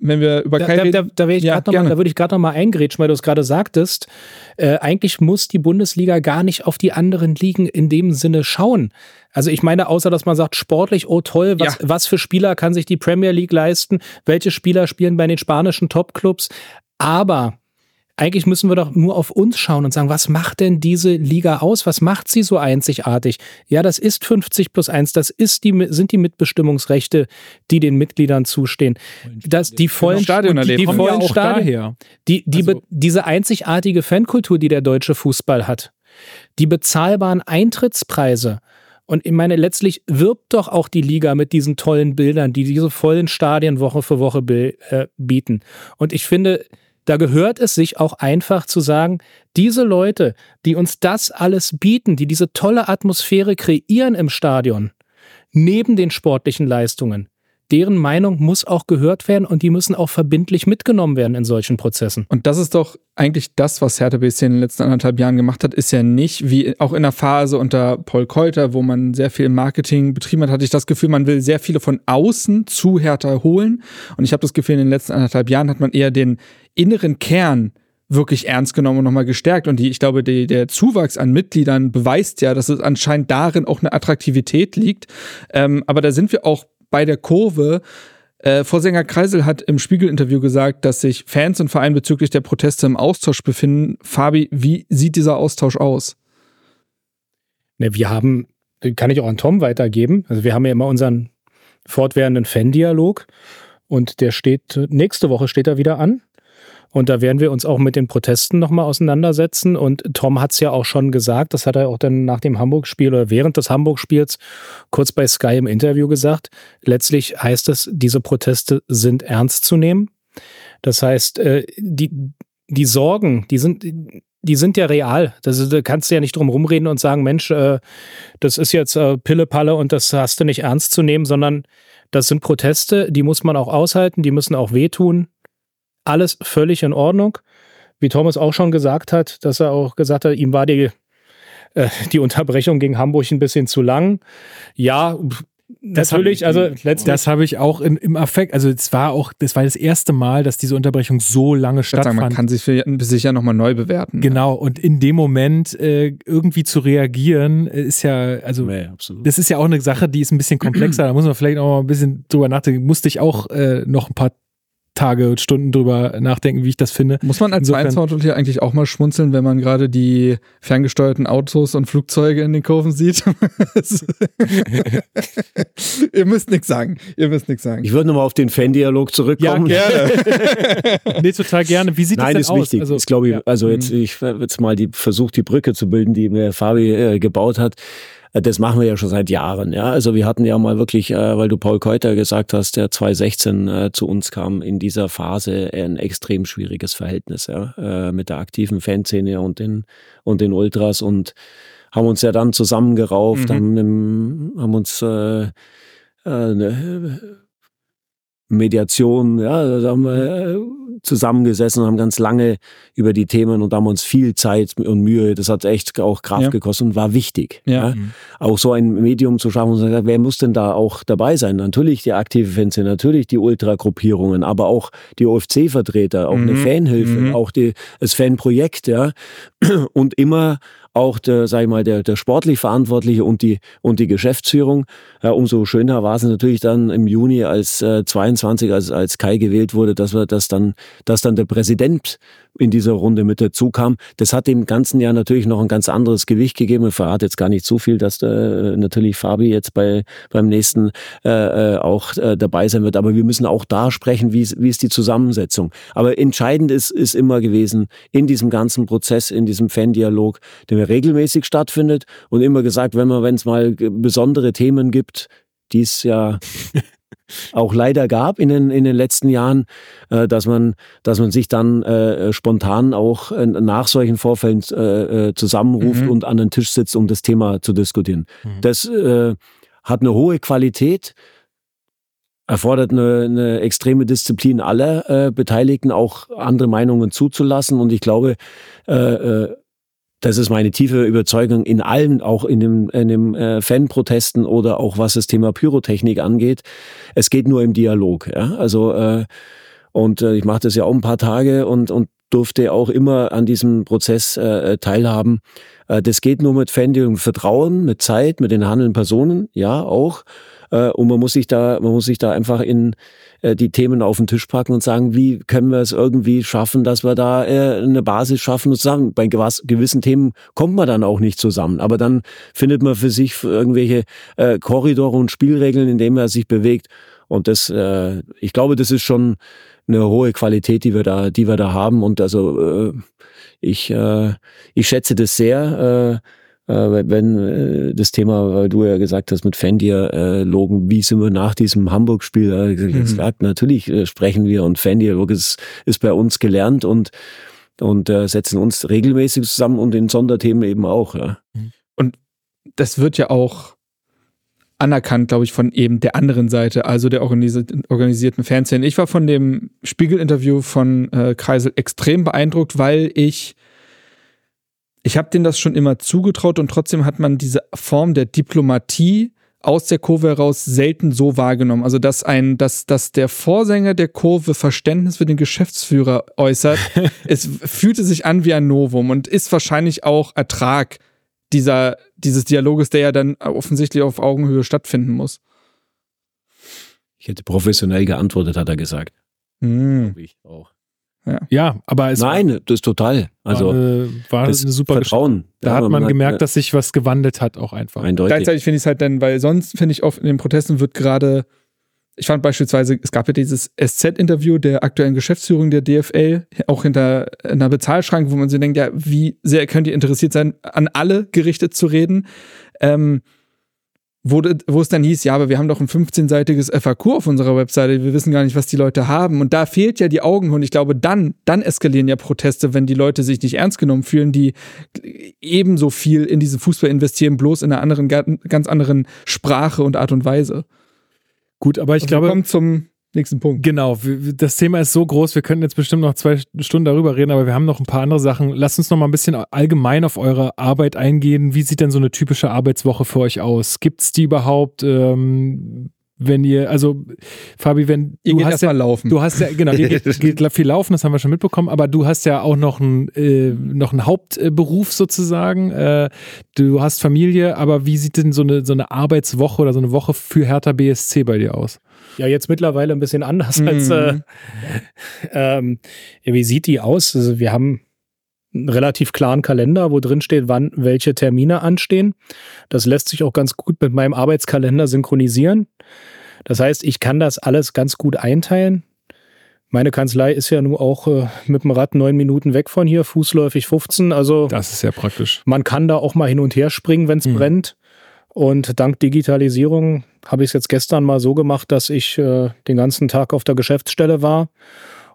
Speaker 4: wenn wir über
Speaker 6: Kai da, da, da, da, ja, noch würde ich gerade noch mal eingrätschen, weil du es gerade sagtest. Äh, eigentlich muss die Bundesliga gar nicht auf die anderen Ligen in dem Sinne schauen. Also ich meine, außer dass man sagt, sportlich, oh toll, was, ja. was für Spieler kann sich die Premier League leisten? Welche Spieler spielen bei den spanischen Topclubs? Aber eigentlich müssen wir doch nur auf uns schauen und sagen, was macht denn diese Liga aus? Was macht sie so einzigartig? Ja, das ist 50 plus 1, das ist die, sind die Mitbestimmungsrechte, die den Mitgliedern zustehen. Das, die vollen Stadion die, die vollen ja Stadien, die, die, also. diese einzigartige Fankultur, die der deutsche Fußball hat, die bezahlbaren Eintrittspreise, und ich meine, letztlich wirbt doch auch die Liga mit diesen tollen Bildern, die diese vollen Stadien Woche für Woche äh, bieten. Und ich finde, da gehört es sich auch einfach zu sagen, diese Leute, die uns das alles bieten, die diese tolle Atmosphäre kreieren im Stadion, neben den sportlichen Leistungen, deren Meinung muss auch gehört werden und die müssen auch verbindlich mitgenommen werden in solchen Prozessen.
Speaker 4: Und das ist doch eigentlich das, was Hertha BSC in den letzten anderthalb Jahren gemacht hat, ist ja nicht wie auch in der Phase unter Paul Keuter, wo man sehr viel Marketing betrieben hat, hatte ich das Gefühl, man will sehr viele von außen zu Hertha holen. Und ich habe das Gefühl, in den letzten anderthalb Jahren hat man eher den inneren Kern wirklich ernst genommen und nochmal gestärkt. Und die, ich glaube, die, der Zuwachs an Mitgliedern beweist ja, dass es anscheinend darin auch eine Attraktivität liegt. Ähm, aber da sind wir auch bei der Kurve. Äh, Vorsänger Kreisel hat im Spiegel-Interview gesagt, dass sich Fans und Verein bezüglich der Proteste im Austausch befinden. Fabi, wie sieht dieser Austausch aus?
Speaker 6: Ne, wir haben, kann ich auch an Tom weitergeben. Also wir haben ja immer unseren fortwährenden Fan-Dialog und der steht, nächste Woche steht er wieder an. Und da werden wir uns auch mit den Protesten nochmal auseinandersetzen. Und Tom hat es ja auch schon gesagt, das hat er auch dann nach dem Hamburg-Spiel oder während des Hamburg-Spiels kurz bei Sky im Interview gesagt. Letztlich heißt es, diese Proteste sind ernst zu nehmen. Das heißt, äh, die, die Sorgen, die sind, die sind ja real. Das, da kannst du ja nicht drum rumreden und sagen, Mensch, äh, das ist jetzt äh, Pille-Palle und das hast du nicht ernst zu nehmen, sondern das sind Proteste, die muss man auch aushalten, die müssen auch wehtun alles völlig in Ordnung. Wie Thomas auch schon gesagt hat, dass er auch gesagt hat, ihm war die, äh, die Unterbrechung gegen Hamburg ein bisschen zu lang. Ja, das natürlich, also letztlich.
Speaker 1: Das habe ich auch in, im Affekt, also es war auch, das war das erste Mal, dass diese Unterbrechung so lange stattfand. Sagen,
Speaker 4: man kann sich für sich ja nochmal neu bewerten.
Speaker 1: Genau, und in dem Moment äh, irgendwie zu reagieren, äh, ist ja, also nee, das ist ja auch eine Sache, die ist ein bisschen komplexer, da muss man vielleicht auch mal ein bisschen drüber nachdenken. Musste ich auch äh, noch ein paar Tage und Stunden drüber nachdenken, wie ich das finde.
Speaker 4: Muss man als Insofern, hier eigentlich auch mal schmunzeln, wenn man gerade die ferngesteuerten Autos und Flugzeuge in den Kurven sieht? <laughs> Ihr müsst nichts sagen. Ihr müsst nichts sagen.
Speaker 5: Ich würde nochmal auf den Fan-Dialog zurückkommen.
Speaker 1: Ja, gerne. <laughs> nee, total gerne. Wie sieht
Speaker 5: Nein,
Speaker 1: das denn
Speaker 5: aus? Nein, ist wichtig. Also, ist, glaube ich, ja. also jetzt, mhm. ich jetzt mal die versucht, die Brücke zu bilden, die mir Fabi äh, gebaut hat. Äh, das machen wir ja schon seit Jahren. Ja, also wir hatten ja mal wirklich, äh, weil du Paul Keuter gesagt hast, der 2016 äh, zu uns kam, in dieser Phase ein extrem schwieriges Verhältnis ja, äh, mit der aktiven Fanszene und den und den Ultras und haben uns ja dann zusammengerauft, mhm. haben, haben uns äh, äh, eine Mediation, ja, da haben wir zusammengesessen und haben ganz lange über die Themen und haben uns viel Zeit und Mühe, das hat echt auch Kraft
Speaker 4: Ja.
Speaker 5: gekostet und war wichtig.
Speaker 4: Ja.
Speaker 5: Ja. Auch so ein Medium zu schaffen und zu sagen, wer muss denn da auch dabei sein? Natürlich die aktive Fanszene, natürlich die Ultra-Gruppierungen, aber auch die OFC-Vertreter, auch eine
Speaker 4: Mhm.
Speaker 5: Fanhilfe,
Speaker 4: Mhm.
Speaker 5: auch die, das Fanprojekt, ja. <clears throat> Und immer auch der, sag ich mal, der, der sportlich Verantwortliche und die, und die Geschäftsführung. Ja, umso schöner war es natürlich dann im Juni, als äh, 22, als, als Kai gewählt wurde, dass wir das dann, dass dann der Präsident in dieser Runde mit dazu kam. Das hat dem ganzen Jahr natürlich noch ein ganz anderes Gewicht gegeben. Ich verrate jetzt gar nicht so viel, dass da, äh, natürlich Fabi jetzt bei, beim nächsten äh, äh, auch äh, dabei sein wird. Aber wir müssen auch da sprechen, wie wie ist die Zusammensetzung. Aber entscheidend ist, ist immer gewesen, in diesem ganzen Prozess, in diesem Fan-Dialog, der regelmäßig stattfindet und immer gesagt, wenn man, wenn es mal besondere Themen gibt, die es ja <laughs> auch leider gab in den, in den letzten Jahren, äh, dass man, dass man sich dann äh, spontan auch äh, nach solchen Vorfällen äh, äh, zusammenruft
Speaker 4: Mhm.
Speaker 5: und an den Tisch sitzt, um das Thema zu diskutieren. Das äh, hat eine hohe Qualität, erfordert eine, eine extreme Disziplin aller Beteiligten, auch andere Meinungen zuzulassen. Und ich glaube, das ist meine tiefe Überzeugung in allen, auch in dem, in dem äh, Fanprotesten oder auch was das Thema Pyrotechnik angeht. Es geht nur im Dialog. Ja? Also äh, und äh, ich mache das ja auch ein paar Tage und und durfte auch immer an diesem Prozess äh, teilhaben. Äh, das geht nur mit Fan Vertrauen, mit Zeit, mit den handelnden Personen, ja auch. Äh, und man muss sich da, man muss sich da einfach in äh, die Themen auf den Tisch packen und sagen, wie können wir es irgendwie schaffen, dass wir da äh, eine Basis schaffen und sagen, bei gewissen Themen kommt man dann auch nicht zusammen. Aber dann findet man für sich irgendwelche äh, Korridore und Spielregeln, in denen man sich bewegt. Und das, äh, ich glaube, das ist schon eine hohe Qualität, die wir da, die wir da haben. Und also äh, ich, äh, ich schätze das sehr. Äh, äh, wenn äh, das Thema, weil du ja gesagt hast, mit Fandialogen, wie sind wir nach diesem Hamburg-Spiel, äh,
Speaker 4: Mhm.
Speaker 5: natürlich äh, sprechen wir und Fandialog ist, ist bei uns gelernt und, und äh, setzen uns regelmäßig zusammen und in Sonderthemen eben auch. Ja.
Speaker 4: das wird ja auch anerkannt, glaube ich, von eben der anderen Seite, also der organisi organisierten Fanszene. Ich war von dem Spiegel-Interview von äh, Kreisel extrem beeindruckt, weil ich ich habe denen das schon immer zugetraut und trotzdem hat man diese Form der Diplomatie aus der Kurve heraus selten so wahrgenommen. Also dass ein, dass, dass der Vorsänger der Kurve Verständnis für den Geschäftsführer äußert, <laughs> es fühlte sich an wie ein Novum und ist wahrscheinlich auch Ertrag dieser, dieses Dialoges, der ja dann offensichtlich auf Augenhöhe stattfinden muss.
Speaker 5: Ich hätte professionell geantwortet, hat er gesagt.
Speaker 4: Hm.
Speaker 5: Glaube ich auch.
Speaker 1: Ja, aber es
Speaker 5: Nein, das ist total.
Speaker 1: war,
Speaker 5: Also
Speaker 1: eine, war
Speaker 5: das
Speaker 1: eine super Geschichte.
Speaker 5: Vertrauen.
Speaker 1: Da
Speaker 5: Ja,
Speaker 1: hat man
Speaker 5: hat,
Speaker 1: gemerkt,
Speaker 5: äh,
Speaker 1: dass sich was gewandelt hat, auch einfach.
Speaker 5: eindeutig.
Speaker 4: Gleichzeitig finde ich es halt dann, weil sonst finde ich oft in den Protesten wird gerade, ich fand beispielsweise, es gab ja dieses SZ-Interview der aktuellen Geschäftsführung der DFL, auch hinter einer Bezahlschranke, wo man sich denkt, ja, wie sehr könnt ihr interessiert sein, an alle gerichtet zu reden. Ähm, wo, wo es dann hieß, ja, aber wir haben doch ein 15-seitiges FAQ auf unserer Webseite, wir wissen gar nicht, was die Leute haben. Und da fehlt ja die Augenhöhe. Und ich glaube, dann, dann eskalieren ja Proteste, wenn die Leute sich nicht ernst genommen fühlen, die ebenso viel in diesen Fußball investieren, bloß in einer anderen, ganz anderen Sprache und Art und Weise.
Speaker 1: Gut, aber ich
Speaker 4: Und
Speaker 1: glaube,
Speaker 4: kommen zum nächsten Punkt.
Speaker 1: Genau, das Thema ist so groß, wir könnten jetzt bestimmt noch zwei Stunden darüber reden, aber wir haben noch ein paar andere Sachen. Lasst uns noch mal ein bisschen allgemein auf eure Arbeit eingehen. Wie sieht denn so eine typische Arbeitswoche für euch aus? Gibt es die überhaupt? Ähm, wenn ihr, also Fabi, wenn
Speaker 4: Ihr
Speaker 1: du hast ja,
Speaker 4: laufen.
Speaker 1: du hast ja, genau, ihr geht, <laughs> geht viel laufen, das haben wir schon mitbekommen, aber du hast ja auch noch einen, äh, noch einen Hauptberuf sozusagen. Äh, du hast Familie, aber wie sieht denn so eine, so eine Arbeitswoche oder so eine Woche für Hertha BSC bei dir aus?
Speaker 6: Ja, jetzt mittlerweile ein bisschen anders
Speaker 4: Mhm. <laughs>
Speaker 6: als äh, ähm, ja, wie sieht die aus? Also wir haben einen relativ klaren Kalender, wo drin steht, wann welche Termine anstehen. Das lässt sich auch ganz gut mit meinem Arbeitskalender synchronisieren. Das heißt, ich kann das alles ganz gut einteilen. Meine Kanzlei ist ja nun auch äh, mit dem Rad neun Minuten weg von hier, fußläufig 15. Also
Speaker 1: Das ist sehr praktisch.
Speaker 6: man kann da auch mal hin und her springen, wenn es
Speaker 1: Mhm.
Speaker 6: brennt. Und dank Digitalisierung habe ich es jetzt gestern mal so gemacht, dass ich äh, den ganzen Tag auf der Geschäftsstelle war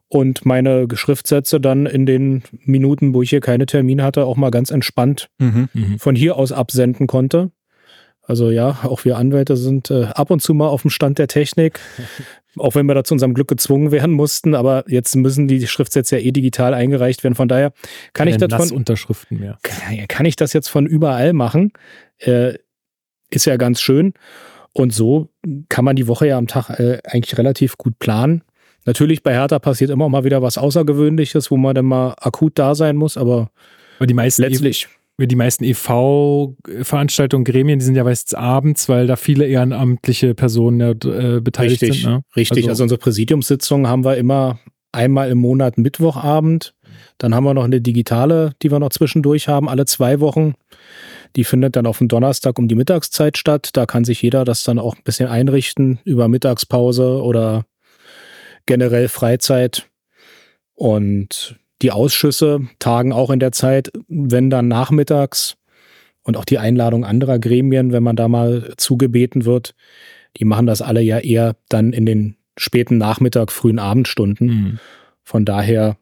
Speaker 6: und meine Schriftsätze dann in den Minuten, wo ich hier keine Termine hatte, auch mal ganz entspannt
Speaker 4: Mhm.
Speaker 1: Mhm.
Speaker 6: von hier aus absenden konnte. Also ja, auch wir Anwälte sind äh, ab und zu mal auf dem Stand der Technik. <laughs> auch wenn wir da zu unserem Glück gezwungen werden mussten, aber jetzt müssen die Schriftsätze ja eh digital eingereicht werden. Von daher kann ich das von
Speaker 1: Unterschriften mehr.
Speaker 6: Kann, kann ich das jetzt von überall machen? Äh, ist ja ganz schön. Und so kann man die Woche ja am Tag äh, eigentlich relativ gut planen. Natürlich bei Hertha passiert immer mal wieder was Außergewöhnliches, wo man dann mal akut da sein muss, aber,
Speaker 1: aber die meisten
Speaker 6: letztlich
Speaker 1: die meisten EV-Veranstaltungen, Gremien, die sind ja meistens abends, weil da viele ehrenamtliche Personen ja, äh, beteiligt
Speaker 6: richtig,
Speaker 1: sind. Ne?
Speaker 6: Richtig, also, also unsere Präsidiumssitzungen haben wir immer einmal im Monat Mittwochabend. Dann haben wir noch eine digitale, die wir noch zwischendurch haben, alle zwei Wochen. Die findet dann auf dem Donnerstag um die Mittagszeit statt. Da kann sich jeder das dann auch ein bisschen einrichten über Mittagspause oder generell Freizeit. Und die Ausschüsse tagen auch in der Zeit, wenn dann nachmittags und auch die Einladung anderer Gremien, wenn man da mal zugebeten wird, die machen das alle ja eher dann in den späten Nachmittag, frühen Abendstunden. Mhm. Von daher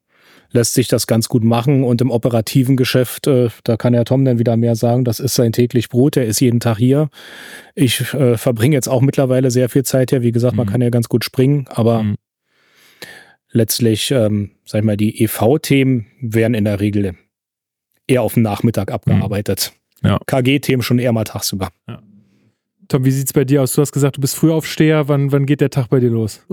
Speaker 6: lässt sich das ganz gut machen. Und im operativen Geschäft, äh, da kann ja Tom dann wieder mehr sagen, das ist sein täglich Brot, er ist jeden Tag hier. Ich äh, verbringe jetzt auch mittlerweile sehr viel Zeit hier. Wie gesagt, mhm. man kann ja ganz gut springen, aber mhm. letztlich, ähm, sag ich mal, die EV-Themen werden in der Regel eher auf den Nachmittag abgearbeitet.
Speaker 1: Mhm. Ja.
Speaker 6: KG-Themen schon eher mal tagsüber. Ja.
Speaker 1: Tom, wie sieht es bei dir aus? Du hast gesagt, du bist Frühaufsteher. Wann, wann geht der Tag bei dir los?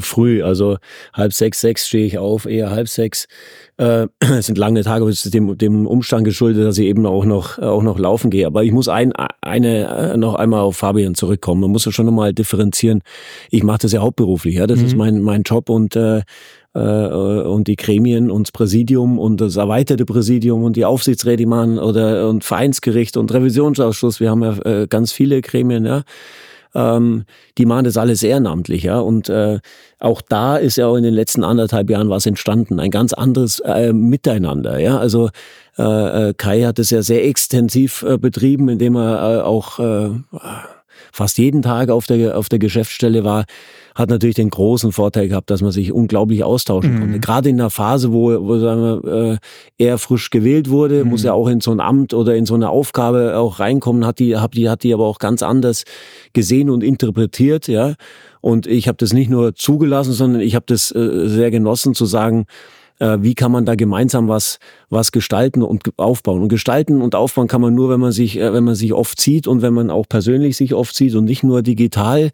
Speaker 5: Früh, also halb sechs, sechs stehe ich auf, eher halb sechs. Äh, <clears throat> es sind lange Tage, es ist dem, dem Umstand geschuldet, dass ich eben auch noch, auch noch laufen gehe. Aber ich muss ein, eine, äh, noch einmal auf Fabian zurückkommen. Man muss ja schon nochmal differenzieren. Ich mache das ja hauptberuflich, ja. Das mhm. ist mein, mein Job und äh, äh, und die Gremien und das Präsidium und das erweiterte Präsidium und die Aufsichtsräte die machen oder und Vereinsgericht und Revisionsausschuss. Wir haben ja äh, ganz viele Gremien, ja. Ähm, die machen das alles ehrenamtlich, ja. Und äh, auch da ist ja auch in den letzten anderthalb Jahren was entstanden, ein ganz anderes äh, Miteinander, ja. Also äh, äh Kai hat es ja sehr extensiv äh, betrieben, indem er äh, auch äh, fast jeden Tag auf der auf der Geschäftsstelle war hat natürlich den großen Vorteil gehabt, dass man sich unglaublich austauschen mhm. konnte. Gerade in der Phase, wo, wo sagen wir, äh, er frisch gewählt wurde, mhm. muss er auch in so ein Amt oder in so eine Aufgabe auch reinkommen, hat die, hat die, hat die aber auch ganz anders gesehen und interpretiert, ja. Und ich habe das nicht nur zugelassen, sondern ich habe das äh, sehr genossen zu sagen, äh, wie kann man da gemeinsam was, was gestalten und aufbauen. Und gestalten und aufbauen kann man nur, wenn man sich, äh, wenn man sich oft sieht und wenn man auch persönlich sich oft sieht und nicht nur digital.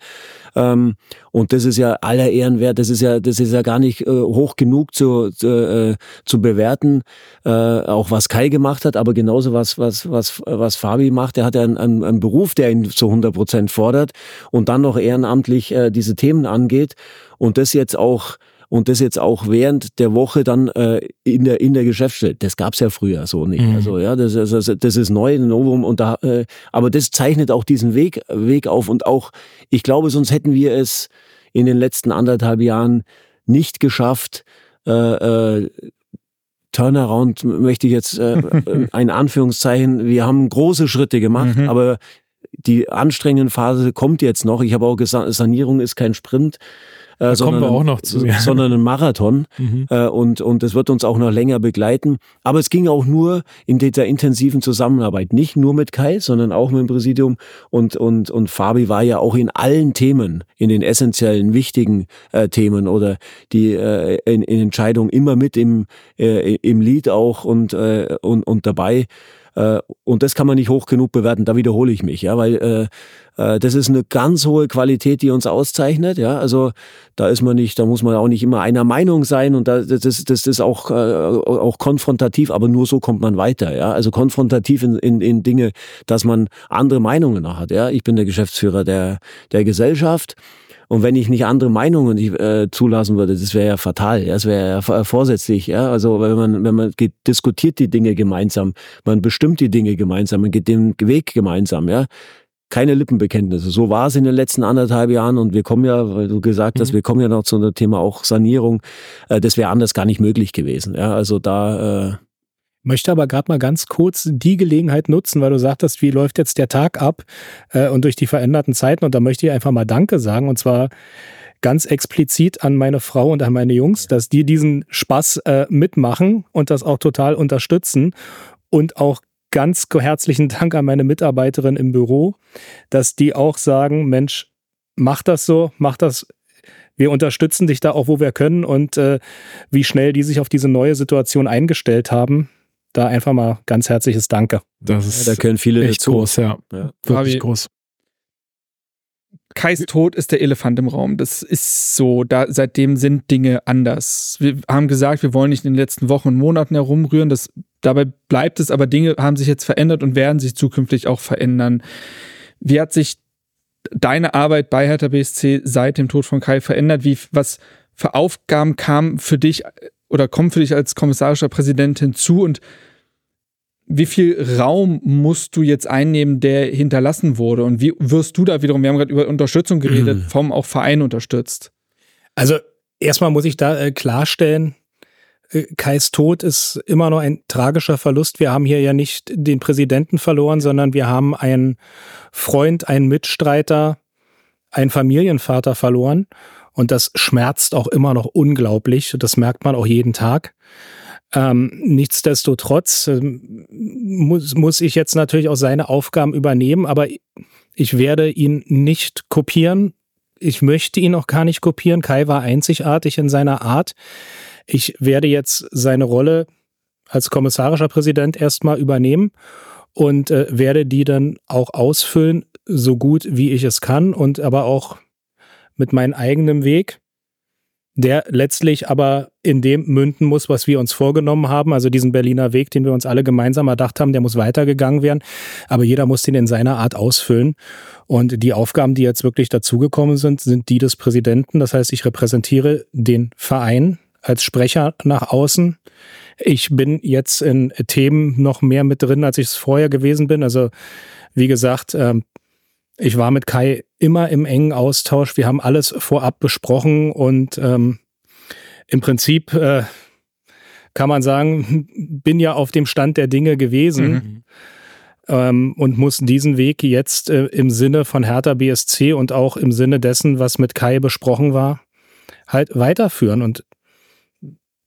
Speaker 5: Ähm, und das ist ja aller Ehren wert. Das ist ja, das ist ja gar nicht äh, hoch genug zu, zu, zu bewerten, auch was Kai gemacht hat, aber genauso was, was, was, was Fabi macht. Er hat ja einen, einen, Beruf, der ihn zu 100 Prozent fordert und dann noch ehrenamtlich diese Themen angeht und das jetzt auch und das jetzt auch während der Woche dann äh, in der in der Geschäftsstelle. Das gab's ja früher so nicht. Mhm. Also ja, das, das, das ist neu, ein Novum und da, äh, aber das zeichnet auch diesen Weg Weg auf und auch, ich glaube, sonst hätten wir es in den letzten anderthalb Jahren nicht geschafft. Äh, äh, Turnaround möchte ich jetzt äh, <laughs> ein Anführungszeichen. Wir haben große Schritte gemacht, mhm. aber die anstrengende Phase kommt jetzt noch. Ich habe auch gesagt, Sanierung ist kein Sprint.
Speaker 1: Äh, sondern, kommen wir auch noch zu.
Speaker 5: Ja. Sondern ein Marathon. Mhm. Äh, und, und das wird uns auch noch länger begleiten. Aber es ging auch nur in dieser intensiven Zusammenarbeit. Nicht nur mit Kai, sondern auch mit dem Präsidium. Und, und, und Fabi war ja auch in allen Themen, in den essentiellen, wichtigen äh, Themen oder die äh, in, in Entscheidungen immer mit im, äh, im Lied auch und, äh, und, und dabei. Äh, und das kann man nicht hoch genug bewerten, da wiederhole ich mich, ja, weil äh, äh, das ist eine ganz hohe Qualität, die uns auszeichnet, ja. Also da ist man nicht, da muss man auch nicht immer einer Meinung sein und da, das, das, ist auch, äh, auch konfrontativ, aber nur so kommt man weiter, ja. Also konfrontativ in, in, in Dinge, dass man andere Meinungen hat, ja. Ich bin der Geschäftsführer der, der Gesellschaft. Und wenn ich nicht andere Meinungen äh, zulassen würde, das wäre ja fatal, ja, das wäre ja vorsätzlich, ja. Also wenn man, wenn man geht, diskutiert die Dinge gemeinsam, man bestimmt die Dinge gemeinsam, man geht den Weg gemeinsam, ja. Keine Lippenbekenntnisse. So war es in den letzten anderthalb Jahren und wir kommen ja, weil du gesagt hast, mhm. wir kommen ja noch zu einem Thema auch Sanierung. Äh, das wäre anders gar nicht möglich gewesen. Ja, also da äh,
Speaker 6: Möchte aber gerade mal ganz kurz die Gelegenheit nutzen, weil du sagtest, wie läuft jetzt der Tag ab äh, und durch die veränderten Zeiten. Und da möchte ich einfach mal Danke sagen. Und zwar ganz explizit an meine Frau und an meine Jungs, dass die diesen Spaß äh, mitmachen und das auch total unterstützen. Und auch ganz herzlichen Dank an meine Mitarbeiterin im Büro, dass die auch sagen, Mensch, mach das so, mach das wir unterstützen dich da auch, wo wir können und äh, wie schnell die sich auf diese neue Situation eingestellt haben. Da einfach mal ganz herzliches Danke.
Speaker 5: Das ist ja, da können viele
Speaker 1: echt dazu. groß, ja. ja. Wirklich Fabi, groß.
Speaker 4: Kais Tod ist der Elefant im Raum. Das ist so. Da, seitdem sind Dinge anders. Wir haben gesagt, wir wollen nicht in den letzten Wochen und Monaten herumrühren. Das, dabei bleibt es, aber Dinge haben sich jetzt verändert und werden sich zukünftig auch verändern. Wie hat sich deine Arbeit bei Hertha BSC seit dem Tod von Kai verändert? Wie, was für Aufgaben kamen für dich oder kommen für dich als kommissarischer Präsident hinzu und wie viel Raum musst du jetzt einnehmen, der hinterlassen wurde? Und wie wirst du da wiederum, wir haben gerade über Unterstützung geredet, mhm. vom auch Verein unterstützt?
Speaker 6: Also erstmal muss ich da äh, klarstellen, äh, Kais Tod ist immer noch ein tragischer Verlust. Wir haben hier ja nicht den Präsidenten verloren, sondern wir haben einen Freund, einen Mitstreiter, einen Familienvater verloren. Und das schmerzt auch immer noch unglaublich. Das merkt man auch jeden Tag. Ähm, nichtsdestotrotz äh, muss, muss ich jetzt natürlich auch seine Aufgaben übernehmen, aber ich werde ihn nicht kopieren. Ich möchte ihn auch gar nicht kopieren. Kai war einzigartig in seiner Art. Ich werde jetzt seine Rolle als kommissarischer Präsident erstmal übernehmen und äh, werde die dann auch ausfüllen, so gut wie ich es kann und aber auch mit meinem eigenen Weg der letztlich aber in dem münden muss, was wir uns vorgenommen haben. Also diesen Berliner Weg, den wir uns alle gemeinsam erdacht haben, der muss weitergegangen werden. Aber jeder muss den in seiner Art ausfüllen. Und die Aufgaben, die jetzt wirklich dazugekommen sind, sind die des Präsidenten. Das heißt, ich repräsentiere den Verein als Sprecher nach außen. Ich bin jetzt in Themen noch mehr mit drin, als ich es vorher gewesen bin. Also wie gesagt, ähm, ich war mit Kai immer im engen Austausch. Wir haben alles vorab besprochen und ähm, im Prinzip äh, kann man sagen, <laughs> bin ja auf dem Stand der Dinge gewesen. Mhm. Ähm, und muss diesen Weg jetzt äh, im Sinne von Hertha BSC und auch im Sinne dessen, was mit Kai besprochen war, halt weiterführen. Und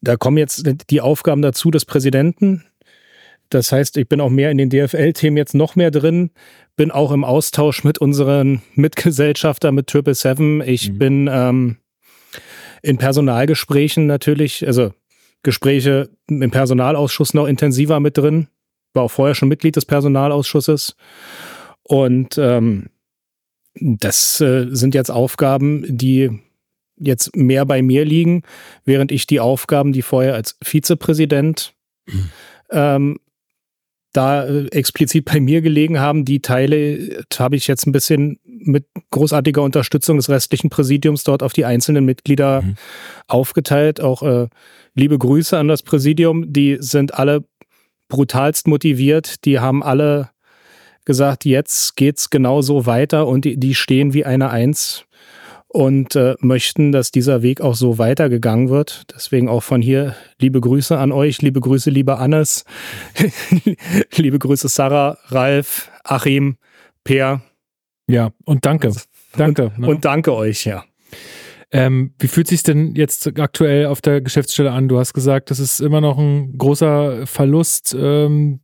Speaker 6: da kommen jetzt die Aufgaben dazu des Präsidenten, das heißt, ich bin auch mehr in den DFL-Themen jetzt noch mehr drin, bin auch im Austausch mit unseren Mitgesellschaftern, mit Triple Seven. Ich mhm. bin ähm, in Personalgesprächen natürlich, also Gespräche im Personalausschuss noch intensiver mit drin. War auch vorher schon Mitglied des Personalausschusses. Und ähm, das äh, sind jetzt Aufgaben, die jetzt mehr bei mir liegen, während ich die Aufgaben, die vorher als Vizepräsident mhm. ähm, da äh, explizit bei mir gelegen haben. Die Teile äh, habe ich jetzt ein bisschen mit großartiger Unterstützung des restlichen Präsidiums dort auf die einzelnen Mitglieder mhm. aufgeteilt. Auch äh, liebe Grüße an das Präsidium. Die sind alle brutalst motiviert. Die haben alle gesagt, jetzt geht's genau so weiter und die, die stehen wie eine Eins und äh, möchten, dass dieser Weg auch so weitergegangen wird. Deswegen auch von hier liebe Grüße an euch, liebe Grüße, liebe Annes, <laughs> liebe Grüße Sarah, Ralf, Achim, Per.
Speaker 1: Ja, und danke. Danke.
Speaker 6: Und, ne? und danke euch, ja.
Speaker 1: Ähm, wie fühlt sich denn jetzt aktuell auf der Geschäftsstelle an? Du hast gesagt, das ist immer noch ein großer Verlust. Ähm,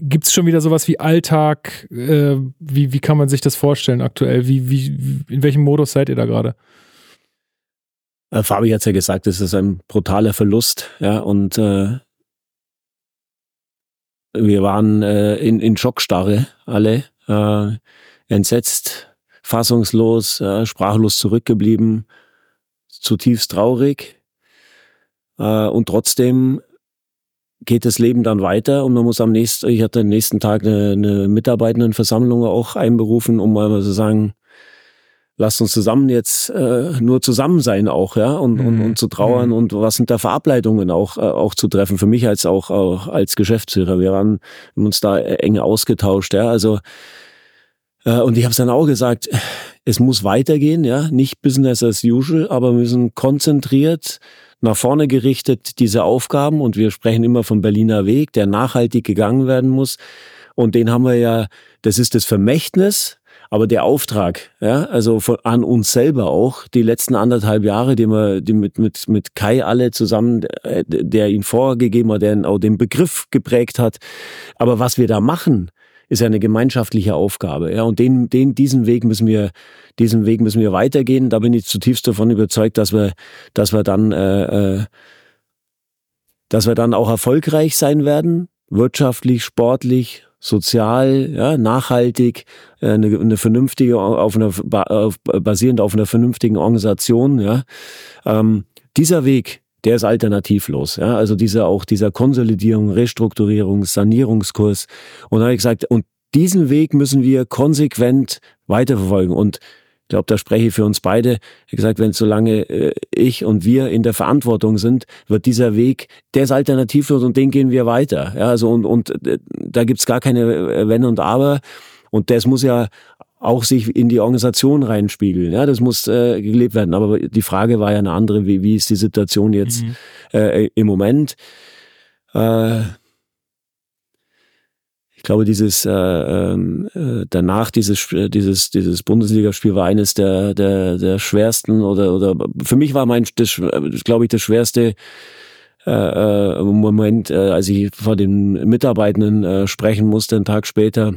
Speaker 1: Gibt es schon wieder sowas wie Alltag? Äh, wie, wie kann man sich das vorstellen aktuell? Wie, wie, in welchem Modus seid ihr da gerade?
Speaker 5: Äh, Fabi hat ja gesagt, es ist ein brutaler Verlust, ja, und äh, wir waren äh, in, in Schockstarre alle, äh, entsetzt, fassungslos, äh, sprachlos zurückgeblieben, zutiefst traurig. Und trotzdem geht das Leben dann weiter und man muss am nächsten, ich hatte am nächsten Tag eine, eine Mitarbeitendenversammlung auch einberufen, um mal zu sagen, lasst uns zusammen jetzt äh, nur zusammen sein auch, ja, und, mhm. und, und zu trauern mhm. und was sind da für Ableitungen auch, äh, auch zu treffen, für mich als auch, auch als Geschäftsführer. Wir haben uns da eng ausgetauscht, ja, also äh, und ich habe es dann auch gesagt, es muss weitergehen, ja, nicht Business as usual, aber wir müssen konzentriert nach vorne gerichtet diese Aufgaben und wir sprechen immer vom Berliner Weg, der nachhaltig gegangen werden muss. Und den haben wir ja, das ist das Vermächtnis, aber der Auftrag, ja, also von, an uns selber auch, die letzten anderthalb Jahre, die wir die mit, mit, mit Kai alle zusammen, der, der ihn vorgegeben hat, der auch den Begriff geprägt hat. Aber was wir da machen, ist ja eine gemeinschaftliche Aufgabe. Ja, und den, den, diesen Weg müssen wir, diesen Weg müssen wir weitergehen. Da bin ich zutiefst davon überzeugt, dass wir, dass wir dann, äh, äh, dass wir dann auch erfolgreich sein werden, wirtschaftlich, sportlich, sozial, ja, nachhaltig, äh, eine, eine vernünftige, auf einer, auf, basierend auf einer vernünftigen Organisation, ja. Ähm, dieser Weg, der ist alternativlos. Ja? Also dieser auch dieser Konsolidierung, Restrukturierung, Sanierungskurs. Und da habe ich gesagt, und diesen Weg müssen wir konsequent weiterverfolgen. Und ich glaube, da spreche ich für uns beide. Ich gesagt, wenn solange äh, ich und wir in der Verantwortung sind, wird dieser Weg, der ist alternativlos und den gehen wir weiter. Ja, also und, und äh, da gibt's gar keine äh, Wenn und Aber. Und das muss ja auch sich in die Organisation reinspiegeln. Ja, das muss äh, gelebt werden. Aber die Frage war ja eine andere, wie, wie ist die Situation jetzt mhm. äh, im Moment? Äh, ich glaube, dieses äh, ähm, äh, danach dieses dieses dieses Bundesligaspiel war eines der der der schwersten oder oder für mich war mein das glaube ich das schwerste äh, äh, Moment, äh, als ich vor den Mitarbeitenden äh, sprechen musste, einen Tag später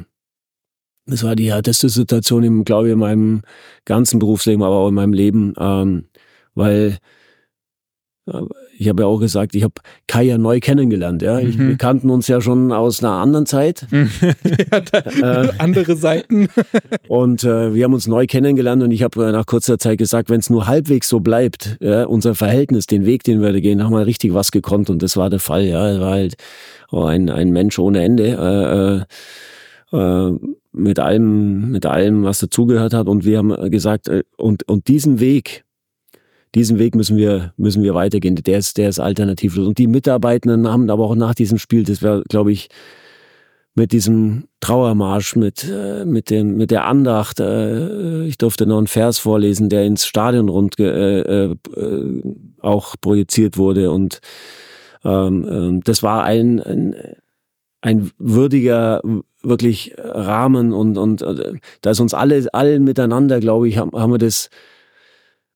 Speaker 5: das war die härteste Situation, im, glaube ich, in meinem ganzen Berufsleben, aber auch in meinem Leben, ähm, weil äh, ich habe ja auch gesagt, ich habe Kai ja neu kennengelernt. Ja, ich, mhm. wir kannten uns ja schon aus einer anderen Zeit, <laughs>
Speaker 4: ja, <laughs> äh, andere Seiten. <laughs>
Speaker 5: und äh, wir haben uns neu kennengelernt und ich habe äh, nach kurzer Zeit gesagt, wenn es nur halbwegs so bleibt, ja, unser Verhältnis, den Weg, den wir da gehen, haben wir richtig was gekonnt und das war der Fall. Ja, er war halt oh, ein ein Mensch ohne Ende. Äh, äh mit allem, mit allem, was dazugehört hat. Und wir haben gesagt, äh, und, und diesen Weg, diesen Weg müssen wir, müssen wir weitergehen. Der ist, der ist alternativlos. Und die Mitarbeitenden haben aber auch nach diesem Spiel, das wäre, glaube ich, mit diesem Trauermarsch, mit, äh, mit, dem, mit der Andacht. Äh, ich durfte noch einen Vers vorlesen, der ins Stadion rund äh, äh, auch projiziert wurde. Und ähm, ähm, das war ein, ein, ein würdiger, wirklich Rahmen und, und äh, da ist uns alle, allen miteinander, glaube ich, haben, haben wir das,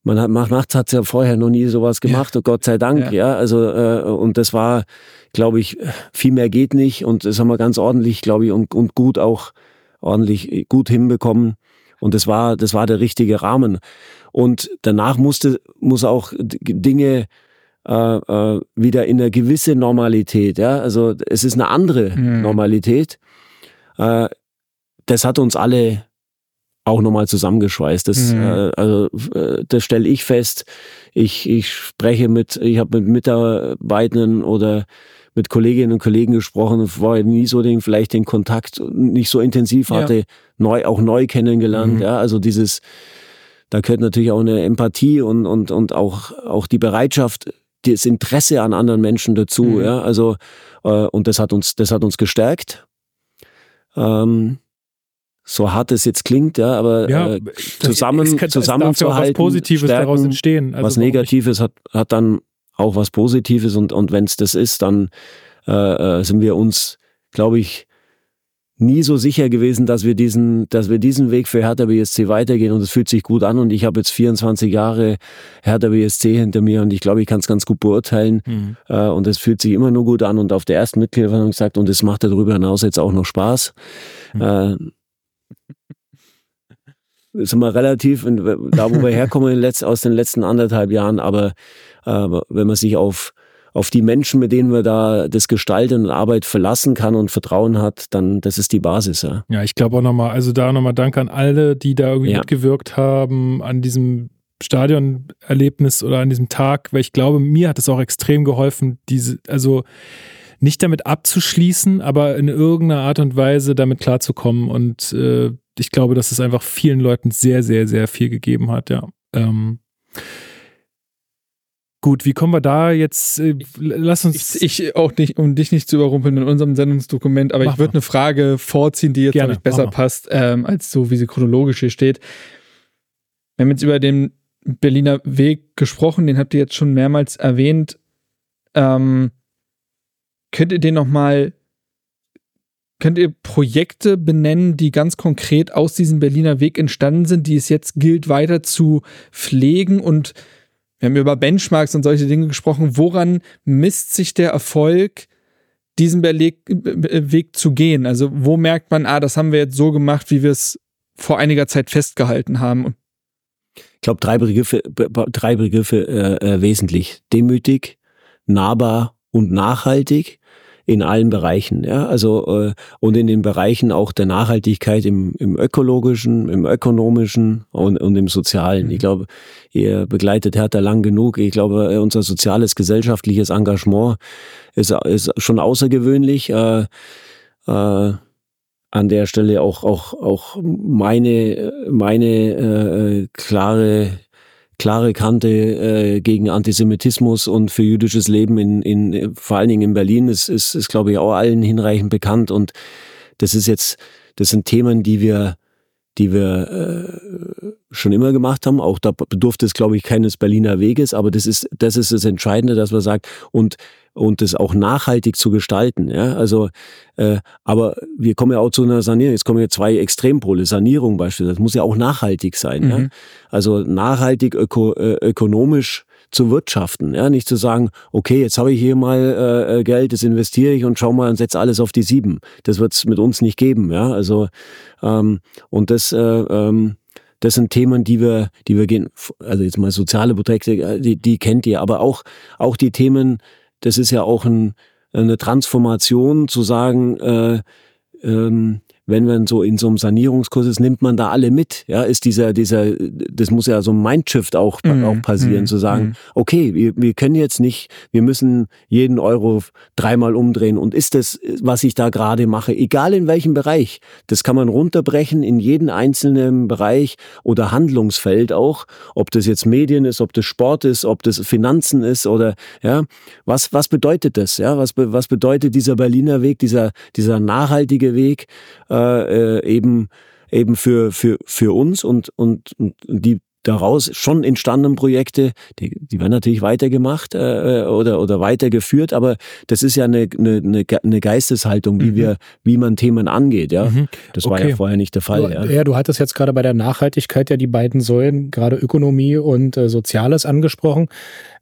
Speaker 5: man hat, macht, hat ja vorher noch nie sowas gemacht, ja. Gott sei Dank, ja. ja. Also, äh, und das war, glaube ich, viel mehr geht nicht und das haben wir ganz ordentlich, glaube ich, und, und gut auch ordentlich gut hinbekommen. Und das war, das war der richtige Rahmen. Und danach musste, muss auch Dinge äh, äh, wieder in eine gewisse Normalität. Ja? Also es ist eine andere mhm. Normalität. Äh, das hat uns alle auch nochmal zusammengeschweißt. Das, mhm. äh, also, äh, das stelle ich fest. Ich, ich spreche mit, ich habe mit Mitarbeitenden oder mit Kolleginnen und Kollegen gesprochen, war nie so den, vielleicht den Kontakt nicht so intensiv hatte, ja. neu, auch neu kennengelernt. Mhm. Ja, also dieses, da gehört natürlich auch eine Empathie und, und, und auch, auch die Bereitschaft, das Interesse an anderen Menschen dazu. Mhm. Ja, also, äh, und das hat uns, das hat uns gestärkt. Ähm, so hart es jetzt klingt, ja, aber ja, äh, zusammen, es kann, zusammenzuhalten,
Speaker 1: was Positives stärken, daraus entstehen.
Speaker 5: Also was Negatives hat, hat dann auch was Positives und, und wenn es das ist, dann äh, äh, sind wir uns, glaube ich, nie so sicher gewesen, dass wir diesen, dass wir diesen Weg für Hertha BSC weitergehen und es fühlt sich gut an und ich habe jetzt 24 Jahre Hertha BSC hinter mir und ich glaube, ich kann es ganz gut beurteilen mhm. äh, und es fühlt sich immer nur gut an und auf der ersten Mitgliederversammlung gesagt und es macht darüber hinaus jetzt auch noch Spaß. Mhm. Äh, sind wir relativ da, wo wir herkommen aus den letzten anderthalb Jahren, aber äh, wenn man sich auf auf die Menschen, mit denen wir da das Gestalten und Arbeit verlassen kann und Vertrauen hat, dann das ist die Basis. Ja,
Speaker 1: ja ich glaube auch nochmal, also da nochmal Dank an alle, die da irgendwie ja. mitgewirkt haben, an diesem Stadionerlebnis oder an diesem Tag, weil ich glaube, mir hat es auch extrem geholfen, diese, also nicht damit abzuschließen, aber in irgendeiner Art und Weise damit klarzukommen. Und äh, ich glaube, dass es einfach vielen Leuten sehr, sehr, sehr viel gegeben hat, ja. Ähm, Gut, wie kommen wir da jetzt? Äh, lass uns.
Speaker 4: Ich, ich, auch nicht, um dich nicht zu überrumpeln in unserem Sendungsdokument, aber Mach ich würde eine Frage vorziehen, die jetzt, glaube ich, besser passt, ähm, als so, wie sie chronologisch hier steht. Wir haben jetzt über den Berliner Weg gesprochen, den habt ihr jetzt schon mehrmals erwähnt. Ähm, könnt ihr den nochmal, könnt ihr Projekte benennen, die ganz konkret aus diesem Berliner Weg entstanden sind, die es jetzt gilt, weiter zu pflegen und wir haben über Benchmarks und solche Dinge gesprochen. Woran misst sich der Erfolg diesen Beleg, Weg zu gehen? Also wo merkt man, ah, das haben wir jetzt so gemacht, wie wir es vor einiger Zeit festgehalten haben?
Speaker 5: Ich glaube, drei Begriffe, drei Begriffe äh, äh, wesentlich. Demütig, nahbar und nachhaltig in allen Bereichen. Ja? Also äh, und in den Bereichen auch der Nachhaltigkeit im, im ökologischen, im ökonomischen und, und im sozialen. Mhm. Ich glaube, ihr begleitet Hertha lang genug. Ich glaube, unser soziales, gesellschaftliches Engagement ist, ist schon außergewöhnlich. Äh, äh, an der Stelle auch auch auch meine meine äh, klare klare Kante äh, gegen Antisemitismus und für jüdisches Leben in, in vor allen Dingen in Berlin ist, ist, ist glaube ich auch allen hinreichend bekannt. Und das ist jetzt das sind Themen, die wir die wir äh, schon immer gemacht haben. Auch da bedurfte es, glaube ich, keines Berliner Weges, aber das ist, das ist das Entscheidende, dass man sagt, und, und das auch nachhaltig zu gestalten. Ja? Also, äh, aber wir kommen ja auch zu einer Sanierung. Jetzt kommen ja zwei Extrempole. Sanierung beispielsweise, das muss ja auch nachhaltig sein. Mhm. Ja? Also nachhaltig öko, äh, ökonomisch zu wirtschaften. Ja, nicht zu sagen, okay, jetzt habe ich hier mal äh, äh Geld, das investiere ich und schau mal und setze alles auf die sieben. Das wird es mit uns nicht geben. Ja, also ähm, und das äh, ähm, das sind Themen, die wir, die wir gehen, also jetzt mal soziale Beträge, äh, die, die kennt ihr, aber auch, auch die Themen, das ist ja auch ein, eine Transformation zu sagen, äh, ähm, wenn man so in so einem Sanierungskurs ist, nimmt man da alle mit. Ja, ist dieser, dieser, das muss ja so ein Mindshift auch, mm, auch passieren, mm, zu sagen, mm. okay, wir, wir können jetzt nicht, wir müssen jeden Euro dreimal umdrehen. Und ist das, was ich da gerade mache, egal in welchem Bereich, das kann man runterbrechen in jeden einzelnen Bereich oder Handlungsfeld auch, ob das jetzt Medien ist, ob das Sport ist, ob das Finanzen ist oder, ja, was, was bedeutet das? Ja, was, was bedeutet dieser Berliner Weg, dieser, dieser nachhaltige Weg? Äh, äh, eben eben für für für uns und und, und die daraus schon entstandenen Projekte, die, die werden natürlich weitergemacht äh, oder, oder weitergeführt, aber das ist ja eine, eine, eine Geisteshaltung, wie mhm. wir, wie man Themen angeht, ja. Mhm. Das okay. war ja vorher nicht der Fall.
Speaker 6: Du, ja. ja, du hattest jetzt gerade bei der Nachhaltigkeit ja die beiden Säulen, gerade Ökonomie und äh, Soziales angesprochen.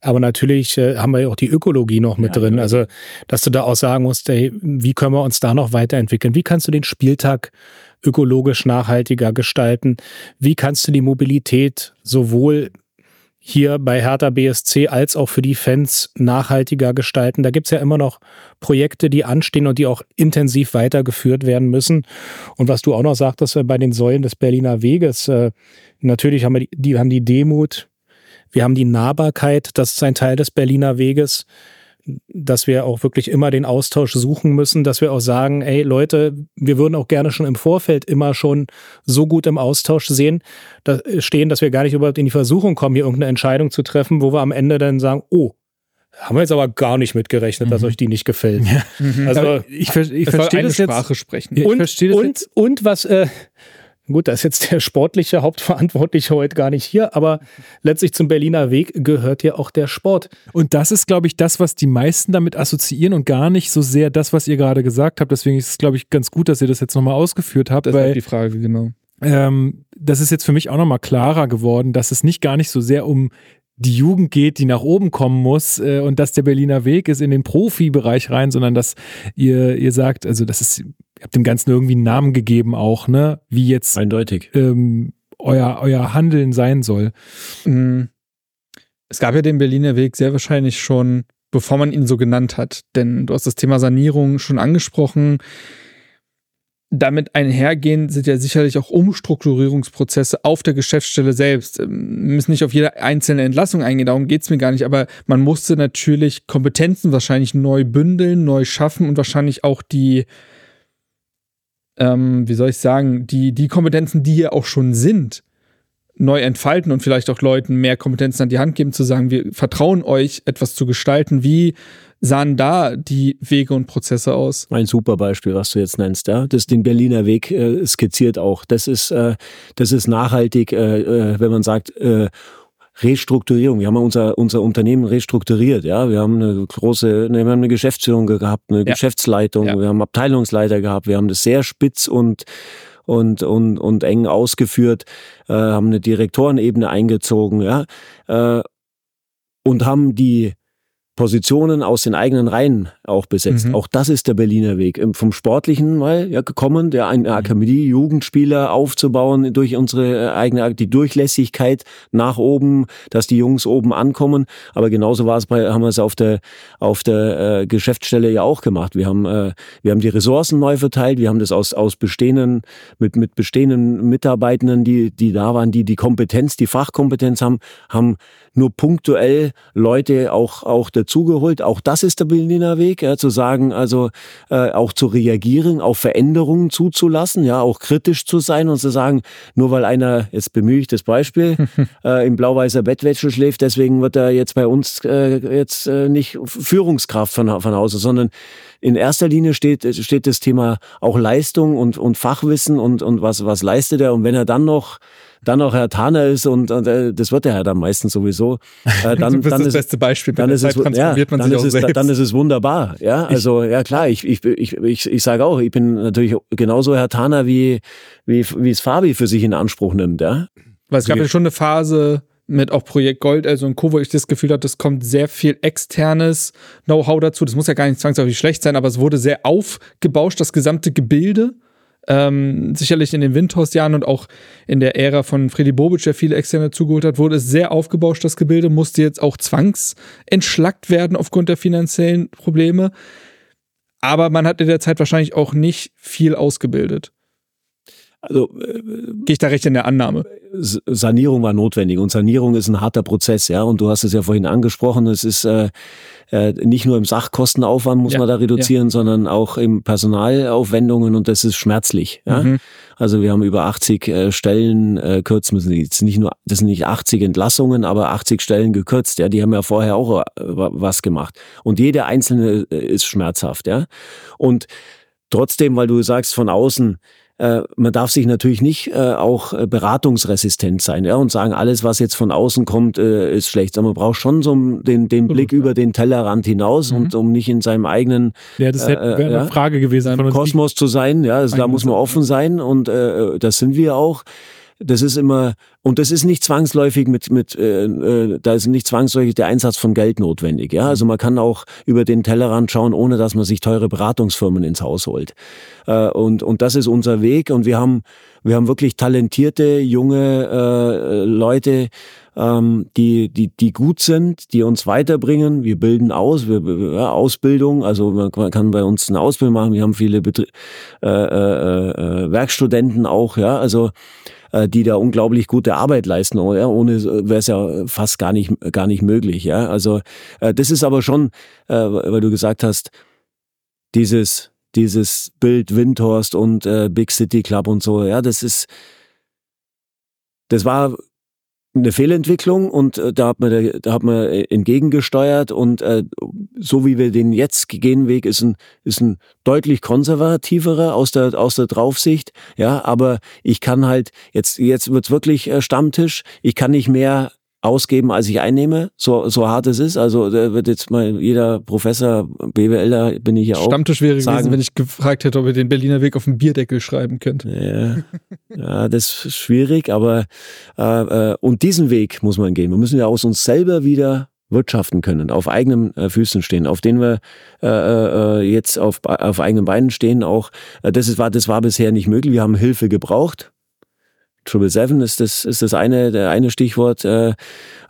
Speaker 6: Aber natürlich äh, haben wir ja auch die Ökologie noch mit ja, drin. Also, dass du da auch sagen musst, ey, wie können wir uns da noch weiterentwickeln? Wie kannst du den Spieltag ökologisch nachhaltiger gestalten? Wie kannst du die Mobilität sowohl hier bei Hertha BSC als auch für die Fans nachhaltiger gestalten. Da gibt es ja immer noch Projekte, die anstehen und die auch intensiv weitergeführt werden müssen. Und was du auch noch sagtest bei den Säulen des Berliner Weges, äh, natürlich haben wir die, die haben die Demut, wir haben die Nahbarkeit, das ist ein Teil des Berliner Weges dass wir auch wirklich immer den Austausch suchen müssen, dass wir auch sagen, ey Leute, wir würden auch gerne schon im Vorfeld immer schon so gut im Austausch sehen, da stehen, dass wir gar nicht überhaupt in die Versuchung kommen, hier irgendeine Entscheidung zu treffen, wo wir am Ende dann sagen, oh, haben wir jetzt aber gar nicht mitgerechnet, mhm. dass euch die nicht gefällt. Ja.
Speaker 4: Mhm. Also ich, ich verstehe das Sprache
Speaker 6: jetzt.
Speaker 4: sprechen.
Speaker 6: Und, und, und was äh, Gut, da ist jetzt der sportliche Hauptverantwortliche heute gar nicht hier, aber letztlich zum Berliner Weg gehört ja auch der Sport.
Speaker 1: Und das ist, glaube ich, das, was die meisten damit assoziieren und gar nicht so sehr das, was ihr gerade gesagt habt. Deswegen ist es, glaube ich, ganz gut, dass ihr das jetzt nochmal ausgeführt habt.
Speaker 4: Das
Speaker 1: weil,
Speaker 4: ist die Frage, genau.
Speaker 1: Ähm, das ist jetzt für mich auch nochmal klarer geworden, dass es nicht gar nicht so sehr um die Jugend geht, die nach oben kommen muss äh, und dass der Berliner Weg ist in den Profibereich rein, sondern dass ihr, ihr sagt, also das ist, ihr habt dem Ganzen irgendwie einen Namen gegeben auch, ne? Wie jetzt
Speaker 5: eindeutig
Speaker 1: ähm, euer, euer Handeln sein soll.
Speaker 4: Mhm. Es gab ja den Berliner Weg sehr wahrscheinlich schon, bevor man ihn so genannt hat. Denn du hast das Thema Sanierung schon angesprochen damit einhergehen sind ja sicherlich auch Umstrukturierungsprozesse auf der Geschäftsstelle selbst. Wir ähm, müssen nicht auf jede einzelne Entlassung eingehen, darum geht's mir gar nicht, aber man musste natürlich Kompetenzen wahrscheinlich neu bündeln, neu schaffen und wahrscheinlich auch die, ähm, wie soll ich sagen, die, die Kompetenzen, die hier auch schon sind, neu entfalten und vielleicht auch Leuten mehr Kompetenzen an die Hand geben, zu sagen, wir vertrauen euch, etwas zu gestalten, wie sahen da die Wege und Prozesse aus?
Speaker 5: Ein super Beispiel, was du jetzt nennst, ja. Das den Berliner Weg äh, skizziert auch. Das ist, äh, das ist nachhaltig, äh, äh wenn man sagt, äh, Restrukturierung. Wir haben unser, unser Unternehmen restrukturiert, ja. Wir haben eine große, wir haben eine Geschäftsführung gehabt, eine ja. Geschäftsleitung, ja. wir haben Abteilungsleiter gehabt, wir haben das sehr spitz und und, und, und eng ausgeführt, äh, haben eine Direktorenebene eingezogen, ja, äh, und haben die Positionen aus den eigenen Reihen auch besetzt. Mhm. Auch das ist der Berliner Weg. Vom Sportlichen mal ja, gekommen, der eine mhm. Akademie, Jugendspieler aufzubauen durch unsere äh, eigene, die Durchlässigkeit nach oben, dass die Jungs oben ankommen. Aber genauso war es bei, haben wir es auf der, auf der äh, Geschäftsstelle ja auch gemacht. Wir haben, äh, wir haben die Ressourcen neu verteilt. Wir haben das aus, aus bestehenden, mit, mit bestehenden Mitarbeitenden, die, die da waren, die die Kompetenz, die Fachkompetenz haben, haben nur punktuell Leute auch, auch dazugeholt. Auch das ist der Berliner Weg, ja, zu sagen, also äh, auch zu reagieren, auf Veränderungen zuzulassen, ja, auch kritisch zu sein und zu sagen, nur weil einer, jetzt bemühe ich das Beispiel, <laughs> äh, in blau-weißer Bettwäsche schläft, deswegen wird er jetzt bei uns äh, jetzt äh, nicht Führungskraft von, von Hause, sondern in erster Linie steht, steht das Thema auch Leistung und, und Fachwissen und, und was, was leistet er. Und wenn er dann noch dann noch Herr Taner ist und, und äh, das wird er ja dann meistens sowieso. <laughs>
Speaker 4: Äh, dann,
Speaker 5: du bist
Speaker 4: dann
Speaker 5: das
Speaker 4: ist, beste Beispiel.
Speaker 5: Dann ist, es, ja, dann, ist es, dann ist es wunderbar. Ja, also ja klar, ich, ich, ich, ich, ich sage auch, ich bin natürlich genauso Herr Taner, wie, wie, wie es Fabi für sich in Anspruch nimmt. Ja?
Speaker 4: Weil es gab ja schon eine Phase, mit auch Projekt Gold, also in Co, wo ich das Gefühl hatte, es kommt sehr viel externes Know-how dazu. Das muss ja gar nicht zwangsläufig schlecht sein, aber es wurde sehr aufgebauscht, das gesamte Gebilde. Ähm, sicherlich in den Windhorst-Jahren und auch in der Ära von Freddy Bobic, der viele Externe zugeholt hat, wurde es sehr aufgebauscht, das Gebilde, musste jetzt auch zwangsentschlackt werden aufgrund der finanziellen Probleme. Aber man hat in der Zeit wahrscheinlich auch nicht viel ausgebildet.
Speaker 5: Also
Speaker 4: äh, gehe ich da recht in der Annahme.
Speaker 5: Sanierung war notwendig und Sanierung ist ein harter Prozess, ja. Und du hast es ja vorhin angesprochen. Es ist äh, äh, nicht nur im Sachkostenaufwand muss ja, man da reduzieren, ja. sondern auch im Personalaufwendungen und das ist schmerzlich. Ja? Mhm. Also wir haben über 80 äh, Stellen äh, kürzen müssen. Jetzt nicht nur, das sind nicht 80 Entlassungen, aber 80 Stellen gekürzt. Ja, die haben ja vorher auch äh, was gemacht. Und jede einzelne äh, ist schmerzhaft. Ja, und trotzdem, weil du sagst von außen äh, man darf sich natürlich nicht äh, auch äh, beratungsresistent sein ja, und sagen, alles, was jetzt von außen kommt, äh, ist schlecht. Sondern man braucht schon so den, den Blick über den Tellerrand hinaus mhm. und um nicht in seinem eigenen
Speaker 1: ja, das wäre äh, eine Frage gewesen,
Speaker 5: von Kosmos zu sein. Ja, also da muss man offen sein und äh, das sind wir auch das ist immer, und das ist nicht zwangsläufig mit, mit äh, äh, da ist nicht zwangsläufig der Einsatz von Geld notwendig. Ja? Also man kann auch über den Tellerrand schauen, ohne dass man sich teure Beratungsfirmen ins Haus holt. Äh, und, und das ist unser Weg. Und wir haben, wir haben wirklich talentierte, junge äh, Leute, ähm, die, die, die gut sind, die uns weiterbringen. Wir bilden aus, wir, ja, Ausbildung, also man, kann bei uns eine Ausbildung machen. Wir haben viele Betrie äh, äh, äh, Werkstudenten auch, ja, also äh, die da unglaublich gute Arbeit leisten. Ja? Ohne wäre es ja fast gar nicht, gar nicht möglich. Ja? Also äh, das ist aber schon, äh, weil du gesagt hast, dieses, dieses Bild Windhorst und äh, Big City Club und so, ja, das ist, das war eine Fehlentwicklung und äh, da hat man da hat man entgegengesteuert und äh, so wie wir den jetzt gehen Weg ist ein ist ein deutlich konservativerer aus der aus der Draufsicht ja aber ich kann halt jetzt jetzt wird's wirklich äh, Stammtisch. Ich kann nicht mehr ausgeben, als ich einnehme, so, so hart es ist. Also da wird jetzt mal jeder Professor, BWLer bin ich ja auch.
Speaker 4: Stammtisch wäre sagen, gewesen, wenn ich gefragt hätte, ob ihr den Berliner Weg auf dem Bierdeckel schreiben könnt.
Speaker 5: Ja, ja das ist schwierig, aber äh, äh, und diesen Weg muss man gehen. Wir müssen ja aus uns selber wieder wirtschaften können, auf eigenen äh, Füßen stehen, auf denen wir äh, äh, jetzt auf, auf eigenen Beinen stehen. Auch äh, das ist, war das war bisher nicht möglich. Wir haben Hilfe gebraucht Triple Seven ist das ist das eine der eine Stichwort äh,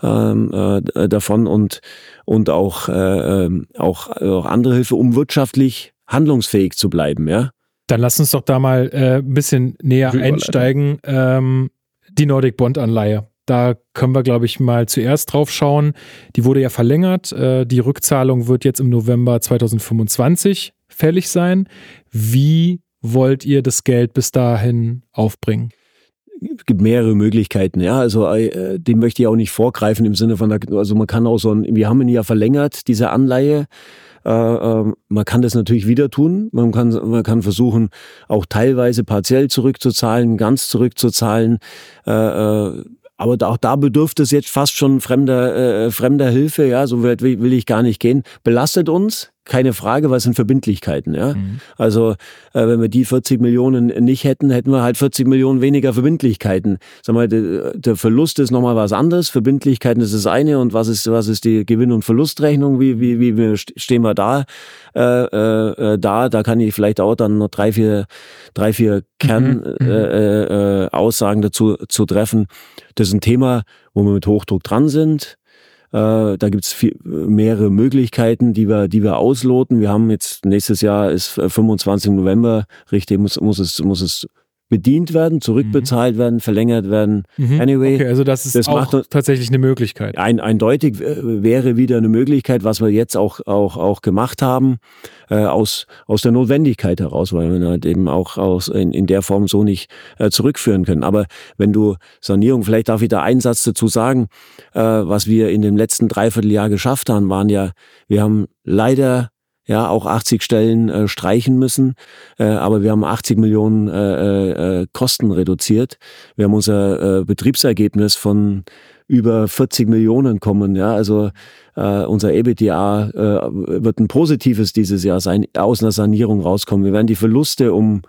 Speaker 5: ähm, äh, davon und und auch äh, ähm, auch auch andere Hilfe, um wirtschaftlich handlungsfähig zu bleiben, ja.
Speaker 1: Dann lass uns doch da mal äh, ein bisschen näher einsteigen. Ähm, die Nordic Bond Anleihe. Da können wir, glaube ich, mal zuerst drauf schauen. Die wurde ja verlängert. Äh, die Rückzahlung wird jetzt im November 2025 fällig sein. Wie wollt ihr das Geld bis dahin aufbringen?
Speaker 5: Gibt mehrere Möglichkeiten, ja. Also äh, dem möchte ich auch nicht vorgreifen im Sinne von, also man kann auch so ein, wir haben ihn ja verlängert, diese Anleihe. Äh, äh, man kann das natürlich wieder tun. Man kann, man kann versuchen, auch teilweise partiell zurückzuzahlen, ganz zurückzuzahlen. Äh, äh, aber auch da bedürfte es jetzt fast schon fremder, äh, fremder Hilfe, ja, so weit will ich gar nicht gehen. Belastet uns, keine Frage, was sind Verbindlichkeiten. Ja? Mhm. Also äh, wenn wir die 40 Millionen nicht hätten, hätten wir halt 40 Millionen weniger Verbindlichkeiten. Sag mal, der, der Verlust ist nochmal was anderes. Verbindlichkeiten ist das eine und was ist was ist die Gewinn- und Verlustrechnung? Wie wie wie stehen wir da? Äh, äh, äh, da da kann ich vielleicht auch dann noch drei vier drei vier Kernaussagen mhm. äh, äh, äh, dazu zu treffen. Das ist ein Thema, wo wir mit Hochdruck dran sind. Äh, da gibt es mehrere Möglichkeiten, die wir, die wir ausloten. Wir haben jetzt nächstes Jahr ist 25. November, richtig, muss, muss es, muss es bedient werden, zurückbezahlt mhm. werden, verlängert werden.
Speaker 1: Mhm. Anyway, okay, also das ist das auch macht, tatsächlich eine Möglichkeit.
Speaker 5: Ein, eindeutig äh, wäre wieder eine Möglichkeit, was wir jetzt auch auch auch gemacht haben, äh, aus aus der Notwendigkeit heraus, weil wir halt eben auch aus in, in der Form so nicht äh, zurückführen können. Aber wenn du Sanierung, vielleicht darf ich da einen Satz dazu sagen, äh, was wir in dem letzten Dreivierteljahr geschafft haben, waren ja, wir haben leider ja auch 80 Stellen äh, streichen müssen, äh, aber wir haben 80 Millionen äh, äh, Kosten reduziert. Wir haben unser äh, Betriebsergebnis von über 40 Millionen kommen. Ja, also äh, unser EBITDA äh, wird ein positives dieses Jahr sein, aus einer Sanierung rauskommen. Wir werden die Verluste um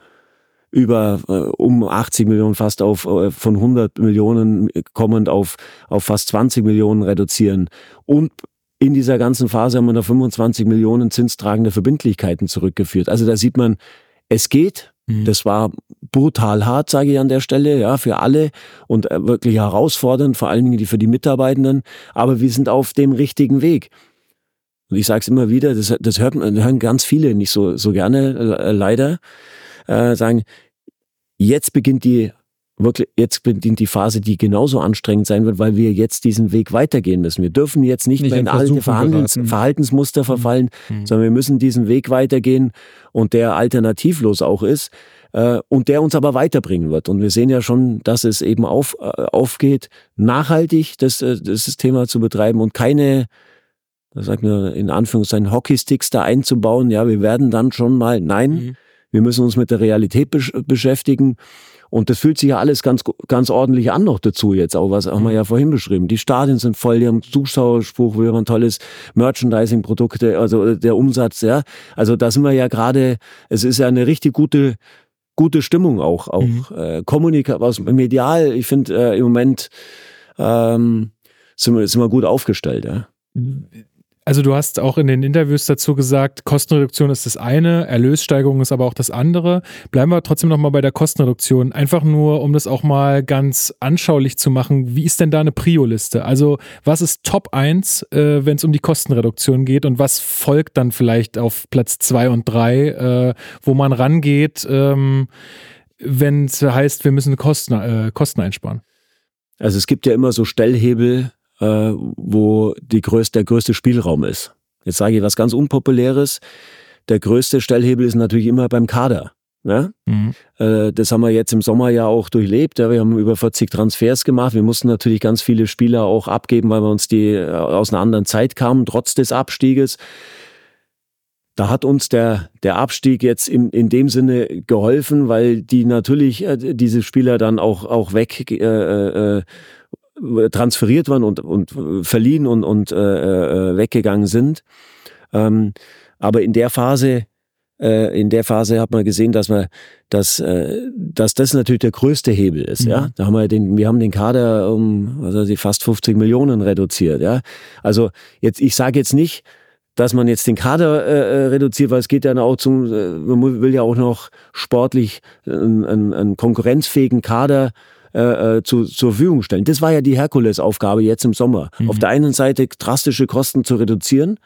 Speaker 5: über äh, um 80 Millionen fast auf äh, von 100 Millionen kommend auf auf fast 20 Millionen reduzieren und in dieser ganzen Phase haben wir noch 25 Millionen zinstragende Verbindlichkeiten zurückgeführt. Also da sieht man, es geht. Mhm. Das war brutal hart, sage ich an der Stelle, ja, für alle und äh, wirklich herausfordernd, vor allen Dingen für die Mitarbeitenden. Aber wir sind auf dem richtigen Weg. Und ich sage es immer wieder, das, das hört, hören ganz viele nicht so, so gerne, äh, leider, äh, sagen, jetzt beginnt die wirklich, jetzt beginnt die Phase, die genauso anstrengend sein wird, weil wir jetzt diesen Weg weitergehen müssen. Wir dürfen jetzt nicht, nicht mehr in alte Verhandlungs Verhaltensmuster mhm. verfallen, mhm. sondern wir müssen diesen Weg weitergehen und der alternativlos auch ist äh, und der uns aber weiterbringen wird. Und wir sehen ja schon, dass es eben auf, äh, aufgeht, nachhaltig das, äh, das Thema zu betreiben und keine da sagt man in Anführungszeichen Hockeysticks da einzubauen. Ja, wir werden dann schon mal, nein, mhm. wir müssen uns mit der Realität besch beschäftigen und das fühlt sich ja alles ganz, ganz ordentlich an noch dazu jetzt auch, was haben wir ja vorhin beschrieben. Die Stadien sind voll, die haben Zuschauerspruch, wir haben tolles Merchandising-Produkte, also der Umsatz, ja. Also da sind wir ja gerade, es ist ja eine richtig gute, gute Stimmung auch, auch mhm. äh, Kommunika was medial, ich finde äh, im Moment ähm, sind, wir, sind wir gut aufgestellt, ja.
Speaker 1: Also du hast auch in den Interviews dazu gesagt, Kostenreduktion ist das eine, Erlössteigerung ist aber auch das andere. Bleiben wir trotzdem nochmal bei der Kostenreduktion. Einfach nur, um das auch mal ganz anschaulich zu machen, wie ist denn da eine Prio-Liste? Also was ist Top 1, äh, wenn es um die Kostenreduktion geht und was folgt dann vielleicht auf Platz 2 und 3, äh, wo man rangeht, ähm, wenn es heißt, wir müssen Kosten, äh, Kosten einsparen?
Speaker 5: Also es gibt ja immer so Stellhebel, äh, wo die größte, der größte Spielraum ist. Jetzt sage ich was ganz Unpopuläres. Der größte Stellhebel ist natürlich immer beim Kader. Ja? Mhm. Äh, das haben wir jetzt im Sommer ja auch durchlebt. Ja? Wir haben über 40 Transfers gemacht. Wir mussten natürlich ganz viele Spieler auch abgeben, weil wir uns die äh, aus einer anderen Zeit kamen, trotz des Abstieges. Da hat uns der, der Abstieg jetzt in, in dem Sinne geholfen, weil die natürlich äh, diese Spieler dann auch, auch weg äh, äh, transferiert waren und, und verliehen und, und äh, äh, weggegangen sind. Ähm, aber in der Phase, äh, in der Phase hat man gesehen, dass man, dass, äh, dass das natürlich der größte Hebel ist. Mhm. Ja, da haben wir den, wir haben den Kader um also fast 50 Millionen reduziert. Ja, also jetzt, ich sage jetzt nicht, dass man jetzt den Kader äh, äh reduziert, weil es geht ja auch zum, äh, man will ja auch noch sportlich einen, einen konkurrenzfähigen Kader äh, äh, zu, zur Verfügung stellen. Das war ja die Herkulesaufgabe jetzt im Sommer. Mhm. Auf der einen Seite drastische Kosten zu reduzieren,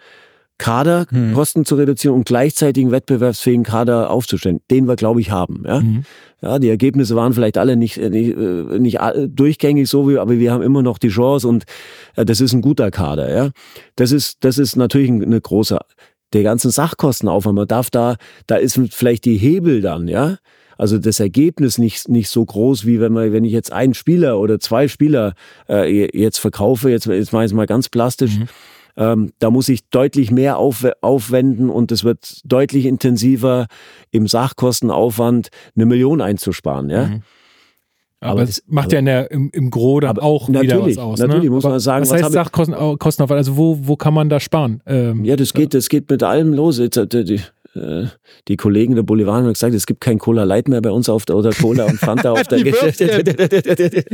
Speaker 5: Kaderkosten mhm. zu reduzieren und gleichzeitig einen wettbewerbsfähigen Kader aufzustellen, den wir, glaube ich, haben. Ja? Mhm. ja, die Ergebnisse waren vielleicht alle nicht, äh, nicht, äh, nicht durchgängig so, wie, aber wir haben immer noch die Chance und äh, das ist ein guter Kader. Ja? Das, ist, das ist natürlich eine große, der ganzen Sachkostenaufwand. Man darf da, da ist vielleicht die Hebel dann, ja, also das Ergebnis nicht, nicht so groß, wie wenn man, wenn ich jetzt einen Spieler oder zwei Spieler äh, jetzt verkaufe, jetzt, jetzt mache ich es mal ganz plastisch. Mhm. Ähm, da muss ich deutlich mehr auf, aufwenden und es wird deutlich intensiver im Sachkostenaufwand eine Million einzusparen. Ja? Mhm.
Speaker 1: Aber, es macht aber, ja in der, im, im Gro dann auch wieder was aus.
Speaker 5: Ne? Natürlich
Speaker 1: ne?
Speaker 5: muss man sagen.
Speaker 1: Was, was heißt Sachkosten, Kostenaufwand? Also wo, wo kann man da sparen?
Speaker 5: Ähm, ja, das geht, das geht mit allem los. Jetzt, äh, die, die, äh, die Kollegen der Boulevard haben gesagt, es gibt kein Cola Light mehr bei uns auf der, oder Cola und Fanta auf <laughs> der Geschichte. <laughs>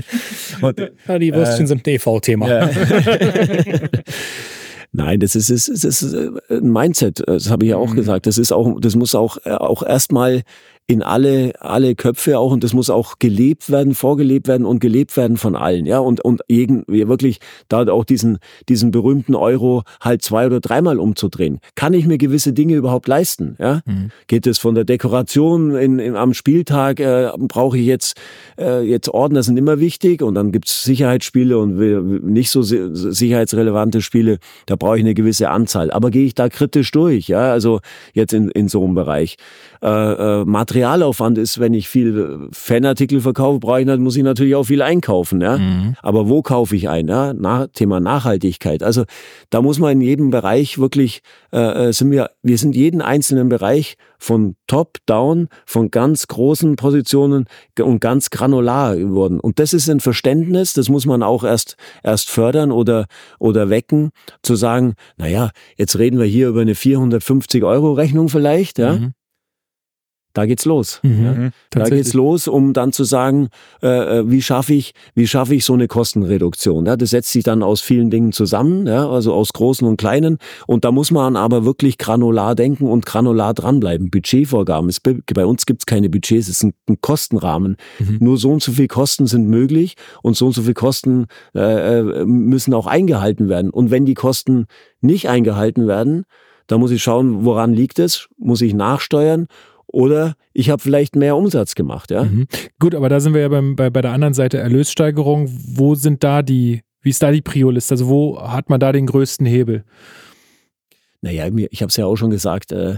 Speaker 6: ja, die Würstchen äh, sind TV-Thema. Ja. <laughs>
Speaker 5: Nein, das ist, das ist, das ist ein Mindset. Das habe ich ja auch mhm. gesagt. Das ist auch, das muss auch, auch erstmal in alle, alle Köpfe auch und das muss auch gelebt werden, vorgelebt werden und gelebt werden von allen, ja, und, und irgendwie wirklich da auch diesen, diesen berühmten Euro halt zwei oder dreimal umzudrehen. Kann ich mir gewisse Dinge überhaupt leisten, ja? Mhm. Geht es von der Dekoration in, in am Spieltag, äh, brauche ich jetzt, äh, jetzt Ordner sind immer wichtig und dann gibt's Sicherheitsspiele und nicht so sicherheitsrelevante Spiele, da brauche ich eine gewisse Anzahl. Aber gehe ich da kritisch durch, ja, also jetzt in, in so einem Bereich. Äh, äh, Materialaufwand ist, wenn ich viel Fanartikel verkaufe, brauche ich, muss ich natürlich auch viel einkaufen. Ja? Mhm. Aber wo kaufe ich ein? Ja? Na, Thema Nachhaltigkeit. Also da muss man in jedem Bereich wirklich, äh, äh sind wir, wir sind jeden einzelnen Bereich von top down, von ganz großen Positionen und ganz granular geworden. Und das ist ein Verständnis, das muss man auch erst, erst fördern oder, oder wecken, zu sagen, naja, jetzt reden wir hier über eine 450 Euro Rechnung vielleicht, ja. Mhm. Da geht's los. Mhm, ja. Mhm. Da geht's los, um dann zu sagen, äh, äh, wie schaffe ich, wie schaffe ich so eine Kostenreduktion? Ja, das setzt sich dann aus vielen Dingen zusammen, ja, also aus großen und kleinen. Und da muss man aber wirklich granular denken und granular dranbleiben. Budgetvorgaben. Es, bei uns gibt's keine Budgets, es ist ein, ein Kostenrahmen. Mhm. Nur so und so viel Kosten sind möglich und so und so viel Kosten äh, äh müssen auch eingehalten werden. Und wenn die Kosten nicht eingehalten werden, da muss ich schauen, woran liegt es, muss ich nachsteuern oder ich habe vielleicht mehr Umsatz gemacht, ja. Mhm.
Speaker 1: Gut, aber da sind wir ja beim, bei, bei der anderen Seite Erlössteigerung. Wo sind da die, wie ist da die Prio-Liste? Also wo hat man da den größten Hebel?
Speaker 5: Naja, ich habe es ja auch schon gesagt, äh,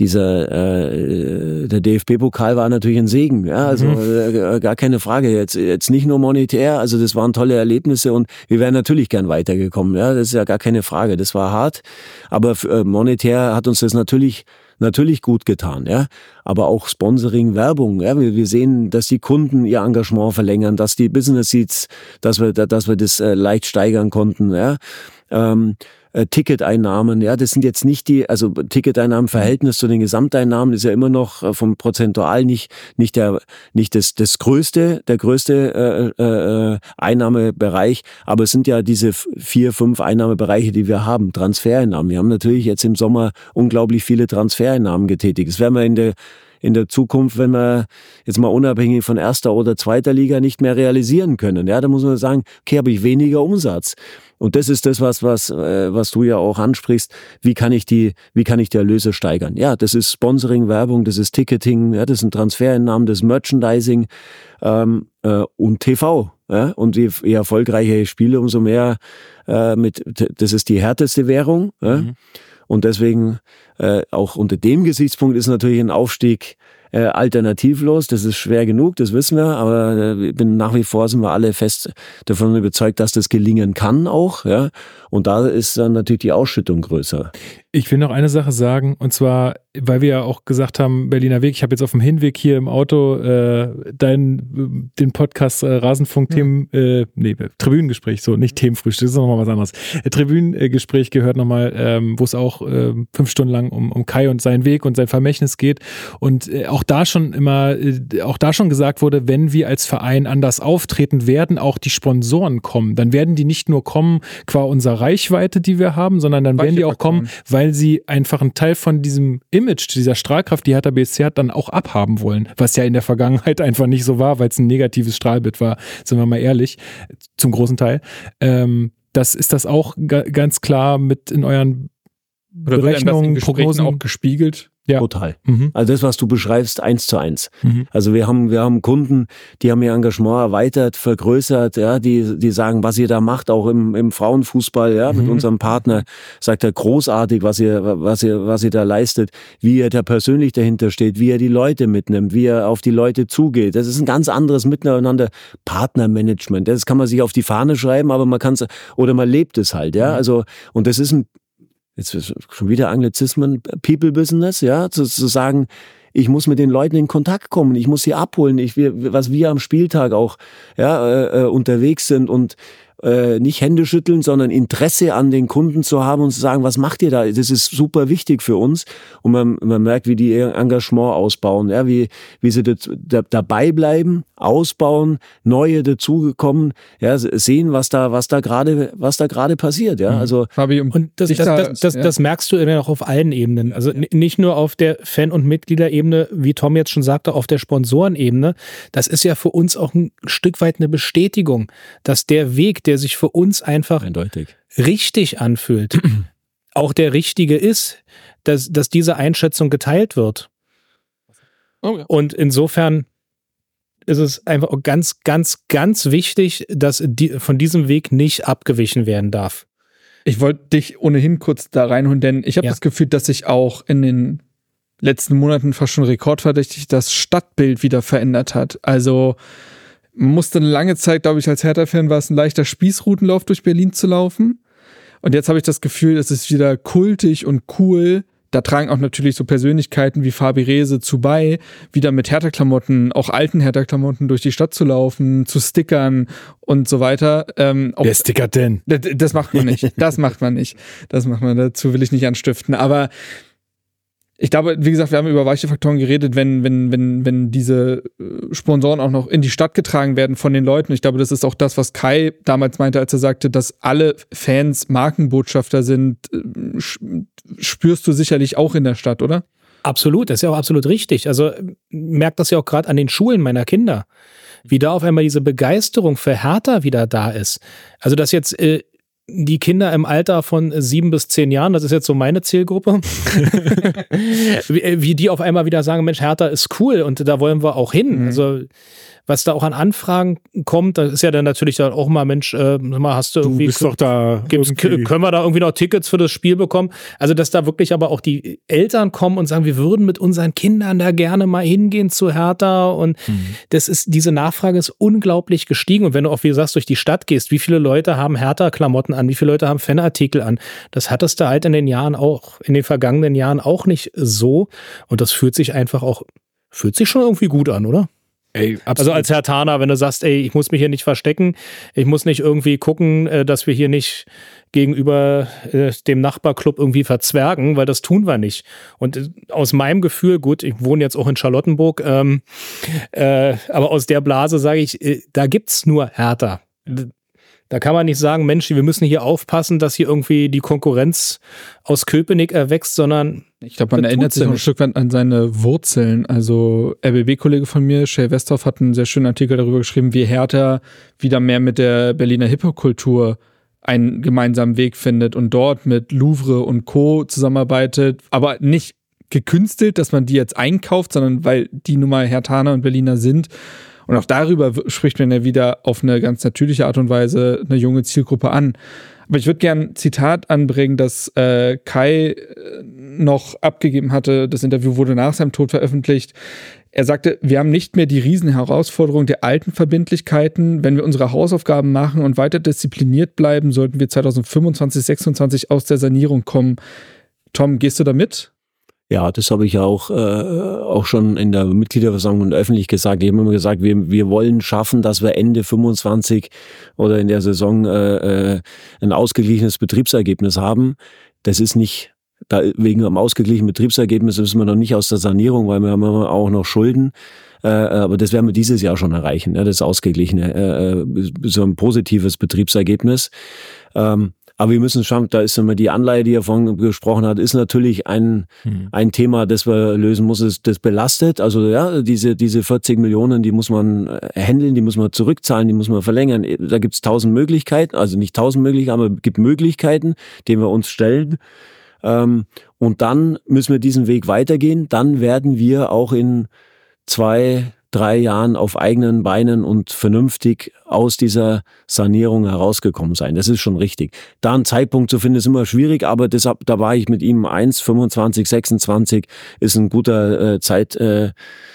Speaker 5: dieser äh, der DFB-Pokal war natürlich ein Segen, ja, also mhm. äh, gar keine Frage. Jetzt jetzt nicht nur monetär, also das waren tolle Erlebnisse und wir wären natürlich gern weitergekommen, ja, das ist ja gar keine Frage. Das war hart, aber äh, monetär hat uns das natürlich natürlich gut getan, ja. Aber auch Sponsoring, Werbung, ja. Wir, wir sehen, dass die Kunden ihr Engagement verlängern, dass die Business Seats, dass wir, dass wir das äh, leicht steigern konnten, ja. Ähm, äh, Ticketeinnahmen, ja, das sind jetzt nicht die, also Ticketeinnahmen Verhältnis zu den Gesamteinnahmen ist ja immer noch äh, vom prozentual nicht nicht der nicht das das größte der größte äh, äh, Einnahmebereich, aber es sind ja diese vier fünf Einnahmebereiche, die wir haben, Transfereinnahmen. Wir haben natürlich jetzt im Sommer unglaublich viele Transfereinnahmen getätigt. Das werden wir in der in der Zukunft, wenn wir jetzt mal unabhängig von erster oder zweiter Liga nicht mehr realisieren können. Ja, da muss man sagen, okay, habe ich weniger Umsatz. Und das ist das, was, was, äh, was du ja auch ansprichst. Wie kann ich die, wie kann ich die Erlöse steigern? Ja, das ist Sponsoring, Werbung, das ist Ticketing, ja, das sind Transfereinnahmen, das ist Merchandising ähm, äh, und TV. Ja? Und je, je erfolgreicher ich spiele, umso mehr äh, mit, das ist die härteste Währung. Ja? Mhm. Und deswegen äh, auch unter dem Gesichtspunkt ist natürlich ein Aufstieg äh, alternativlos. Das ist schwer genug, das wissen wir, aber äh, bin nach wie vor sind wir alle fest davon überzeugt, dass das gelingen kann auch. Ja, und da ist dann natürlich die Ausschüttung größer.
Speaker 1: Ich will noch eine Sache sagen, und zwar, weil wir ja auch gesagt haben, Berliner Weg, ich habe jetzt auf dem Hinweg hier im Auto äh, dein, den Podcast äh, Rasenfunk-Themen, ja. äh, nee, Tribünengespräch, so, nicht Themenfrühstück, das ist nochmal was anderes. Äh, Tribünengespräch gehört nochmal, ähm, wo es auch äh, fünf Stunden lang um, um Kai und seinen Weg und sein Vermächtnis geht. Und äh, auch da schon immer, äh, auch da schon gesagt wurde, wenn wir als Verein anders auftreten, werden auch die Sponsoren kommen. Dann werden die nicht nur kommen qua unserer Reichweite, die wir haben, sondern dann werden die auch kommen, weil weil sie einfach einen Teil von diesem Image, dieser Strahlkraft, die Hertha BSC hat, dann auch abhaben wollen. Was ja in der Vergangenheit <laughs> einfach nicht so war, weil es ein negatives Strahlbild war, sind wir mal ehrlich, zum großen Teil. Ähm, das ist das auch ganz klar mit in euren Oder Berechnungen, Prognosen
Speaker 4: auch gespiegelt.
Speaker 5: Ja. Total. Mhm. Also das, was du beschreibst, eins zu eins. Mhm. Also wir haben, wir haben Kunden, die haben ihr Engagement erweitert, vergrößert, ja, die, die sagen, was ihr da macht, auch im, im Frauenfußball, ja, mhm. mit unserem Partner, sagt er großartig, was ihr, was ihr, was ihr da leistet, wie ihr da persönlich dahinter steht, wie er die Leute mitnimmt, wie er auf die Leute zugeht. Das ist ein ganz anderes Miteinander. Partnermanagement. Das kann man sich auf die Fahne schreiben, aber man kann es, oder man lebt es halt, ja. Mhm. Also, und das ist ein jetzt schon wieder Anglizismen, People Business, ja, zu, zu sagen, ich muss mit den Leuten in Kontakt kommen, ich muss sie abholen, ich, was wir am Spieltag auch ja, äh, äh, unterwegs sind und äh, nicht Hände schütteln, sondern Interesse an den Kunden zu haben und zu sagen, was macht ihr da? Das ist super wichtig für uns. Und man, man merkt, wie die ihr Engagement ausbauen, ja, wie, wie sie das, da, dabei bleiben, ausbauen, neue dazugekommen, ja, sehen, was da, was da gerade, was da gerade passiert, ja. Mhm. Also
Speaker 6: Fabi, um und das, das, das, das, ja. das merkst du ja auch auf allen Ebenen. Also nicht nur auf der Fan- und Mitgliederebene, wie Tom jetzt schon sagte, auf der Sponsorenebene. Das ist ja für uns auch ein Stück weit eine Bestätigung, dass der Weg, der sich für uns einfach
Speaker 5: Eindeutig.
Speaker 6: richtig anfühlt, <clears throat> auch der richtige ist, dass, dass diese Einschätzung geteilt wird. Oh ja. Und insofern ist es einfach ganz, ganz, ganz wichtig, dass die, von diesem Weg nicht abgewichen werden darf.
Speaker 4: Ich wollte dich ohnehin kurz da reinholen, denn ich habe ja. das Gefühl, dass sich auch in den letzten Monaten fast schon rekordverdächtig das Stadtbild wieder verändert hat. Also man musste eine lange Zeit, glaube ich, als Hertha-Fan war es ein leichter Spießrutenlauf durch Berlin zu laufen. Und jetzt habe ich das Gefühl, es ist wieder kultig und cool, da tragen auch natürlich so Persönlichkeiten wie Fabi Rehse zu bei, wieder mit Hertha-Klamotten, auch alten Hertha-Klamotten durch die Stadt zu laufen, zu stickern und so weiter.
Speaker 1: Ähm, Wer stickert denn?
Speaker 4: Das, das macht man nicht. Das macht man nicht. Das macht man, dazu will ich nicht anstiften. Aber ich glaube, wie gesagt, wir haben über weiche Faktoren geredet, wenn, wenn, wenn, wenn diese äh, Sponsoren auch noch in die Stadt getragen werden von den Leuten. Ich glaube, das ist auch das, was Kai damals meinte, als er sagte, dass alle Fans Markenbotschafter sind, äh, spürst du sicherlich auch in der Stadt, oder?
Speaker 6: Absolut, das ist ja auch absolut richtig. Also merkt das ja auch gerade an den Schulen meiner Kinder, wie da auf einmal diese Begeisterung für Hertha wieder da ist. Also dass jetzt äh, die Kinder im Alter von sieben bis zehn Jahren, das ist jetzt so meine Zielgruppe, <laughs> wie, wie, die auf einmal wieder sagen, Mensch, Hertha ist cool und da wollen wir auch hin. Mhm. Also was da auch an Anfragen kommt, da ist ja dann natürlich dann auch mal, Mensch, äh, mal hast du irgendwie.
Speaker 1: Du bist doch da.
Speaker 6: können wir da irgendwie noch Tickets für das Spiel bekommen? Also, dass da wirklich aber auch die Eltern kommen und sagen, wir würden mit unseren Kindern da gerne mal hingehen zu Hertha. Und mhm. das ist, diese Nachfrage ist unglaublich gestiegen. Und wenn du auch, wie du sagst, durch die Stadt gehst, wie viele Leute haben Hertha-Klamotten an, wie viele Leute haben Fanartikel an? Das hattest du halt in den Jahren auch, in den vergangenen Jahren auch nicht so. Und das fühlt sich einfach auch, fühlt sich schon irgendwie gut an, oder? Ey, also als Herr Tana, wenn du sagst, ey, ich muss mich hier nicht verstecken, ich muss nicht irgendwie gucken, äh, dass wir hier nicht gegenüber äh, dem Nachbarclub irgendwie verzwergen, weil das tun wir nicht. Und äh, aus meinem Gefühl, gut, ich wohne jetzt auch in Charlottenburg, ähm, äh, aber aus der Blase sage ich, da gibt's nur Hertha. Da kann man nicht sagen, Mensch, wir müssen hier aufpassen, dass hier irgendwie die Konkurrenz aus Köpenick erwächst, sondern
Speaker 4: ich glaube, man erinnert sich auch ein Stück weit an seine Wurzeln. Also RBB-Kollege von mir, Shay Westhoff, hat einen sehr schönen Artikel darüber geschrieben, wie Hertha wieder mehr mit der Berliner Hip-Hop-Kultur einen gemeinsamen Weg findet und dort mit Louvre und Co. zusammenarbeitet, aber nicht gekünstelt, dass man die jetzt einkauft, sondern weil die nun mal Hertaner und Berliner sind und auch darüber spricht man ja wieder auf eine ganz natürliche Art und Weise eine junge Zielgruppe an. Aber ich würde gerne ein Zitat anbringen, das äh, Kai äh, noch abgegeben hatte. Das Interview wurde nach seinem Tod veröffentlicht. Er sagte, wir haben nicht mehr die Riesenherausforderung der alten Verbindlichkeiten. Wenn wir unsere Hausaufgaben machen und weiter diszipliniert bleiben, sollten wir 2025, 2026 aus der Sanierung kommen. Tom, gehst du da mit?
Speaker 5: Ja, das habe ich ja auch, äh, auch schon in der Mitgliederversammlung und öffentlich gesagt. Ich habe immer gesagt, wir, wir wollen schaffen, dass wir Ende 25 oder in der Saison äh, äh, ein ausgeglichenes Betriebsergebnis haben. Das ist nicht, da wegen einem ausgeglichenen Betriebsergebnis müssen wir noch nicht aus der Sanierung, weil wir haben auch noch Schulden. Äh, aber das werden wir dieses Jahr schon erreichen, ne? das ausgeglichene, äh, äh so ein positives Betriebsergebnis. Ähm, aber wir müssen schauen, da ist immer die Anleihe, die er vorhin gesprochen hat, ist natürlich ein, hm. ein Thema, das wir lösen müssen. Das belastet. Also ja, diese, diese 40 Millionen, die muss man äh, handeln, die muss man zurückzahlen, die muss man verlängern. Da gibt es tausend Möglichkeiten, also nicht tausend Möglichkeiten, aber es gibt Möglichkeiten, denen wir uns stellen. Ähm, und dann müssen wir diesen Weg weitergehen. Dann werden wir auch in zwei, drei Jahren auf eigenen Beinen und vernünftig aus dieser Sanierung herausgekommen sein. Das ist schon richtig. Da einen Zeitpunkt zu finden, ist immer schwierig, aber deshalb, da war ich mit ihm 1, 25, 26 ist ein guter äh, Zeit, äh,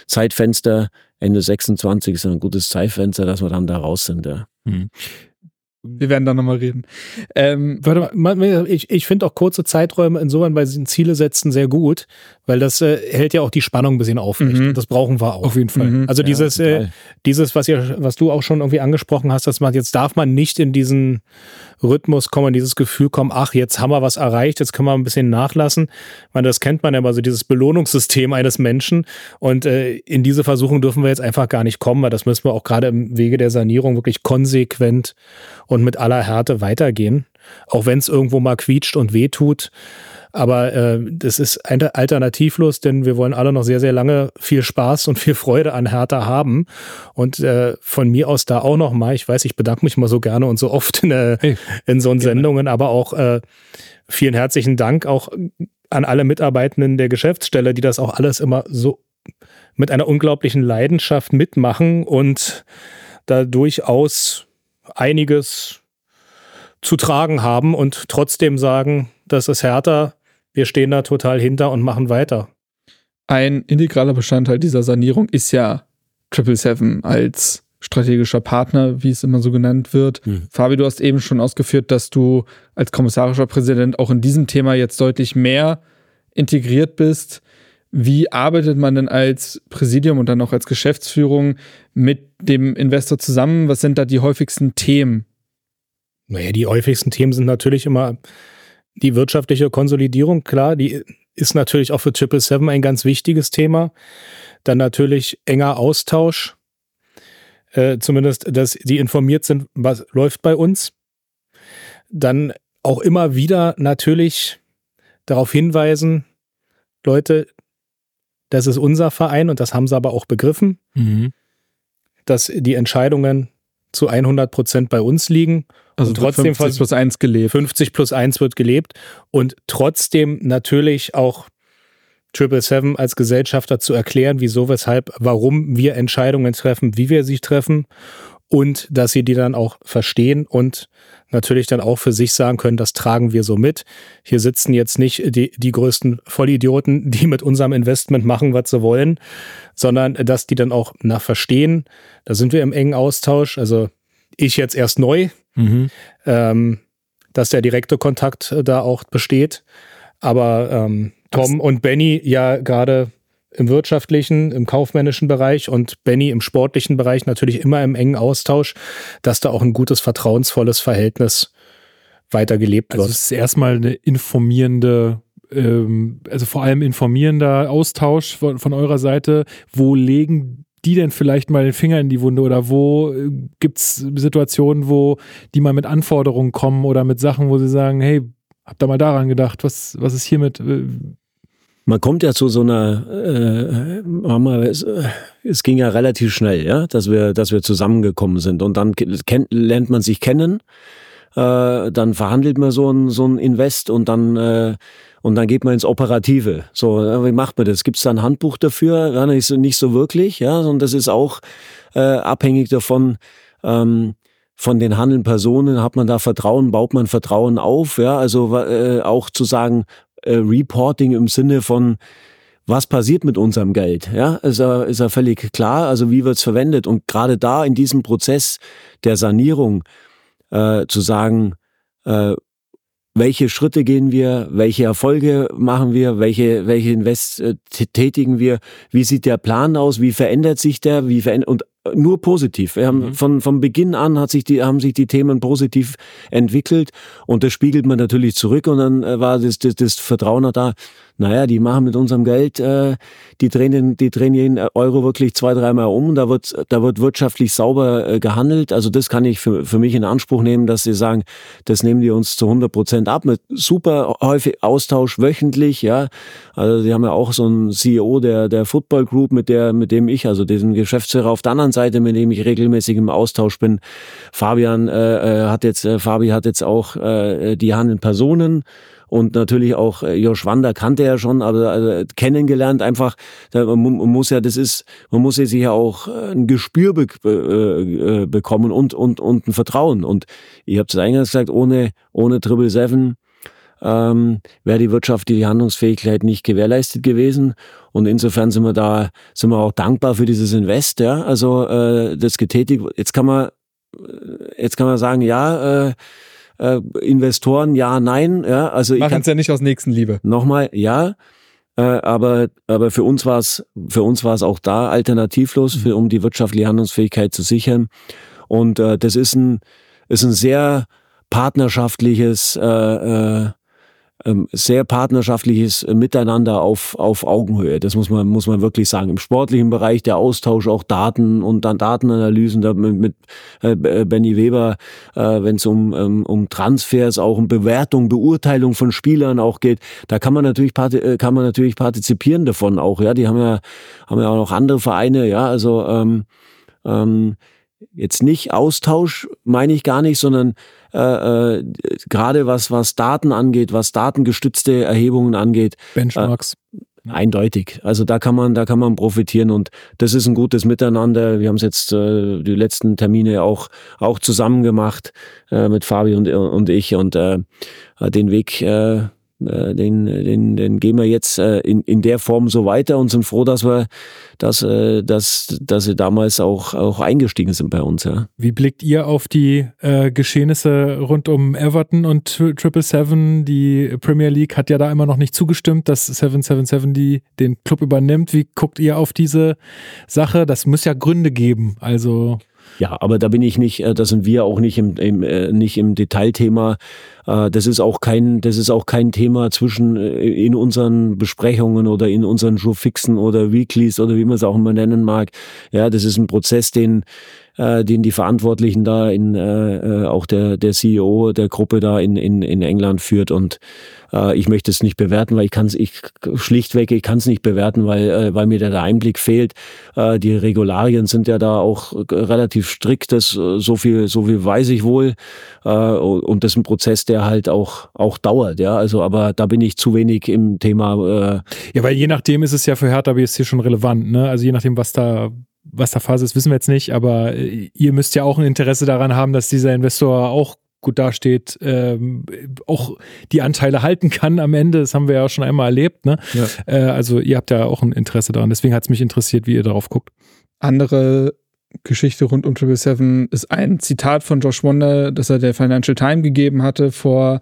Speaker 5: Zeitfenster. Ende 26 ist ein gutes Zeitfenster, dass wir dann da raus sind. Ja. Hm.
Speaker 4: Wir werden da nochmal reden.
Speaker 6: Ähm, Warte mal, ich, ich finde auch kurze Zeiträume insofern bei diesen Ziele setzen sehr gut, weil das äh, hält ja auch die Spannung ein bisschen aufrecht.
Speaker 4: Mhm.
Speaker 6: Das brauchen wir auch.
Speaker 1: Auf jeden Fall.
Speaker 6: Also
Speaker 5: Ja,
Speaker 6: dieses, äh, dieses, was ihr, was du auch schon irgendwie angesprochen hast, dass man jetzt darf man nicht in diesen Rhythmus kommen, in dieses Gefühl kommen, ach, jetzt haben wir was erreicht, jetzt können wir ein bisschen nachlassen. Man, das kennt man ja immer so, dieses Belohnungssystem eines Menschen. Und äh, in diese Versuchung dürfen wir jetzt einfach gar nicht kommen, weil das müssen wir auch gerade im Wege der Sanierung wirklich konsequent und mit aller Härte weitergehen. Auch wenn es irgendwo mal quietscht und wehtut. Aber äh, das ist ein- alternativlos, denn wir wollen alle noch sehr, sehr lange viel Spaß und viel Freude an Hertha haben. Und äh, von mir aus da auch noch mal, ich weiß, ich bedanke mich immer so gerne und so oft in, äh,
Speaker 1: Hey,
Speaker 6: in so Sendungen, aber auch äh, vielen herzlichen Dank auch an alle Mitarbeitenden der Geschäftsstelle, die das auch alles immer so mit einer unglaublichen Leidenschaft mitmachen und da durchaus einiges zu tragen haben und trotzdem sagen, das ist härter, wir stehen da total hinter und machen weiter.
Speaker 4: Ein integraler Bestandteil dieser Sanierung ist ja Triple Seven als strategischer Partner, wie es immer so genannt wird.
Speaker 5: Mhm.
Speaker 4: Fabi, du hast eben schon ausgeführt, dass du als kommissarischer Präsident auch in diesem Thema jetzt deutlich mehr integriert bist. Wie arbeitet man denn als Präsidium und dann auch als Geschäftsführung mit dem Investor zusammen? Was sind da die häufigsten Themen?
Speaker 6: Naja, die häufigsten Themen sind natürlich immer die wirtschaftliche Konsolidierung, klar, die ist natürlich auch für Triple Seven ein ganz wichtiges Thema. Dann natürlich enger Austausch, äh, zumindest, dass die informiert sind, was läuft bei uns. Dann auch immer wieder natürlich darauf hinweisen, Leute, das ist unser Verein und das haben sie aber auch begriffen,
Speaker 1: Mhm.
Speaker 6: dass die Entscheidungen zu 100 Prozent bei uns liegen.
Speaker 4: Also
Speaker 6: Und trotzdem
Speaker 4: 50 plus 1 gelebt.
Speaker 6: 50 plus 1 wird gelebt und trotzdem natürlich auch Triple Seven als Gesellschafter zu erklären, wieso, weshalb, warum wir Entscheidungen treffen, wie wir sie treffen und dass sie die dann auch verstehen und natürlich dann auch für sich sagen können, das tragen wir so mit. Hier sitzen jetzt nicht die, die größten Vollidioten, die mit unserem Investment machen, was sie wollen, sondern dass die dann auch nach verstehen. Da sind wir im engen Austausch. Also ich jetzt erst neu,
Speaker 1: Mhm.
Speaker 6: ähm, dass der direkte Kontakt äh, da auch besteht. Aber ähm, Tom und Benny ja gerade im wirtschaftlichen, im kaufmännischen Bereich und Benny im sportlichen Bereich natürlich immer im engen Austausch, dass da auch ein gutes, vertrauensvolles Verhältnis weitergelebt
Speaker 1: Also
Speaker 6: wird.
Speaker 1: es ist erstmal eine informierende, ähm, also vor allem informierender Austausch von, von eurer Seite. Wo legen die denn vielleicht mal den Finger in die Wunde oder wo äh, gibt es Situationen, wo die mal mit Anforderungen kommen oder mit Sachen, wo sie sagen, hey, habt da mal daran gedacht, was, was ist hiermit? Äh,
Speaker 5: Man kommt ja zu so einer, äh, Mama, es, äh, es ging ja relativ schnell, ja, dass wir, dass wir zusammengekommen sind und dann kennt, lernt man sich kennen, äh, dann verhandelt man so ein, so ein Invest und dann, äh, und dann geht man ins Operative. So, äh, wie macht man das? Gibt es da ein Handbuch dafür? Ja, nicht, so, nicht so wirklich, ja, sondern das ist auch äh, abhängig davon, ähm, von den handelnden Personen, hat man da Vertrauen, baut man Vertrauen auf, ja, also äh, auch zu sagen, äh, Reporting im Sinne von, was passiert mit unserem Geld? Ja, ist ja, ist ja völlig klar. Also wie wird's verwendet? Und gerade da in diesem Prozess der Sanierung äh, zu sagen, äh, welche Schritte gehen wir, welche Erfolge machen wir, welche, welche Invest äh, tätigen wir, wie sieht der Plan aus, wie verändert sich der, wie verändert, und nur positiv. Wir haben von, von Beginn an hat sich die, haben sich die Themen positiv entwickelt und das spiegelt man natürlich zurück und dann äh, war das, das, das Vertrauen da. Naja, die machen mit unserem Geld, äh, die drehen den, die drehen jeden Euro wirklich zwei, dreimal um. Da wird, da wird wirtschaftlich sauber äh, gehandelt. Also das kann ich für, für mich in Anspruch nehmen, dass sie sagen, das nehmen die uns zu 100 Prozent ab mit super häufig Austausch wöchentlich. Ja, also sie haben ja auch so einen CEO der der Football Group, mit der mit dem ich, also diesen Geschäftsführer auf der anderen Seite, mit dem ich regelmäßig im Austausch bin. Fabian äh, äh, hat jetzt, äh, Fabi hat jetzt auch äh, die handelnden Personen und natürlich auch äh, Josh Wander kannte er schon, aber also, kennengelernt einfach. Man, muss ja, das ist, man muss ja sich ja auch äh, ein Gespür be äh, bekommen und und und ein Vertrauen. Und ich habe es eingangs gesagt, ohne ohne Triple Seven ähm, wäre die wirtschaftliche Handlungsfähigkeit nicht gewährleistet gewesen. Und insofern sind wir da, sind wir auch dankbar für dieses Invest, ja. Also äh, das getätigt. Jetzt kann man, jetzt kann man sagen, ja. Äh, äh, Investoren, ja, nein, ja, also
Speaker 4: Machen es ja nicht aus Nächstenliebe.
Speaker 5: nochmal, ja, Äh, aber, aber für uns war es, für uns war es auch da alternativlos, für, um die wirtschaftliche Handlungsfähigkeit zu sichern. Und äh, das ist ein, ist ein sehr partnerschaftliches, äh, äh, sehr partnerschaftliches Miteinander auf, auf Augenhöhe. Das muss man, muss man wirklich sagen. Im sportlichen Bereich der Austausch auch Daten und dann Datenanalysen da mit, mit äh, Benny Weber, äh, wenn es um, ähm, um Transfers, auch um Bewertung, Beurteilung von Spielern auch geht, da kann man natürlich äh, kann man natürlich partizipieren davon auch. Ja, die haben ja haben ja auch noch andere Vereine. Ja, also ähm, ähm, jetzt nicht Austausch, meine ich gar nicht, sondern äh, äh, gerade was, was Daten angeht, was datengestützte Erhebungen angeht.
Speaker 1: Benchmarks.
Speaker 5: Äh, Eindeutig. Also da kann man, da kann man profitieren und das ist ein gutes Miteinander. Wir haben es jetzt äh, die letzten Termine auch auch zusammen gemacht äh, mit Fabi und und ich und äh, den Weg äh, äh, den, den, den gehen wir jetzt äh, in, in der Form so weiter und sind froh, dass wir, dass, äh, dass, dass sie damals auch, auch eingestiegen sind bei uns. Ja.
Speaker 1: Wie blickt ihr auf die äh, Geschehnisse rund um Everton und Triple Seven? Die Premier League hat ja da immer noch nicht zugestimmt, dass 777 die den Club übernimmt. Wie guckt ihr auf diese Sache? Das muss ja Gründe geben. Also
Speaker 5: ja, aber da bin ich nicht, äh, da sind wir auch nicht im, im äh, nicht im Detailthema. Äh, das ist auch kein, das ist auch kein Thema zwischen in unseren Besprechungen oder in unseren Showfixen oder Weeklies oder wie man es auch immer nennen mag. Ja, das ist ein Prozess, den äh, den die Verantwortlichen da in äh, äh auch der der CEO der Gruppe da in in, in England führt und äh, ich möchte es nicht bewerten, weil ich kann es ich schlichtweg ich kann es nicht bewerten, weil äh, weil mir da der Einblick fehlt. Äh, die Regularien sind ja da auch relativ strikt, das äh, so viel so viel weiß ich wohl äh, und das ist ein Prozess, der halt auch auch dauert, ja. Also aber da bin ich zu wenig im Thema.
Speaker 1: Äh, ja, weil je nachdem ist es ja für Hertha BSC schon relevant, ne? Also je nachdem, was da was da Phase ist, wissen wir jetzt nicht, aber äh, ihr müsst ja auch ein Interesse daran haben, dass dieser Investor auch gut dasteht, ähm, auch die Anteile halten kann am Ende. Das haben wir ja auch schon einmal erlebt. Ne? Ja. Äh, also ihr habt ja auch ein Interesse daran. Deswegen hat es mich interessiert, wie ihr darauf guckt.
Speaker 4: Andere Geschichte rund um Triple Seven ist ein Zitat von Josh Wonder, das er der Financial Times gegeben hatte vor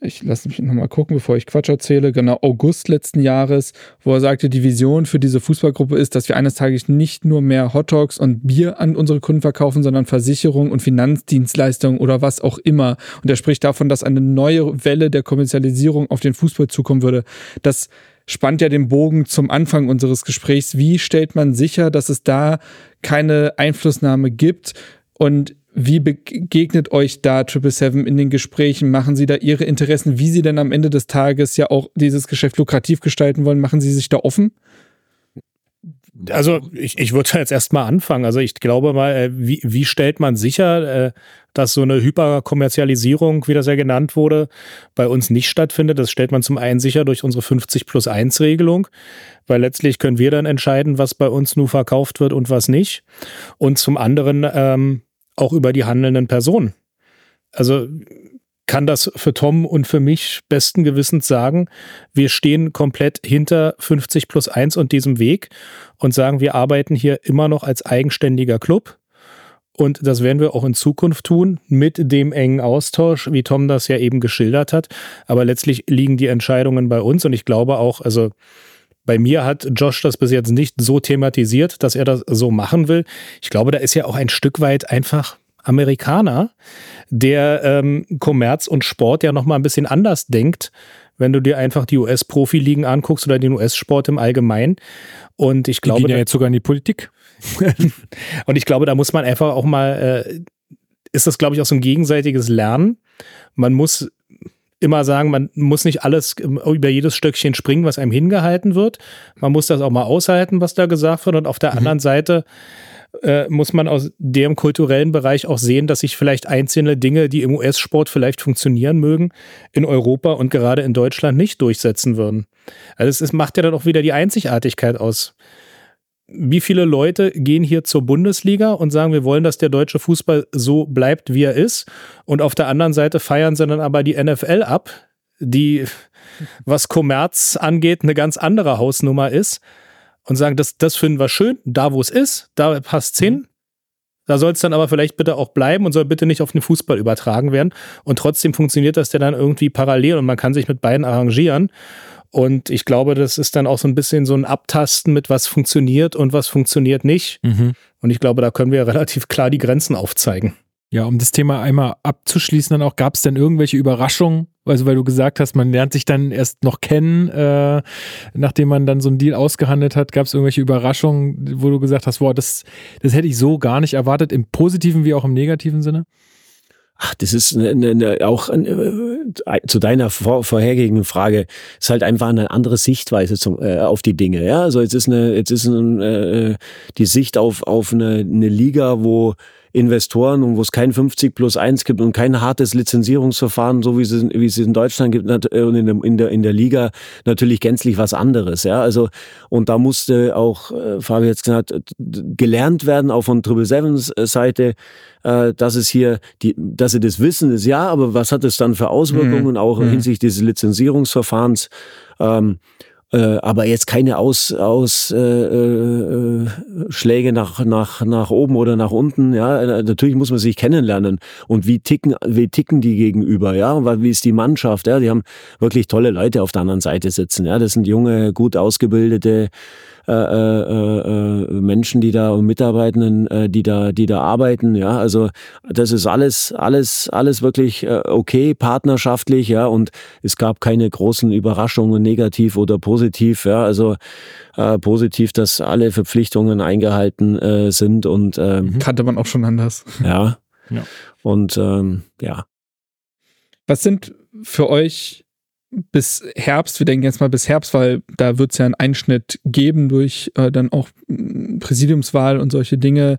Speaker 4: ich lasse mich nochmal gucken, bevor ich Quatsch erzähle, genau August letzten Jahres, wo er sagte, die Vision für diese Fußballgruppe ist, dass wir eines Tages nicht nur mehr Hotdogs und Bier an unsere Kunden verkaufen, sondern Versicherung und Finanzdienstleistungen oder was auch immer. Und er spricht davon, dass eine neue Welle der Kommerzialisierung auf den Fußball zukommen würde. Das spannt ja den Bogen zum Anfang unseres Gesprächs. Wie stellt man sicher, dass es da keine Einflussnahme gibt? Und wie begegnet euch da Triple Seven in den Gesprächen? Machen Sie da Ihre Interessen, wie Sie denn am Ende des Tages ja auch dieses Geschäft lukrativ gestalten wollen? Machen Sie sich da offen?
Speaker 6: Also ich, ich würde jetzt erstmal anfangen. Also ich glaube mal, äh, wie, wie stellt man sicher, äh, dass so eine Hyperkommerzialisierung, wie das ja genannt wurde, bei uns nicht stattfindet? Das stellt man zum einen sicher durch unsere 50 plus 1 Regelung, weil letztlich können wir dann entscheiden, was bei uns nur verkauft wird und was nicht. Und zum anderen ähm, auch über die handelnden Personen. Also kann das für Tom und für mich besten Gewissens sagen, wir stehen komplett hinter 50 plus 1 und diesem Weg und sagen, wir arbeiten hier immer noch als eigenständiger Club. Und das werden wir auch in Zukunft tun, mit dem engen Austausch, wie Tom das ja eben geschildert hat. Aber letztlich liegen die Entscheidungen bei uns und ich glaube auch, also bei mir hat Josh das bis jetzt nicht so thematisiert, dass er das so machen will. Ich glaube, da ist ja auch ein Stück weit einfach Amerikaner, der ähm, Kommerz und Sport ja nochmal ein bisschen anders denkt, wenn du dir einfach die US-Profiligen anguckst oder den US-Sport im Allgemeinen. Und ich glaube. Die
Speaker 1: gehen ja jetzt sogar in die Politik. <laughs>
Speaker 6: und ich glaube, da muss man einfach auch mal, äh, ist das, glaube ich, auch so ein gegenseitiges Lernen. Man muss immer sagen, man muss nicht alles über jedes Stöckchen springen, was einem hingehalten wird. Man muss das auch mal aushalten, was da gesagt wird. Und auf der mhm. anderen Seite äh, muss man aus dem kulturellen Bereich auch sehen, dass sich vielleicht einzelne Dinge, die im US-Sport vielleicht funktionieren mögen, in Europa und gerade in Deutschland nicht durchsetzen würden. Also es ist, macht ja dann auch wieder die Einzigartigkeit aus wie viele Leute gehen hier zur Bundesliga und sagen, wir wollen, dass der deutsche Fußball so bleibt, wie er ist. Und auf der anderen Seite feiern sie dann aber die NFL ab, die, was Kommerz angeht, eine ganz andere Hausnummer ist. Und sagen, das, das finden wir schön, da wo es ist, da passt es hin. Da soll es dann aber vielleicht bitte auch bleiben und soll bitte nicht auf den Fußball übertragen werden. Und trotzdem funktioniert das ja dann irgendwie parallel und man kann sich mit beiden arrangieren. Und ich glaube, das ist dann auch so ein bisschen so ein Abtasten mit, was funktioniert und was funktioniert nicht.
Speaker 1: Mhm.
Speaker 6: Und ich glaube, da können wir <laughs> relativ klar die Grenzen aufzeigen.
Speaker 1: Ja, um das Thema einmal abzuschließen, dann auch gab es denn irgendwelche Überraschungen? Also, weil du gesagt hast, man lernt sich dann erst noch kennen, äh, nachdem man dann so einen Deal ausgehandelt hat, gab es irgendwelche Überraschungen, wo du gesagt hast, boah, das, das hätte ich so gar nicht erwartet, im positiven wie auch im negativen Sinne?
Speaker 5: Ach, das ist eine, eine, auch äh, zu deiner vor, vorhergehenden Frage, ist halt einfach eine andere Sichtweise zum, äh, auf die Dinge. Ja, also jetzt ist eine, jetzt ist ein, äh, die Sicht auf auf eine, eine Liga, wo Investoren und wo es kein 50 plus 1 gibt und kein hartes Lizenzierungsverfahren, so wie es, wie es in Deutschland gibt äh, und in der, in der, Liga natürlich gänzlich was anderes. Ja, also, und da musste auch, äh, Fabi jetzt gesagt, gelernt werden, auch von Triple Sevens äh, Seite, dass es hier, die, dass sie das wissen, ist ja, aber was hat es dann für Auswirkungen, mhm. auch mhm. hinsichtlich des Lizenzierungsverfahrens? Ähm, äh, aber jetzt keine Aus, aus äh, äh, Schläge nach, nach, nach oben oder nach unten. Ja, äh, natürlich muss man sich kennenlernen. Und wie ticken, wie ticken die gegenüber? Ja, wie ist die Mannschaft? Ja, die haben wirklich tolle Leute auf der anderen Seite sitzen. Ja, das sind junge, gut ausgebildete äh, äh, äh, Menschen, die da und Mitarbeitenden, äh, die da, die da arbeiten. Ja, also das ist alles, alles, alles wirklich äh, okay, partnerschaftlich. Ja, und es gab keine großen Überraschungen, negativ oder positiv. Ja, also äh, positiv, dass alle Verpflichtungen eingehalten äh, sind und ähm,
Speaker 4: kannte man auch schon anders.
Speaker 5: Ja. ja. Und ähm, ja.
Speaker 4: Was sind für euch bis Herbst, wir denken jetzt mal bis Herbst, weil da wird es ja einen Einschnitt geben durch äh, dann auch mm, Präsidiumswahl und solche Dinge.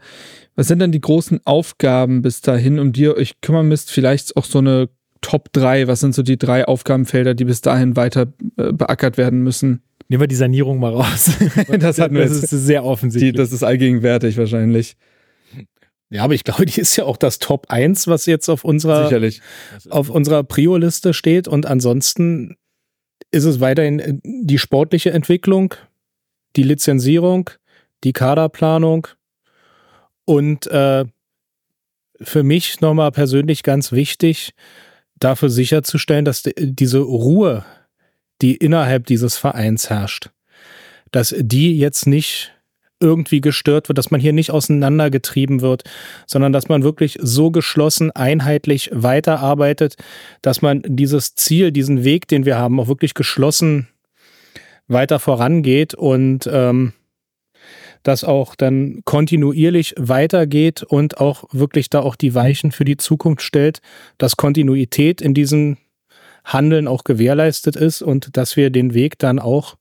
Speaker 4: Was sind denn die großen Aufgaben bis dahin, um die ihr euch kümmern müsst? Vielleicht auch so eine Top 3, was sind so die drei Aufgabenfelder, die bis dahin weiter äh, beackert werden müssen?
Speaker 1: Nehmen wir die Sanierung mal raus. <laughs> <laughs>
Speaker 4: das, wir
Speaker 1: das ist sehr offensichtlich.
Speaker 4: Die, das ist allgegenwärtig wahrscheinlich.
Speaker 6: Ja, aber ich glaube, <laughs> die ist ja auch das Top 1, was jetzt auf unserer,
Speaker 4: Sicherlich.
Speaker 6: auf unserer Prio-Liste steht. Und ansonsten ist es weiterhin äh, die sportliche Entwicklung, die Lizenzierung, die Kaderplanung und äh, für mich nochmal persönlich ganz wichtig, dafür sicherzustellen, dass diese Ruhe, die innerhalb dieses Vereins herrscht, dass die jetzt nicht irgendwie gestört wird, dass man hier nicht auseinandergetrieben wird, sondern dass man wirklich so geschlossen, einheitlich weiterarbeitet, dass man dieses Ziel, diesen Weg, den wir haben, auch wirklich geschlossen weiter vorangeht und ähm, das auch dann kontinuierlich weitergeht und auch wirklich da auch die Weichen für die Zukunft stellt, dass Kontinuität in diesem Handeln auch gewährleistet ist und dass wir den Weg dann auch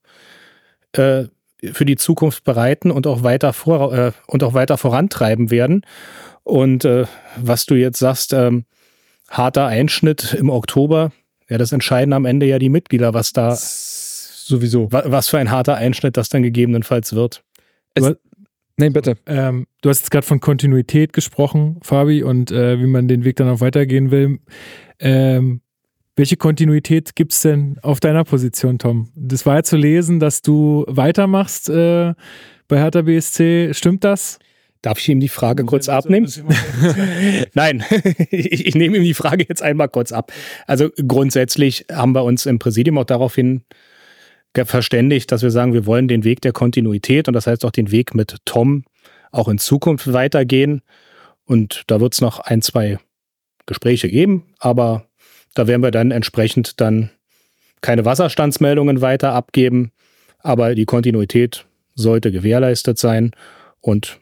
Speaker 6: äh, für die Zukunft bereiten und auch weiter vor äh, und auch weiter vorantreiben werden. Und äh, was du jetzt sagst, ähm, harter Einschnitt im Oktober, ja, das entscheiden am Ende ja die Mitglieder, was da
Speaker 4: sowieso,
Speaker 6: wa was für ein harter Einschnitt das dann gegebenenfalls wird.
Speaker 1: Es, Nein, bitte. Ähm, du hast jetzt gerade von Kontinuität gesprochen, Fabi, und äh, wie man den Weg dann auch weitergehen will. Ähm, welche Kontinuität gibt es denn auf deiner Position, Tom? Das war ja zu lesen, dass du weitermachst äh, bei Hertha BSC. Stimmt das?
Speaker 6: Darf ich ihm die Frage kurz abnehmen? <laughs> Nein, <laughs> ich, ich, nehme ihm die Frage jetzt einmal kurz ab. Also grundsätzlich haben wir uns im Präsidium auch daraufhin verständigt, dass wir sagen, wir wollen den Weg der Kontinuität und das heißt auch den Weg mit Tom auch in Zukunft weitergehen. Und da wird es noch ein, zwei Gespräche geben, aber da werden wir dann entsprechend dann keine Wasserstandsmeldungen weiter abgeben, aber die Kontinuität sollte gewährleistet sein und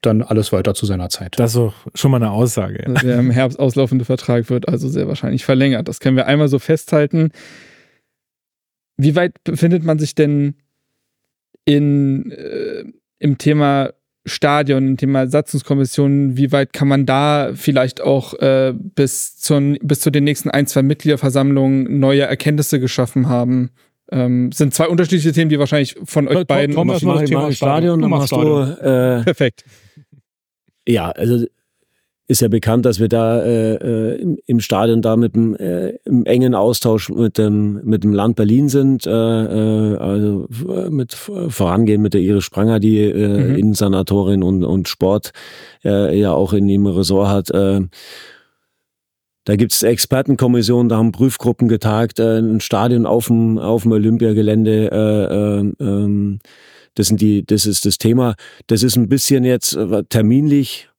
Speaker 6: dann alles weiter zu seiner Zeit.
Speaker 1: Das ist doch schon mal eine Aussage.
Speaker 4: Ja. Der im Herbst auslaufende Vertrag wird also sehr wahrscheinlich verlängert. Das können wir einmal so festhalten. Wie weit befindet man sich denn in, äh, im Thema Stadion, Thema Satzungskommission, wie weit kann man da vielleicht auch äh, bis, zur, bis zu den nächsten ein, zwei Mitgliederversammlungen neue Erkenntnisse geschaffen haben? Ähm, sind zwei unterschiedliche Themen, die wahrscheinlich von euch beiden.
Speaker 5: Thomas, mach, Thema Stadion, Stadion, dann machst du. Äh,
Speaker 4: Perfekt.
Speaker 5: Ja, also ist ja bekannt, dass wir da äh, äh, im, im Stadion da mit dem äh, im engen Austausch mit dem mit dem Land Berlin sind, äh, äh, also mit vorangehen mit der Iris Spranger, die äh, mhm. Innensanatorin und und Sport äh, ja auch in ihrem Ressort hat. Äh, da gibt's Expertenkommissionen, da haben Prüfgruppen getagt, äh, ein Stadion auf dem, auf dem Olympiagelände. Äh, äh, ähm, das, sind die, das ist das Thema. Das ist ein bisschen jetzt äh, terminlich,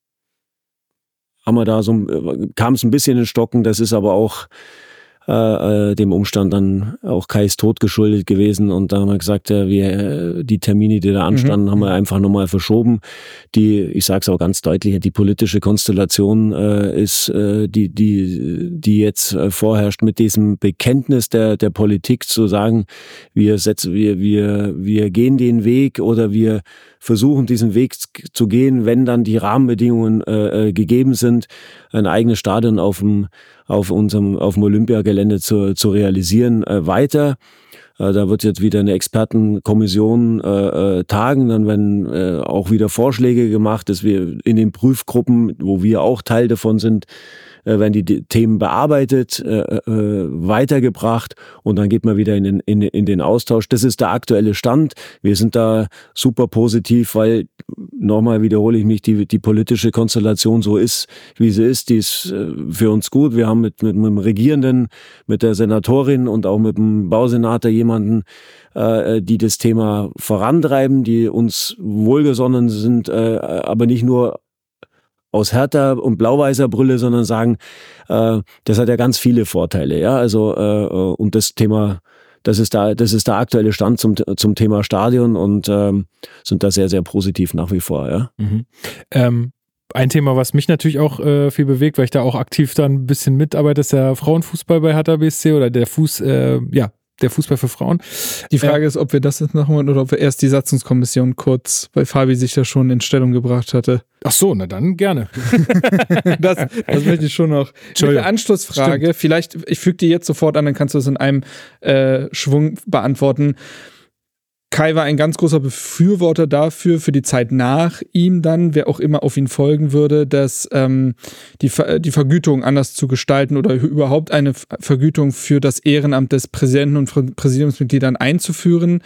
Speaker 5: haben wir da so, äh, kam es ein bisschen in Stocken. Das ist aber auch äh, äh, dem Umstand dann auch Kais Tod geschuldet gewesen. Und da haben wir gesagt, äh, wir, äh, die Termine, die da anstanden, mhm. haben wir einfach nochmal verschoben. Die, ich sage es auch ganz deutlich, die politische Konstellation äh, ist äh, die, die, die jetzt äh, vorherrscht mit diesem Bekenntnis der, der Politik zu sagen, wir setzen, wir, wir, wir gehen den Weg oder wir versuchen, diesen Weg zu gehen, wenn dann die Rahmenbedingungen äh, gegeben sind, ein eigenes Stadion auf dem auf unserem auf dem Olympiagelände zu, zu realisieren, äh, weiter. Äh, da wird jetzt wieder eine Expertenkommission äh, äh, tagen, dann werden äh, auch wieder Vorschläge gemacht, dass wir in den Prüfgruppen, wo wir auch Teil davon sind, äh, werden die Themen bearbeitet, äh, äh, weitergebracht und dann geht man wieder in den, in, in den Austausch. Das ist der aktuelle Stand. Wir sind da super positiv, weil nochmal wiederhole ich mich, die, die politische Konstellation so ist, wie sie ist, die ist äh, für uns gut. Wir haben mit, mit, mit dem Regierenden, mit der Senatorin und auch mit dem Bausenator jemanden, äh, die das Thema vorantreiben, die uns wohlgesonnen sind, äh, aber nicht nur aus härter und blau-weißer Brille, sondern sagen, äh, das hat ja ganz viele Vorteile. Ja, also äh, und das Thema, das ist da, das ist der aktuelle Stand zum zum Thema Stadion und ähm, sind da sehr sehr positiv nach wie vor. Ja.
Speaker 1: Mhm. Ähm ein Thema, was mich natürlich auch äh, viel bewegt, weil ich da auch aktiv dann ein bisschen mitarbeite, ist der Frauenfußball bei Hertha BSC oder der Fuß, äh, ja, der Fußball für Frauen.
Speaker 4: Die Frage äh, ist, ob wir das jetzt machen wollen oder ob wir erst die Satzungskommission kurz, weil Fabi sich da schon in Stellung gebracht hatte.
Speaker 1: Ach so, na dann gerne. <laughs>
Speaker 4: das, das möchte ich schon noch. Der Anschlussfrage, Stimmt. vielleicht, ich füge die jetzt sofort an, dann kannst du es in einem äh, Schwung beantworten. Kai war ein ganz großer Befürworter dafür, für die Zeit nach ihm dann, wer auch immer auf ihn folgen würde, dass ähm, die, die Vergütung anders zu gestalten oder überhaupt eine Vergütung für das Ehrenamt des Präsidenten und Präsidiumsmitgliedern einzuführen.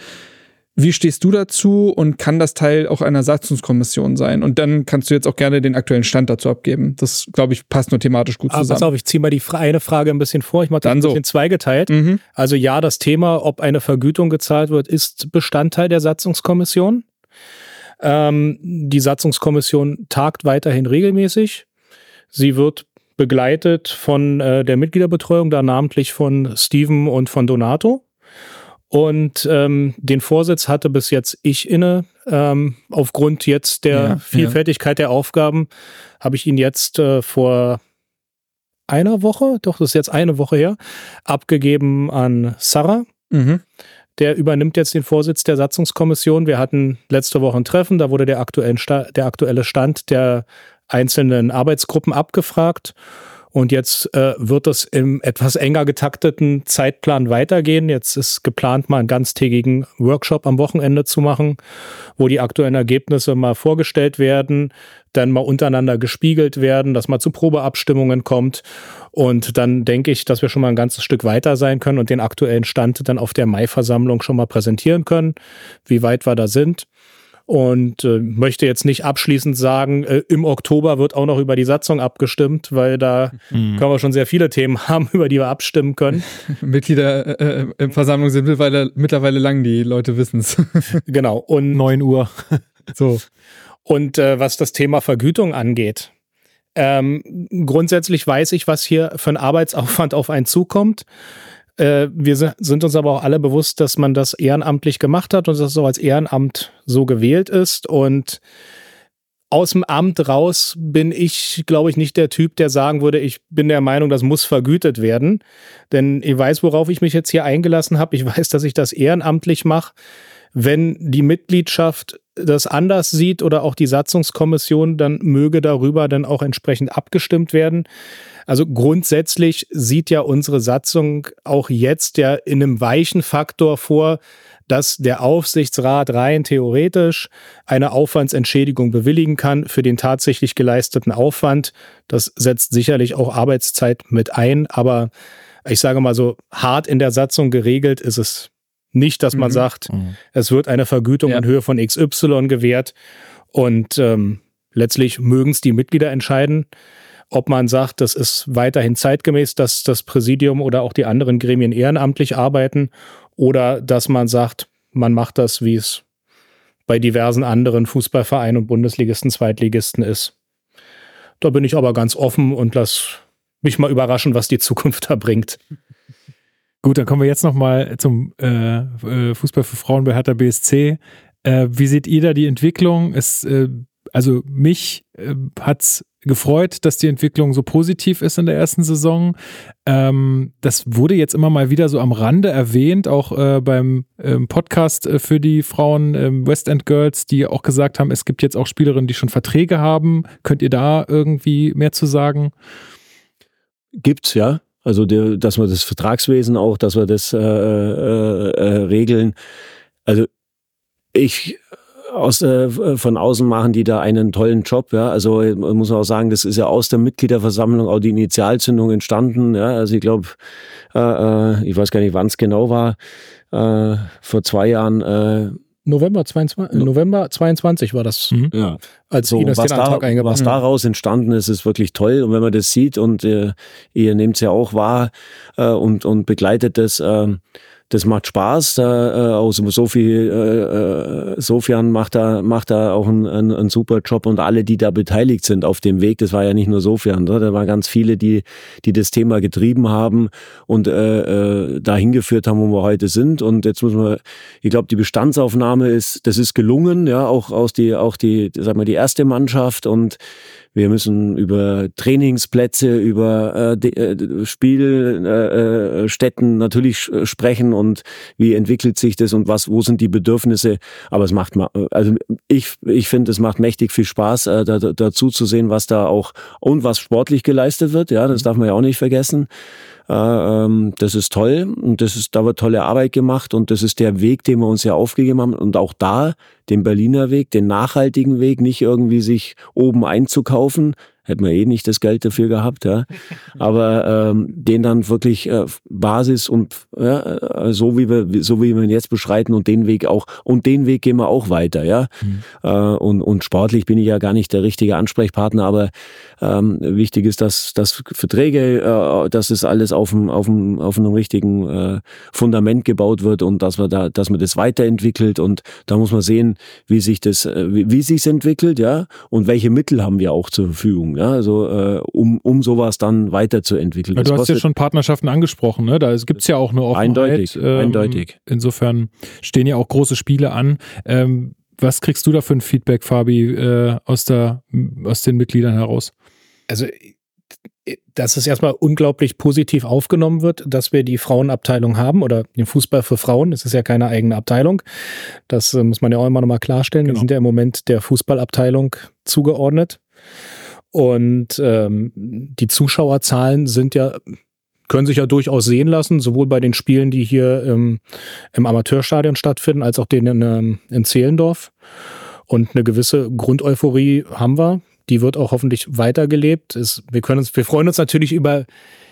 Speaker 4: Wie stehst du dazu und kann das Teil auch einer Satzungskommission sein? Und dann kannst du jetzt auch gerne den aktuellen Stand dazu abgeben. Das, glaube ich, passt nur thematisch gut zusammen.
Speaker 6: Ah, pass auf, ich ziehe mal die eine Frage ein bisschen vor. Ich mache das ein bisschen so. zweigeteilt. Mhm. Also ja, das Thema, ob eine Vergütung gezahlt wird, ist Bestandteil der Satzungskommission. Ähm, die Satzungskommission tagt weiterhin regelmäßig. Sie wird begleitet von äh, der Mitgliederbetreuung, da namentlich von Steven und von Donato. Und ähm, den Vorsitz hatte bis jetzt ich inne. Ähm, aufgrund jetzt der ja, Vielfältigkeit ja. der Aufgaben habe ich ihn jetzt äh, vor einer Woche, doch das ist jetzt eine Woche her, abgegeben an Sarah. Mhm. Der übernimmt jetzt den Vorsitz der Satzungskommission. Wir hatten letzte Woche ein Treffen, da wurde der, aktuellen der aktuelle Stand der einzelnen Arbeitsgruppen abgefragt. Und jetzt äh, wird es im etwas enger getakteten Zeitplan weitergehen. Jetzt ist geplant, mal einen ganztägigen Workshop am Wochenende zu machen, wo die aktuellen Ergebnisse mal vorgestellt werden, dann mal untereinander gespiegelt werden, dass mal zu Probeabstimmungen kommt. Und dann denke ich, dass wir schon mal ein ganzes Stück weiter sein können und den aktuellen Stand dann auf der Mai-Versammlung schon mal präsentieren können, wie weit wir da sind und äh, möchte jetzt nicht abschließend sagen, äh, im Oktober wird auch noch über die Satzung abgestimmt, weil da mhm. können wir schon sehr viele Themen <laughs> haben, über die wir abstimmen können. <laughs>
Speaker 4: Mitglieder äh, äh, Versammlung sind mittlerweile, mittlerweile lang, die Leute wissen es. <laughs>
Speaker 6: genau. Und 9 Uhr. so. Und äh, was das Thema Vergütung angeht, ähm, grundsätzlich weiß ich, was hier für ein Arbeitsaufwand auf einen zukommt. Äh, wir sind uns aber auch alle bewusst, dass man das ehrenamtlich gemacht hat und dass es auch als Ehrenamt so gewählt ist. Und aus dem Amt raus bin ich, glaube ich, nicht der Typ, der sagen würde, ich bin der Meinung, das muss vergütet werden. Denn ich weiß, worauf ich mich jetzt hier eingelassen habe. Ich weiß, dass ich das ehrenamtlich mache. Wenn die Mitgliedschaft das anders sieht oder auch die Satzungskommission, dann möge darüber dann auch entsprechend abgestimmt werden. Also grundsätzlich sieht ja unsere Satzung auch jetzt ja in einem weichen Faktor vor, dass der Aufsichtsrat rein theoretisch eine Aufwandsentschädigung bewilligen kann für den tatsächlich geleisteten Aufwand. Das setzt sicherlich auch Arbeitszeit mit ein, aber ich sage mal so, hart in der Satzung geregelt ist es nicht, dass man mhm. sagt, mhm. es wird eine Vergütung ja. in Höhe von XY gewährt und ähm, letztlich mögen es die Mitglieder entscheiden. ob man sagt, das ist weiterhin zeitgemäß, dass das Präsidium oder auch die anderen Gremien ehrenamtlich arbeiten oder dass man sagt, man macht das, wie es bei diversen anderen Fußballvereinen und Bundesligisten, Zweitligisten ist. Da bin ich aber ganz offen und lass mich mal überraschen, was die Zukunft da bringt.
Speaker 1: Gut, dann kommen wir jetzt noch mal zum äh, äh Fußball für Frauen bei Hertha BSC. Äh, wie seht ihr da die Entwicklung? Es, äh, also mich äh, hat's gefreut, dass die Entwicklung so positiv ist in der ersten Saison. Ähm, das wurde jetzt immer mal wieder so am Rande erwähnt, auch äh, beim ähm, Podcast äh, für die Frauen ähm, West End Girls, die auch gesagt haben, es gibt jetzt auch Spielerinnen, die schon Verträge haben. Könnt ihr da irgendwie mehr zu sagen?
Speaker 5: Gibt's, ja. Also, der, dass wir das Vertragswesen auch, dass wir das äh, äh, äh, regeln. Also, ich aus, äh, von außen machen die da einen tollen Job. Ja? Also muss man auch sagen, das ist ja aus der Mitgliederversammlung auch die Initialzündung entstanden. Ja? Also ich glaube, äh, äh, ich weiß gar nicht, wann es genau war, äh, vor zwei Jahren. Äh,
Speaker 6: November 22, no November 22 war das,
Speaker 5: mhm. ja.
Speaker 6: als so, Ines
Speaker 5: was
Speaker 6: den Antrag
Speaker 5: da,
Speaker 6: eingebracht
Speaker 5: Was daraus entstanden ist, ist wirklich toll. Und wenn man das sieht und äh, ihr nehmt es ja auch wahr äh, und, und begleitet das, äh, das macht Spaß. Da, äh, aus Sophie, äh, äh, Sofian macht da, macht da auch einen, einen, einen, super Job und alle, die da beteiligt sind auf dem Weg, das war ja nicht nur Sofian, da waren ganz viele, die, die das Thema getrieben haben und äh, äh, dahin geführt haben, wo wir heute sind. Und jetzt muss man, ich glaube, die Bestandsaufnahme ist, das ist gelungen, ja, auch aus die, auch die, sag mal, die erste Mannschaft und wir müssen über Trainingsplätze, über äh, äh, Spielstätten äh, natürlich sprechen und wie entwickelt sich das und was, wo sind die Bedürfnisse. Aber es macht, also ich, ich finde, es macht mächtig viel Spaß, äh, da, dazu zu sehen, was da auch und was sportlich geleistet wird. Ja, das darf man ja auch nicht vergessen. Äh, ähm, das ist toll und das ist, da wird tolle Arbeit gemacht und das ist der Weg, den wir uns ja aufgegeben haben. Und auch da den Berliner Weg, den nachhaltigen Weg, nicht irgendwie sich oben einzukaufen, hätten wir eh nicht das Geld dafür gehabt, ja. Aber ähm, den dann wirklich äh, Basis und ja, äh, so wie wir so wie wir ihn jetzt beschreiten und den Weg auch und den Weg gehen wir auch weiter, ja. Mhm. Äh, und und sportlich bin ich ja gar nicht der richtige Ansprechpartner, aber ähm, wichtig ist, dass dass Verträge, äh, dass es alles auf dem auf dem auf einem richtigen äh, Fundament gebaut wird und dass wir da dass man das weiterentwickelt und da muss man sehen, wie sich das äh, wie, wie sich entwickelt, ja, und welche Mittel haben wir auch zur Verfügung ja, also äh, um, um sowas dann weiterzuentwickeln.
Speaker 1: Ja, du hast ja schon Partnerschaften angesprochen, ne? Da gibt es ja auch eine Offenheit.
Speaker 5: Eindeutig, ähm, eindeutig.
Speaker 1: Insofern stehen ja auch große Spiele an. Ähm, was kriegst du da für ein Feedback, Fabi, äh, aus, der, aus den Mitgliedern heraus?
Speaker 6: Also dass es erstmal unglaublich positiv aufgenommen wird, dass wir die Frauenabteilung haben oder den Fußball für Frauen. Es ist ja keine eigene Abteilung. Das äh, muss man ja auch immer nochmal klarstellen. Genau. Wir sind ja im Moment der Fußballabteilung zugeordnet. Und ähm, die Zuschauerzahlen sind ja, können sich ja durchaus sehen lassen, sowohl bei den Spielen, die hier im, im Amateurstadion stattfinden, als auch denen in, ähm, in Zehlendorf. Und eine gewisse Grundeuphorie haben wir. Die wird auch hoffentlich weitergelebt. Es, wir können uns, wir freuen uns natürlich über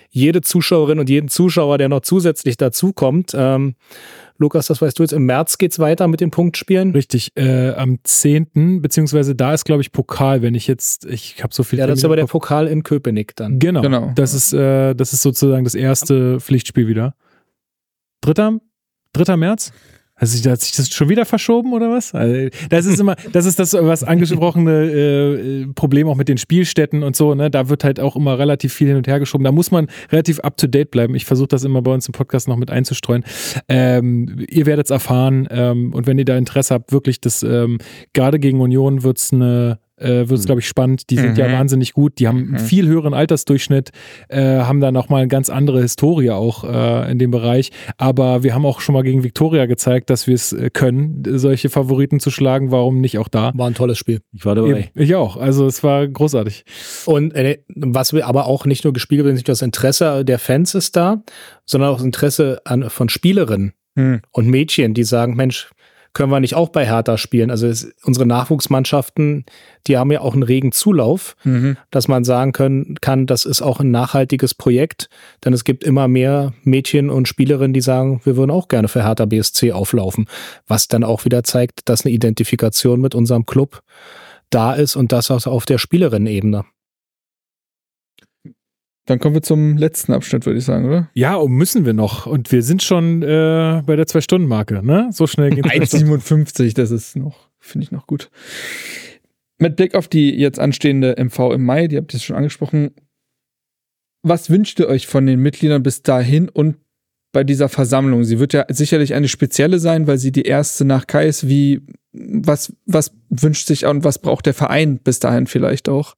Speaker 6: jede Zuschauerin und jeden Zuschauer, der noch zusätzlich dazukommt. Ähm, Lukas, das weißt du jetzt, im März geht's weiter mit den Punktspielen.
Speaker 1: Richtig, äh, am 10., beziehungsweise da ist, glaube ich, Pokal, wenn ich jetzt, ich habe so viel.
Speaker 6: Ja, das ist aber der Pokal in Köpenick dann.
Speaker 1: Genau, genau. Das, ist, äh, das ist sozusagen das erste Pflichtspiel wieder. Dritter, dritter März? Sich, hat sich das schon wieder verschoben oder was? Also, das ist immer, das ist das was angesprochene äh, Problem auch mit den Spielstätten und so. Ne? Da wird halt auch immer relativ viel hin und her geschoben. Da muss man relativ up to date bleiben. Ich versuche das immer bei uns im Podcast noch mit einzustreuen. Ähm, ihr werdet es erfahren ähm, und wenn ihr da Interesse habt, wirklich das ähm, gerade gegen Union wird es eine äh, wird es, mhm. glaube ich, spannend. Die sind mhm. ja wahnsinnig gut. Die haben einen mhm. viel höheren Altersdurchschnitt, äh, haben da nochmal eine ganz andere Historie auch äh, in dem Bereich. Aber wir haben auch schon mal gegen Viktoria gezeigt, dass wir es äh, können, solche Favoriten zu schlagen. Warum nicht auch da?
Speaker 6: War ein tolles Spiel.
Speaker 1: Ich war dabei. Ich auch. Also es war großartig.
Speaker 6: Und äh, was wir aber auch nicht nur gespiegelt wird, nicht das Interesse der Fans ist da, sondern auch das Interesse an, von Spielerinnen hm. und Mädchen, die sagen, Mensch, können wir nicht auch bei Hertha spielen? Also es, unsere Nachwuchsmannschaften, die haben ja auch einen regen Zulauf, mhm. dass man sagen können, kann, das ist auch ein nachhaltiges Projekt, denn es gibt immer mehr Mädchen und Spielerinnen, die sagen, wir würden auch gerne für Hertha BSC auflaufen, was dann auch wieder zeigt, dass eine Identifikation mit unserem Club da ist und das auch auf der Spielerinnen-Ebene.
Speaker 4: Dann kommen wir zum letzten Abschnitt, würde ich sagen, oder?
Speaker 1: Ja, und müssen wir noch. Und wir sind schon äh, bei der Zwei-Stunden-Marke, ne? So schnell geht
Speaker 4: es. 1,57, das ist noch, finde ich noch gut. Mit Blick auf die jetzt anstehende MV im Mai, die habt ihr schon angesprochen, was wünscht ihr euch von den Mitgliedern bis dahin und bei dieser Versammlung? Sie wird ja sicherlich eine spezielle sein, weil sie die erste nach Kai ist. Wie, was, was wünscht sich und was braucht der Verein bis dahin vielleicht auch?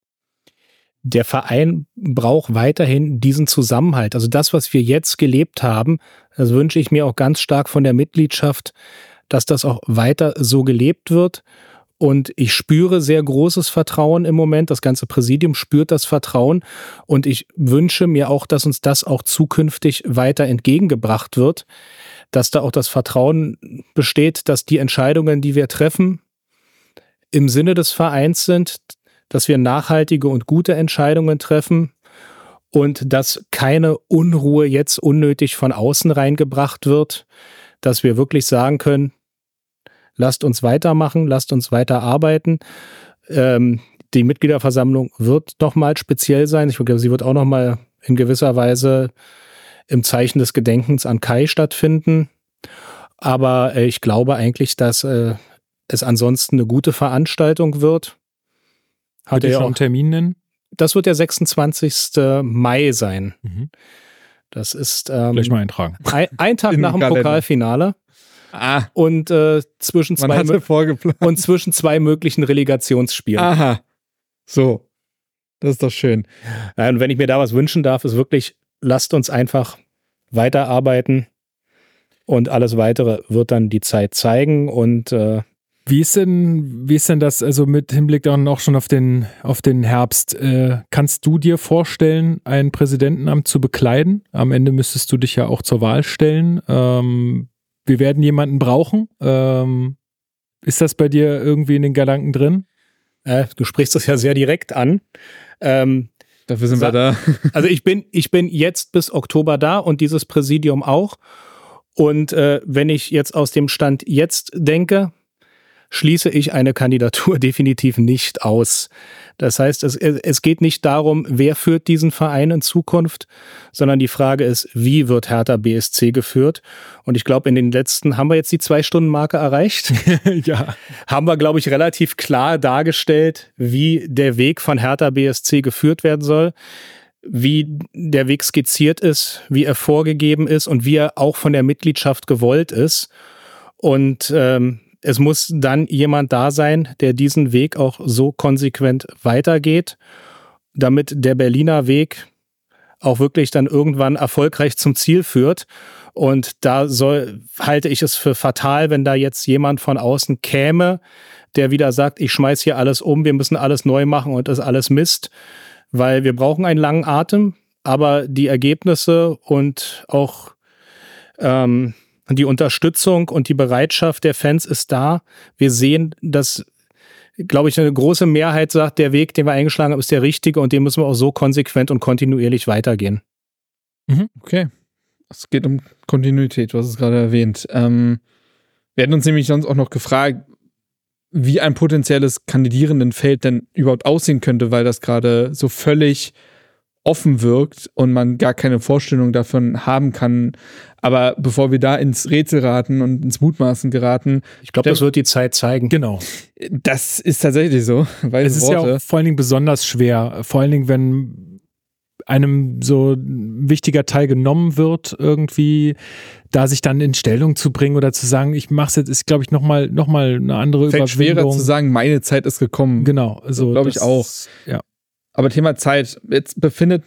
Speaker 6: Der Verein braucht weiterhin diesen Zusammenhalt. Also das, was wir jetzt gelebt haben, das wünsche ich mir auch ganz stark von der Mitgliedschaft, dass das auch weiter so gelebt wird und ich spüre sehr großes Vertrauen im Moment. Das ganze Präsidium spürt das Vertrauen. Und ich wünsche mir auch, dass uns das auch zukünftig weiter entgegengebracht wird. Dass da auch das Vertrauen besteht, dass die Entscheidungen, die wir treffen, im Sinne des Vereins sind, dass wir nachhaltige und gute Entscheidungen treffen und dass keine Unruhe jetzt unnötig von außen reingebracht wird, dass wir wirklich sagen können, lasst uns weitermachen, lasst uns weiter arbeiten. Ähm, die Mitgliederversammlung wird nochmal speziell sein. Ich glaube, sie wird auch nochmal in gewisser Weise im Zeichen des Gedenkens an Kai stattfinden. Aber äh, ich glaube eigentlich, dass äh, es ansonsten eine gute Veranstaltung wird.
Speaker 1: Hat er ja auch einen Termin nennen?
Speaker 6: Das wird der 26. Mai sein. Mhm. Das ist ähm,
Speaker 1: Gleich mal eintragen. <laughs>
Speaker 6: Ein, ein Tag nach dem Kalender. Pokalfinale.
Speaker 4: Ah.
Speaker 6: Und äh, zwischen zwei
Speaker 4: und
Speaker 6: zwischen zwei möglichen Relegationsspielen.
Speaker 4: Aha. So. Das ist doch schön.
Speaker 6: Ja, und wenn ich mir da was wünschen darf, ist wirklich, lasst uns einfach weiterarbeiten und alles weitere wird dann die Zeit zeigen und äh,
Speaker 1: wie ist denn, wie ist denn das, also mit Hinblick dann auch schon auf den, auf den Herbst, äh, kannst du dir vorstellen, ein Präsidentenamt zu bekleiden? Am Ende müsstest du dich ja auch zur Wahl stellen. Ähm, wir werden jemanden brauchen. Ähm, ist das bei dir irgendwie in den Gedanken drin?
Speaker 6: Äh, du sprichst das ja sehr direkt an. Ähm,
Speaker 4: Dafür sind wir da. <laughs>
Speaker 6: also ich bin, ich bin jetzt bis Oktober da und dieses Präsidium auch. Und äh, wenn ich jetzt aus dem Stand jetzt denke, schließe ich eine Kandidatur <laughs> definitiv nicht aus. Das heißt, es, es geht nicht darum, wer führt diesen Verein in Zukunft, sondern die Frage ist, wie wird Hertha BSC geführt? Und ich glaube, in den letzten, haben wir jetzt die Zwei-Stunden-Marke erreicht? <laughs>
Speaker 1: ja.
Speaker 6: Haben wir, glaube ich, relativ klar dargestellt, wie der Weg von Hertha BSC geführt werden soll wie der Weg skizziert ist, wie er vorgegeben ist und wie er auch von der Mitgliedschaft gewollt ist. Und ähm, es muss dann jemand da sein, der diesen Weg auch so konsequent weitergeht, damit der Berliner Weg auch wirklich dann irgendwann erfolgreich zum Ziel führt. Und da soll, halte ich es für fatal, wenn da jetzt jemand von außen käme, der wieder sagt, ich schmeiß hier alles um, wir müssen alles neu machen und das alles Mist, weil wir brauchen einen langen Atem, aber die Ergebnisse und auch ähm, die Unterstützung und die Bereitschaft der Fans ist da. Wir sehen, dass, glaube ich, eine große Mehrheit sagt, der Weg, den wir eingeschlagen haben, ist der richtige und den müssen wir auch so konsequent und kontinuierlich weitergehen.
Speaker 4: Mhm, okay. Es geht um Kontinuität, du hast es gerade erwähnt. Ähm, wir hätten uns nämlich sonst auch noch gefragt, wie ein potenzielles Kandidierendenfeld denn überhaupt aussehen könnte, weil das gerade so völlig offen wirkt und man gar keine Vorstellung davon haben kann. Aber bevor wir da ins Rätselraten und ins Mutmaßen geraten.
Speaker 6: Ich glaube, das wird die Zeit zeigen.
Speaker 1: Genau.
Speaker 4: Das ist tatsächlich so. <laughs>
Speaker 1: Es ist Worte. ja auch vor allen Dingen besonders schwer. Vor allen Dingen, wenn einem so ein wichtiger Teil genommen wird, irgendwie da sich dann in Stellung zu bringen oder zu sagen, ich mache es jetzt, ist glaube ich nochmal noch mal eine andere
Speaker 4: Fällt Überwindung. schwerer zu sagen, meine Zeit ist gekommen.
Speaker 1: Genau,
Speaker 4: so glaube ich auch.
Speaker 1: Ja.
Speaker 4: Aber Thema Zeit, jetzt befindet,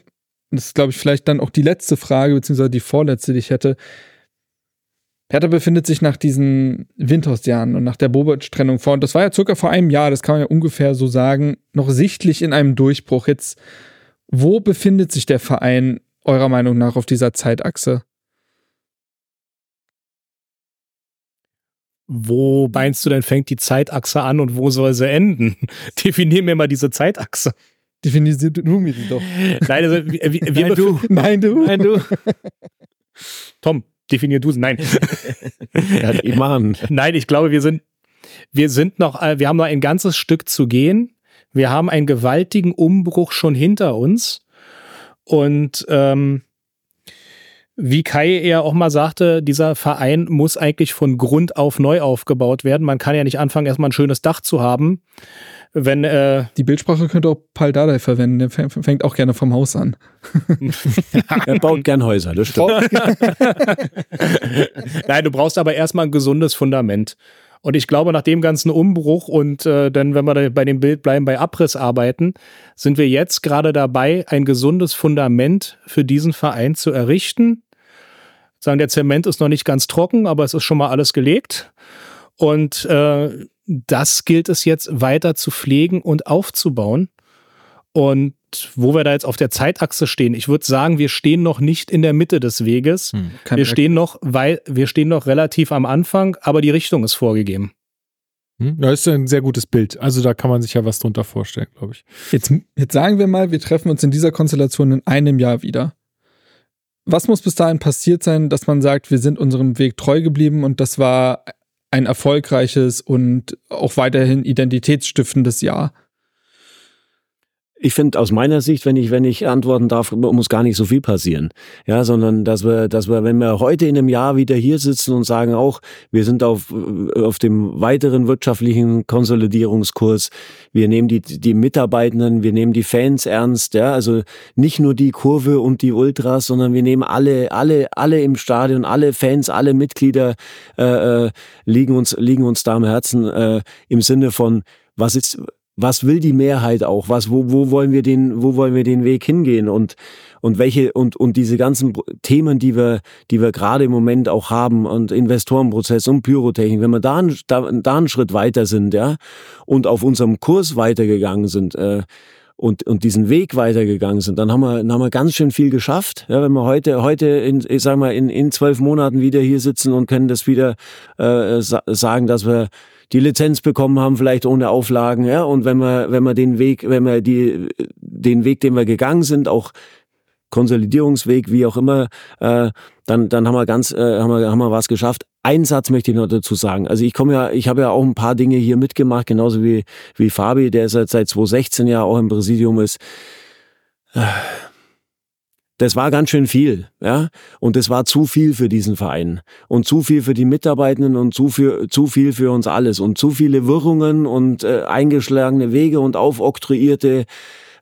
Speaker 4: das ist glaube ich vielleicht dann auch die letzte Frage, beziehungsweise die vorletzte, die ich hätte. Hertha befindet sich nach diesen Windhorst-Jahren und nach der Bobic-Trennung vor, und das war ja circa vor einem Jahr, das kann man ja ungefähr so sagen, noch sichtlich in einem Durchbruch. Jetzt, wo befindet sich der Verein eurer Meinung nach auf dieser Zeitachse?
Speaker 6: Wo meinst du denn, fängt die Zeitachse an und wo soll sie enden? <laughs> Definier mir mal diese Zeitachse.
Speaker 4: Definier du mir die doch.
Speaker 6: Nein, also, wir, wir
Speaker 4: Nein, du. Nein, du.
Speaker 6: Nein, <laughs> du. Tom, definier du es. Nein. <laughs>
Speaker 5: ja, Mann.
Speaker 6: Nein, ich glaube, wir sind, wir sind noch, äh, wir haben noch ein ganzes Stück zu gehen. Wir haben einen gewaltigen Umbruch schon hinter uns. Und ähm, wie Kai eher auch mal sagte, dieser Verein muss eigentlich von Grund auf neu aufgebaut werden. Man kann ja nicht anfangen, erstmal ein schönes Dach zu haben. Wenn, äh
Speaker 4: Die Bildsprache könnte auch Paul Dardai verwenden, der fängt auch gerne vom Haus an. <laughs>
Speaker 5: er baut gern Häuser, das stimmt. <laughs>
Speaker 6: Nein, du brauchst aber erstmal ein gesundes Fundament. Und ich glaube, nach dem ganzen Umbruch und äh, dann, wenn wir bei dem Bild bleiben, bei Abrissarbeiten, sind wir jetzt gerade dabei, ein gesundes Fundament für diesen Verein zu errichten. Sagen, der Zement ist noch nicht ganz trocken, aber es ist schon mal alles gelegt. Und äh, das gilt es jetzt weiter zu pflegen und aufzubauen. Und wo wir da jetzt auf der Zeitachse stehen, ich würde sagen, wir stehen noch nicht in der Mitte des Weges. Hm, wir stehen noch, weil wir stehen noch relativ am Anfang, aber die Richtung ist vorgegeben.
Speaker 1: Hm, das ist ein sehr gutes Bild. Also da kann man sich ja was drunter vorstellen, glaube ich.
Speaker 4: Jetzt, jetzt sagen wir mal, wir treffen uns in dieser Konstellation in einem Jahr wieder. Was muss bis dahin passiert sein, dass man sagt, wir sind unserem Weg treu geblieben und das war ein erfolgreiches und auch weiterhin identitätsstiftendes Jahr?
Speaker 5: Ich finde aus meiner Sicht, wenn ich, wenn ich antworten darf, muss gar nicht so viel passieren. Ja, sondern dass wir, dass wir, wenn wir heute in einem Jahr wieder hier sitzen und sagen auch, wir sind auf, auf dem weiteren wirtschaftlichen Konsolidierungskurs, wir nehmen die, die Mitarbeitenden, wir nehmen die Fans ernst, ja, also nicht nur die Kurve und die Ultras, sondern wir nehmen alle, alle, alle im Stadion, alle Fans, alle Mitglieder äh, äh liegen uns, liegen uns da am Herzen äh, im Sinne von, was ist, was will die Mehrheit auch? Was, wo, wo wollen wir den, wo wollen wir den Weg hingehen? Und, und welche, und, und diese ganzen Themen, die wir, die wir gerade im Moment auch haben und Investorenprozess und Pyrotechnik, wenn wir da, da, da einen Schritt weiter sind, ja, und auf unserem Kurs weitergegangen sind, äh, und, und diesen Weg weitergegangen sind, dann haben wir, dann haben wir ganz schön viel geschafft. Ja, wenn wir heute, heute in, ich sag mal, in, in zwölf Monaten wieder hier sitzen und können das wieder äh, sagen, dass wir die Lizenz bekommen haben, vielleicht ohne Auflagen, ja. Und wenn wir, wenn wir den Weg, wenn wir die, den Weg, den wir gegangen sind, auch Konsolidierungsweg, wie auch immer, äh, dann, dann haben wir ganz, äh, haben wir, haben wir was geschafft. Ein Satz möchte ich noch dazu sagen. Also ich komme ja, ich habe ja auch ein paar Dinge hier mitgemacht, genauso wie, wie Fabi, der seit, seit 2016 ja auch im Präsidium ist das war ganz schön viel, ja. Und das war zu viel für diesen Verein und zu viel für die Mitarbeitenden und zu viel, zu viel für uns alles und zu viele Wirrungen und äh, eingeschlagene Wege und aufoktroyierte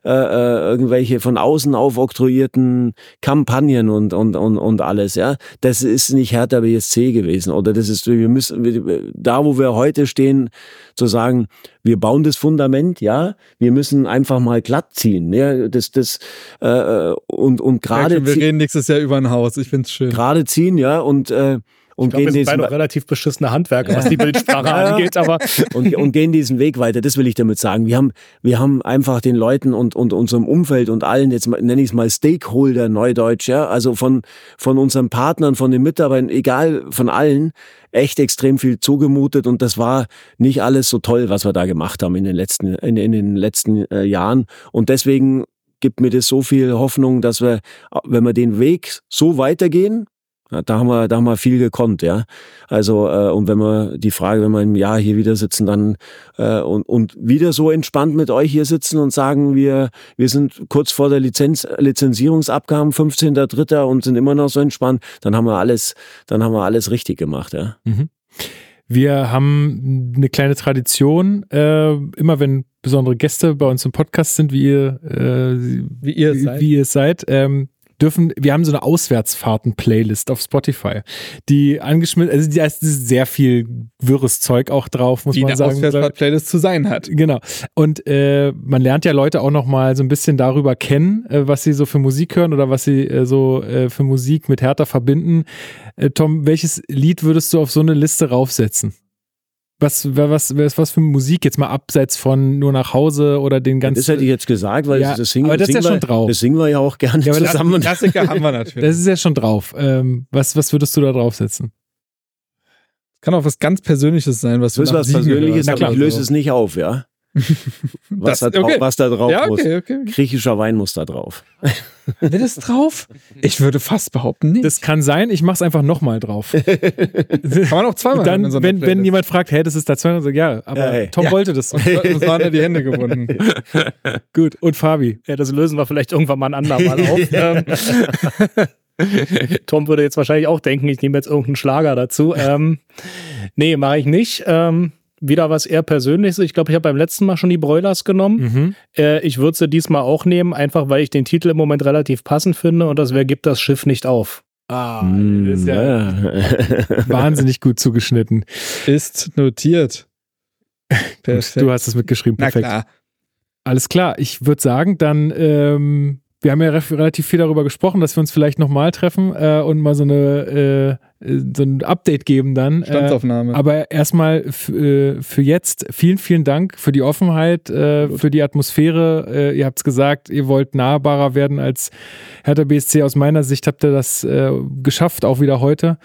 Speaker 5: äh, äh, irgendwelche von außen aufoktroyierten Kampagnen und, und, und, und alles, ja. Das ist nicht Hertha BSC gewesen. Oder das ist, wir müssen, da wo wir heute stehen, zu sagen, wir bauen das Fundament, ja, wir müssen einfach mal glatt ziehen. Ja, das, das, äh, und, und gerade.
Speaker 4: Wir reden nächstes Jahr über ein Haus, ich find's schön.
Speaker 5: Gerade ziehen, ja, und äh, und
Speaker 6: ich glaub, gehen beide relativ beschissene Handwerker, was die Bildsprache <laughs> angeht, aber
Speaker 5: und, und gehen diesen Weg weiter. Das will ich damit sagen. Wir haben, wir haben einfach den Leuten und, und unserem Umfeld und allen jetzt nenne ich es mal Stakeholder Neudeutsch, ja, also von von unseren Partnern, von den Mitarbeitern, egal von allen, echt extrem viel zugemutet und das war nicht alles so toll, was wir da gemacht haben in den letzten in, in den letzten äh, Jahren und deswegen gibt mir das so viel Hoffnung, dass wir, wenn wir den Weg so weitergehen, da haben wir, da haben wir viel gekonnt, ja. Also äh, und wenn wir die Frage, wenn wir im Jahr hier wieder sitzen, dann äh, und, und wieder so entspannt mit euch hier sitzen und sagen, wir wir sind kurz vor der Lizenz Lizenzierungsabgaben 15.3. und sind immer noch so entspannt, dann haben wir alles, dann haben wir alles richtig gemacht, ja.
Speaker 1: Mhm. Wir haben eine kleine Tradition, äh, immer wenn besondere Gäste bei uns im Podcast sind, wie ihr, äh, wie ihr seid, wie ihr seid ähm, dürfen, wir haben so eine Auswärtsfahrten-Playlist auf Spotify, die angeschmissen, also da ist sehr viel wirres Zeug auch drauf, muss
Speaker 4: die
Speaker 1: man sagen.
Speaker 4: Die eine Auswärtsfahrt-Playlist zu sein hat.
Speaker 1: Genau. Und äh, man lernt ja Leute auch noch mal so ein bisschen darüber kennen, äh, was sie so für Musik hören oder was sie äh, so äh, für Musik mit Hertha verbinden. Äh, Tom, welches Lied würdest du auf so eine Liste raufsetzen? Was, was, was, was für Musik jetzt mal abseits von nur nach Hause oder den ganzen.
Speaker 5: Das hätte ich jetzt gesagt, weil
Speaker 1: ja,
Speaker 5: das singen,
Speaker 1: aber das
Speaker 5: singen
Speaker 1: ist ja
Speaker 5: wir,
Speaker 1: schon drauf.
Speaker 5: Das singen wir ja auch gerne
Speaker 1: ja, aber
Speaker 5: zusammen.
Speaker 4: Das, Klassiker haben wir natürlich.
Speaker 1: Das ist ja schon drauf. Ähm, was, was würdest du da draufsetzen?
Speaker 4: Kann auch was ganz Persönliches sein, was
Speaker 5: du Das ist was Persönliches, aber ich löse es nicht auf, ja. <laughs> Was,
Speaker 4: Das-
Speaker 5: da,
Speaker 4: okay.
Speaker 5: was da drauf
Speaker 4: Ja,
Speaker 5: muss.
Speaker 4: okay, okay.
Speaker 5: Griechischer Wein muss da drauf. <laughs>
Speaker 4: Will das drauf? Ich würde fast behaupten, nicht.
Speaker 1: Das kann sein, ich mach's einfach nochmal drauf. <laughs>
Speaker 4: kann man auch zweimal
Speaker 1: Dann,
Speaker 4: so
Speaker 1: wenn, wenn jemand fragt, hey, das ist da zweimal, so, ja, aber
Speaker 5: Ja, hey.
Speaker 1: Tom
Speaker 4: Ja.
Speaker 1: wollte das.
Speaker 4: Uns waren ja die Hände gebunden.
Speaker 1: Gut, und Fabi.
Speaker 6: Ja, das lösen wir vielleicht irgendwann mal ein andermal auf. ähm, Tom würde jetzt wahrscheinlich auch denken, ich nehme jetzt irgendeinen Schlager dazu. Ähm, nee, mache ich nicht. Ähm, wieder was eher Persönliches. Ich glaube, ich habe beim letzten Mal schon die Broilers genommen.
Speaker 1: Mhm.
Speaker 6: Äh, ich würde sie diesmal auch nehmen, einfach weil ich den Titel im Moment relativ passend finde und das wäre Gibt das Schiff nicht auf.
Speaker 1: Ah,
Speaker 5: Mm,
Speaker 1: das ist ja
Speaker 5: ja. <laughs>
Speaker 1: wahnsinnig gut zugeschnitten.
Speaker 4: Ist notiert. <laughs> Perfekt.
Speaker 1: Du hast es mitgeschrieben,
Speaker 4: Na
Speaker 1: perfekt.
Speaker 4: klar.
Speaker 1: Alles klar, ich würde sagen, dann, ähm, wir haben ja re relativ viel darüber gesprochen, dass wir uns vielleicht nochmal treffen äh, und mal so eine äh, so ein Update geben dann. Äh,
Speaker 4: Standsaufnahme.
Speaker 1: aber erstmal äh, für jetzt vielen, vielen Dank für die Offenheit, äh, für die Atmosphäre. Äh, ihr habt es gesagt, ihr wollt nahbarer werden als Hertha BSC. Aus meiner Sicht habt ihr das äh, geschafft, auch wieder heute.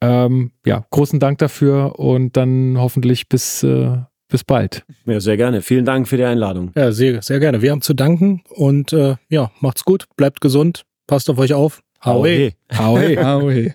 Speaker 1: Ähm, ja, großen Dank dafür und dann hoffentlich bis, äh, bis bald.
Speaker 5: ja, sehr gerne. Vielen Dank für die Einladung.
Speaker 6: Ja, sehr, sehr gerne. Wir haben zu danken und äh, ja, macht's gut, bleibt gesund, passt auf euch auf. Hau
Speaker 1: Hau hey.
Speaker 4: Aue.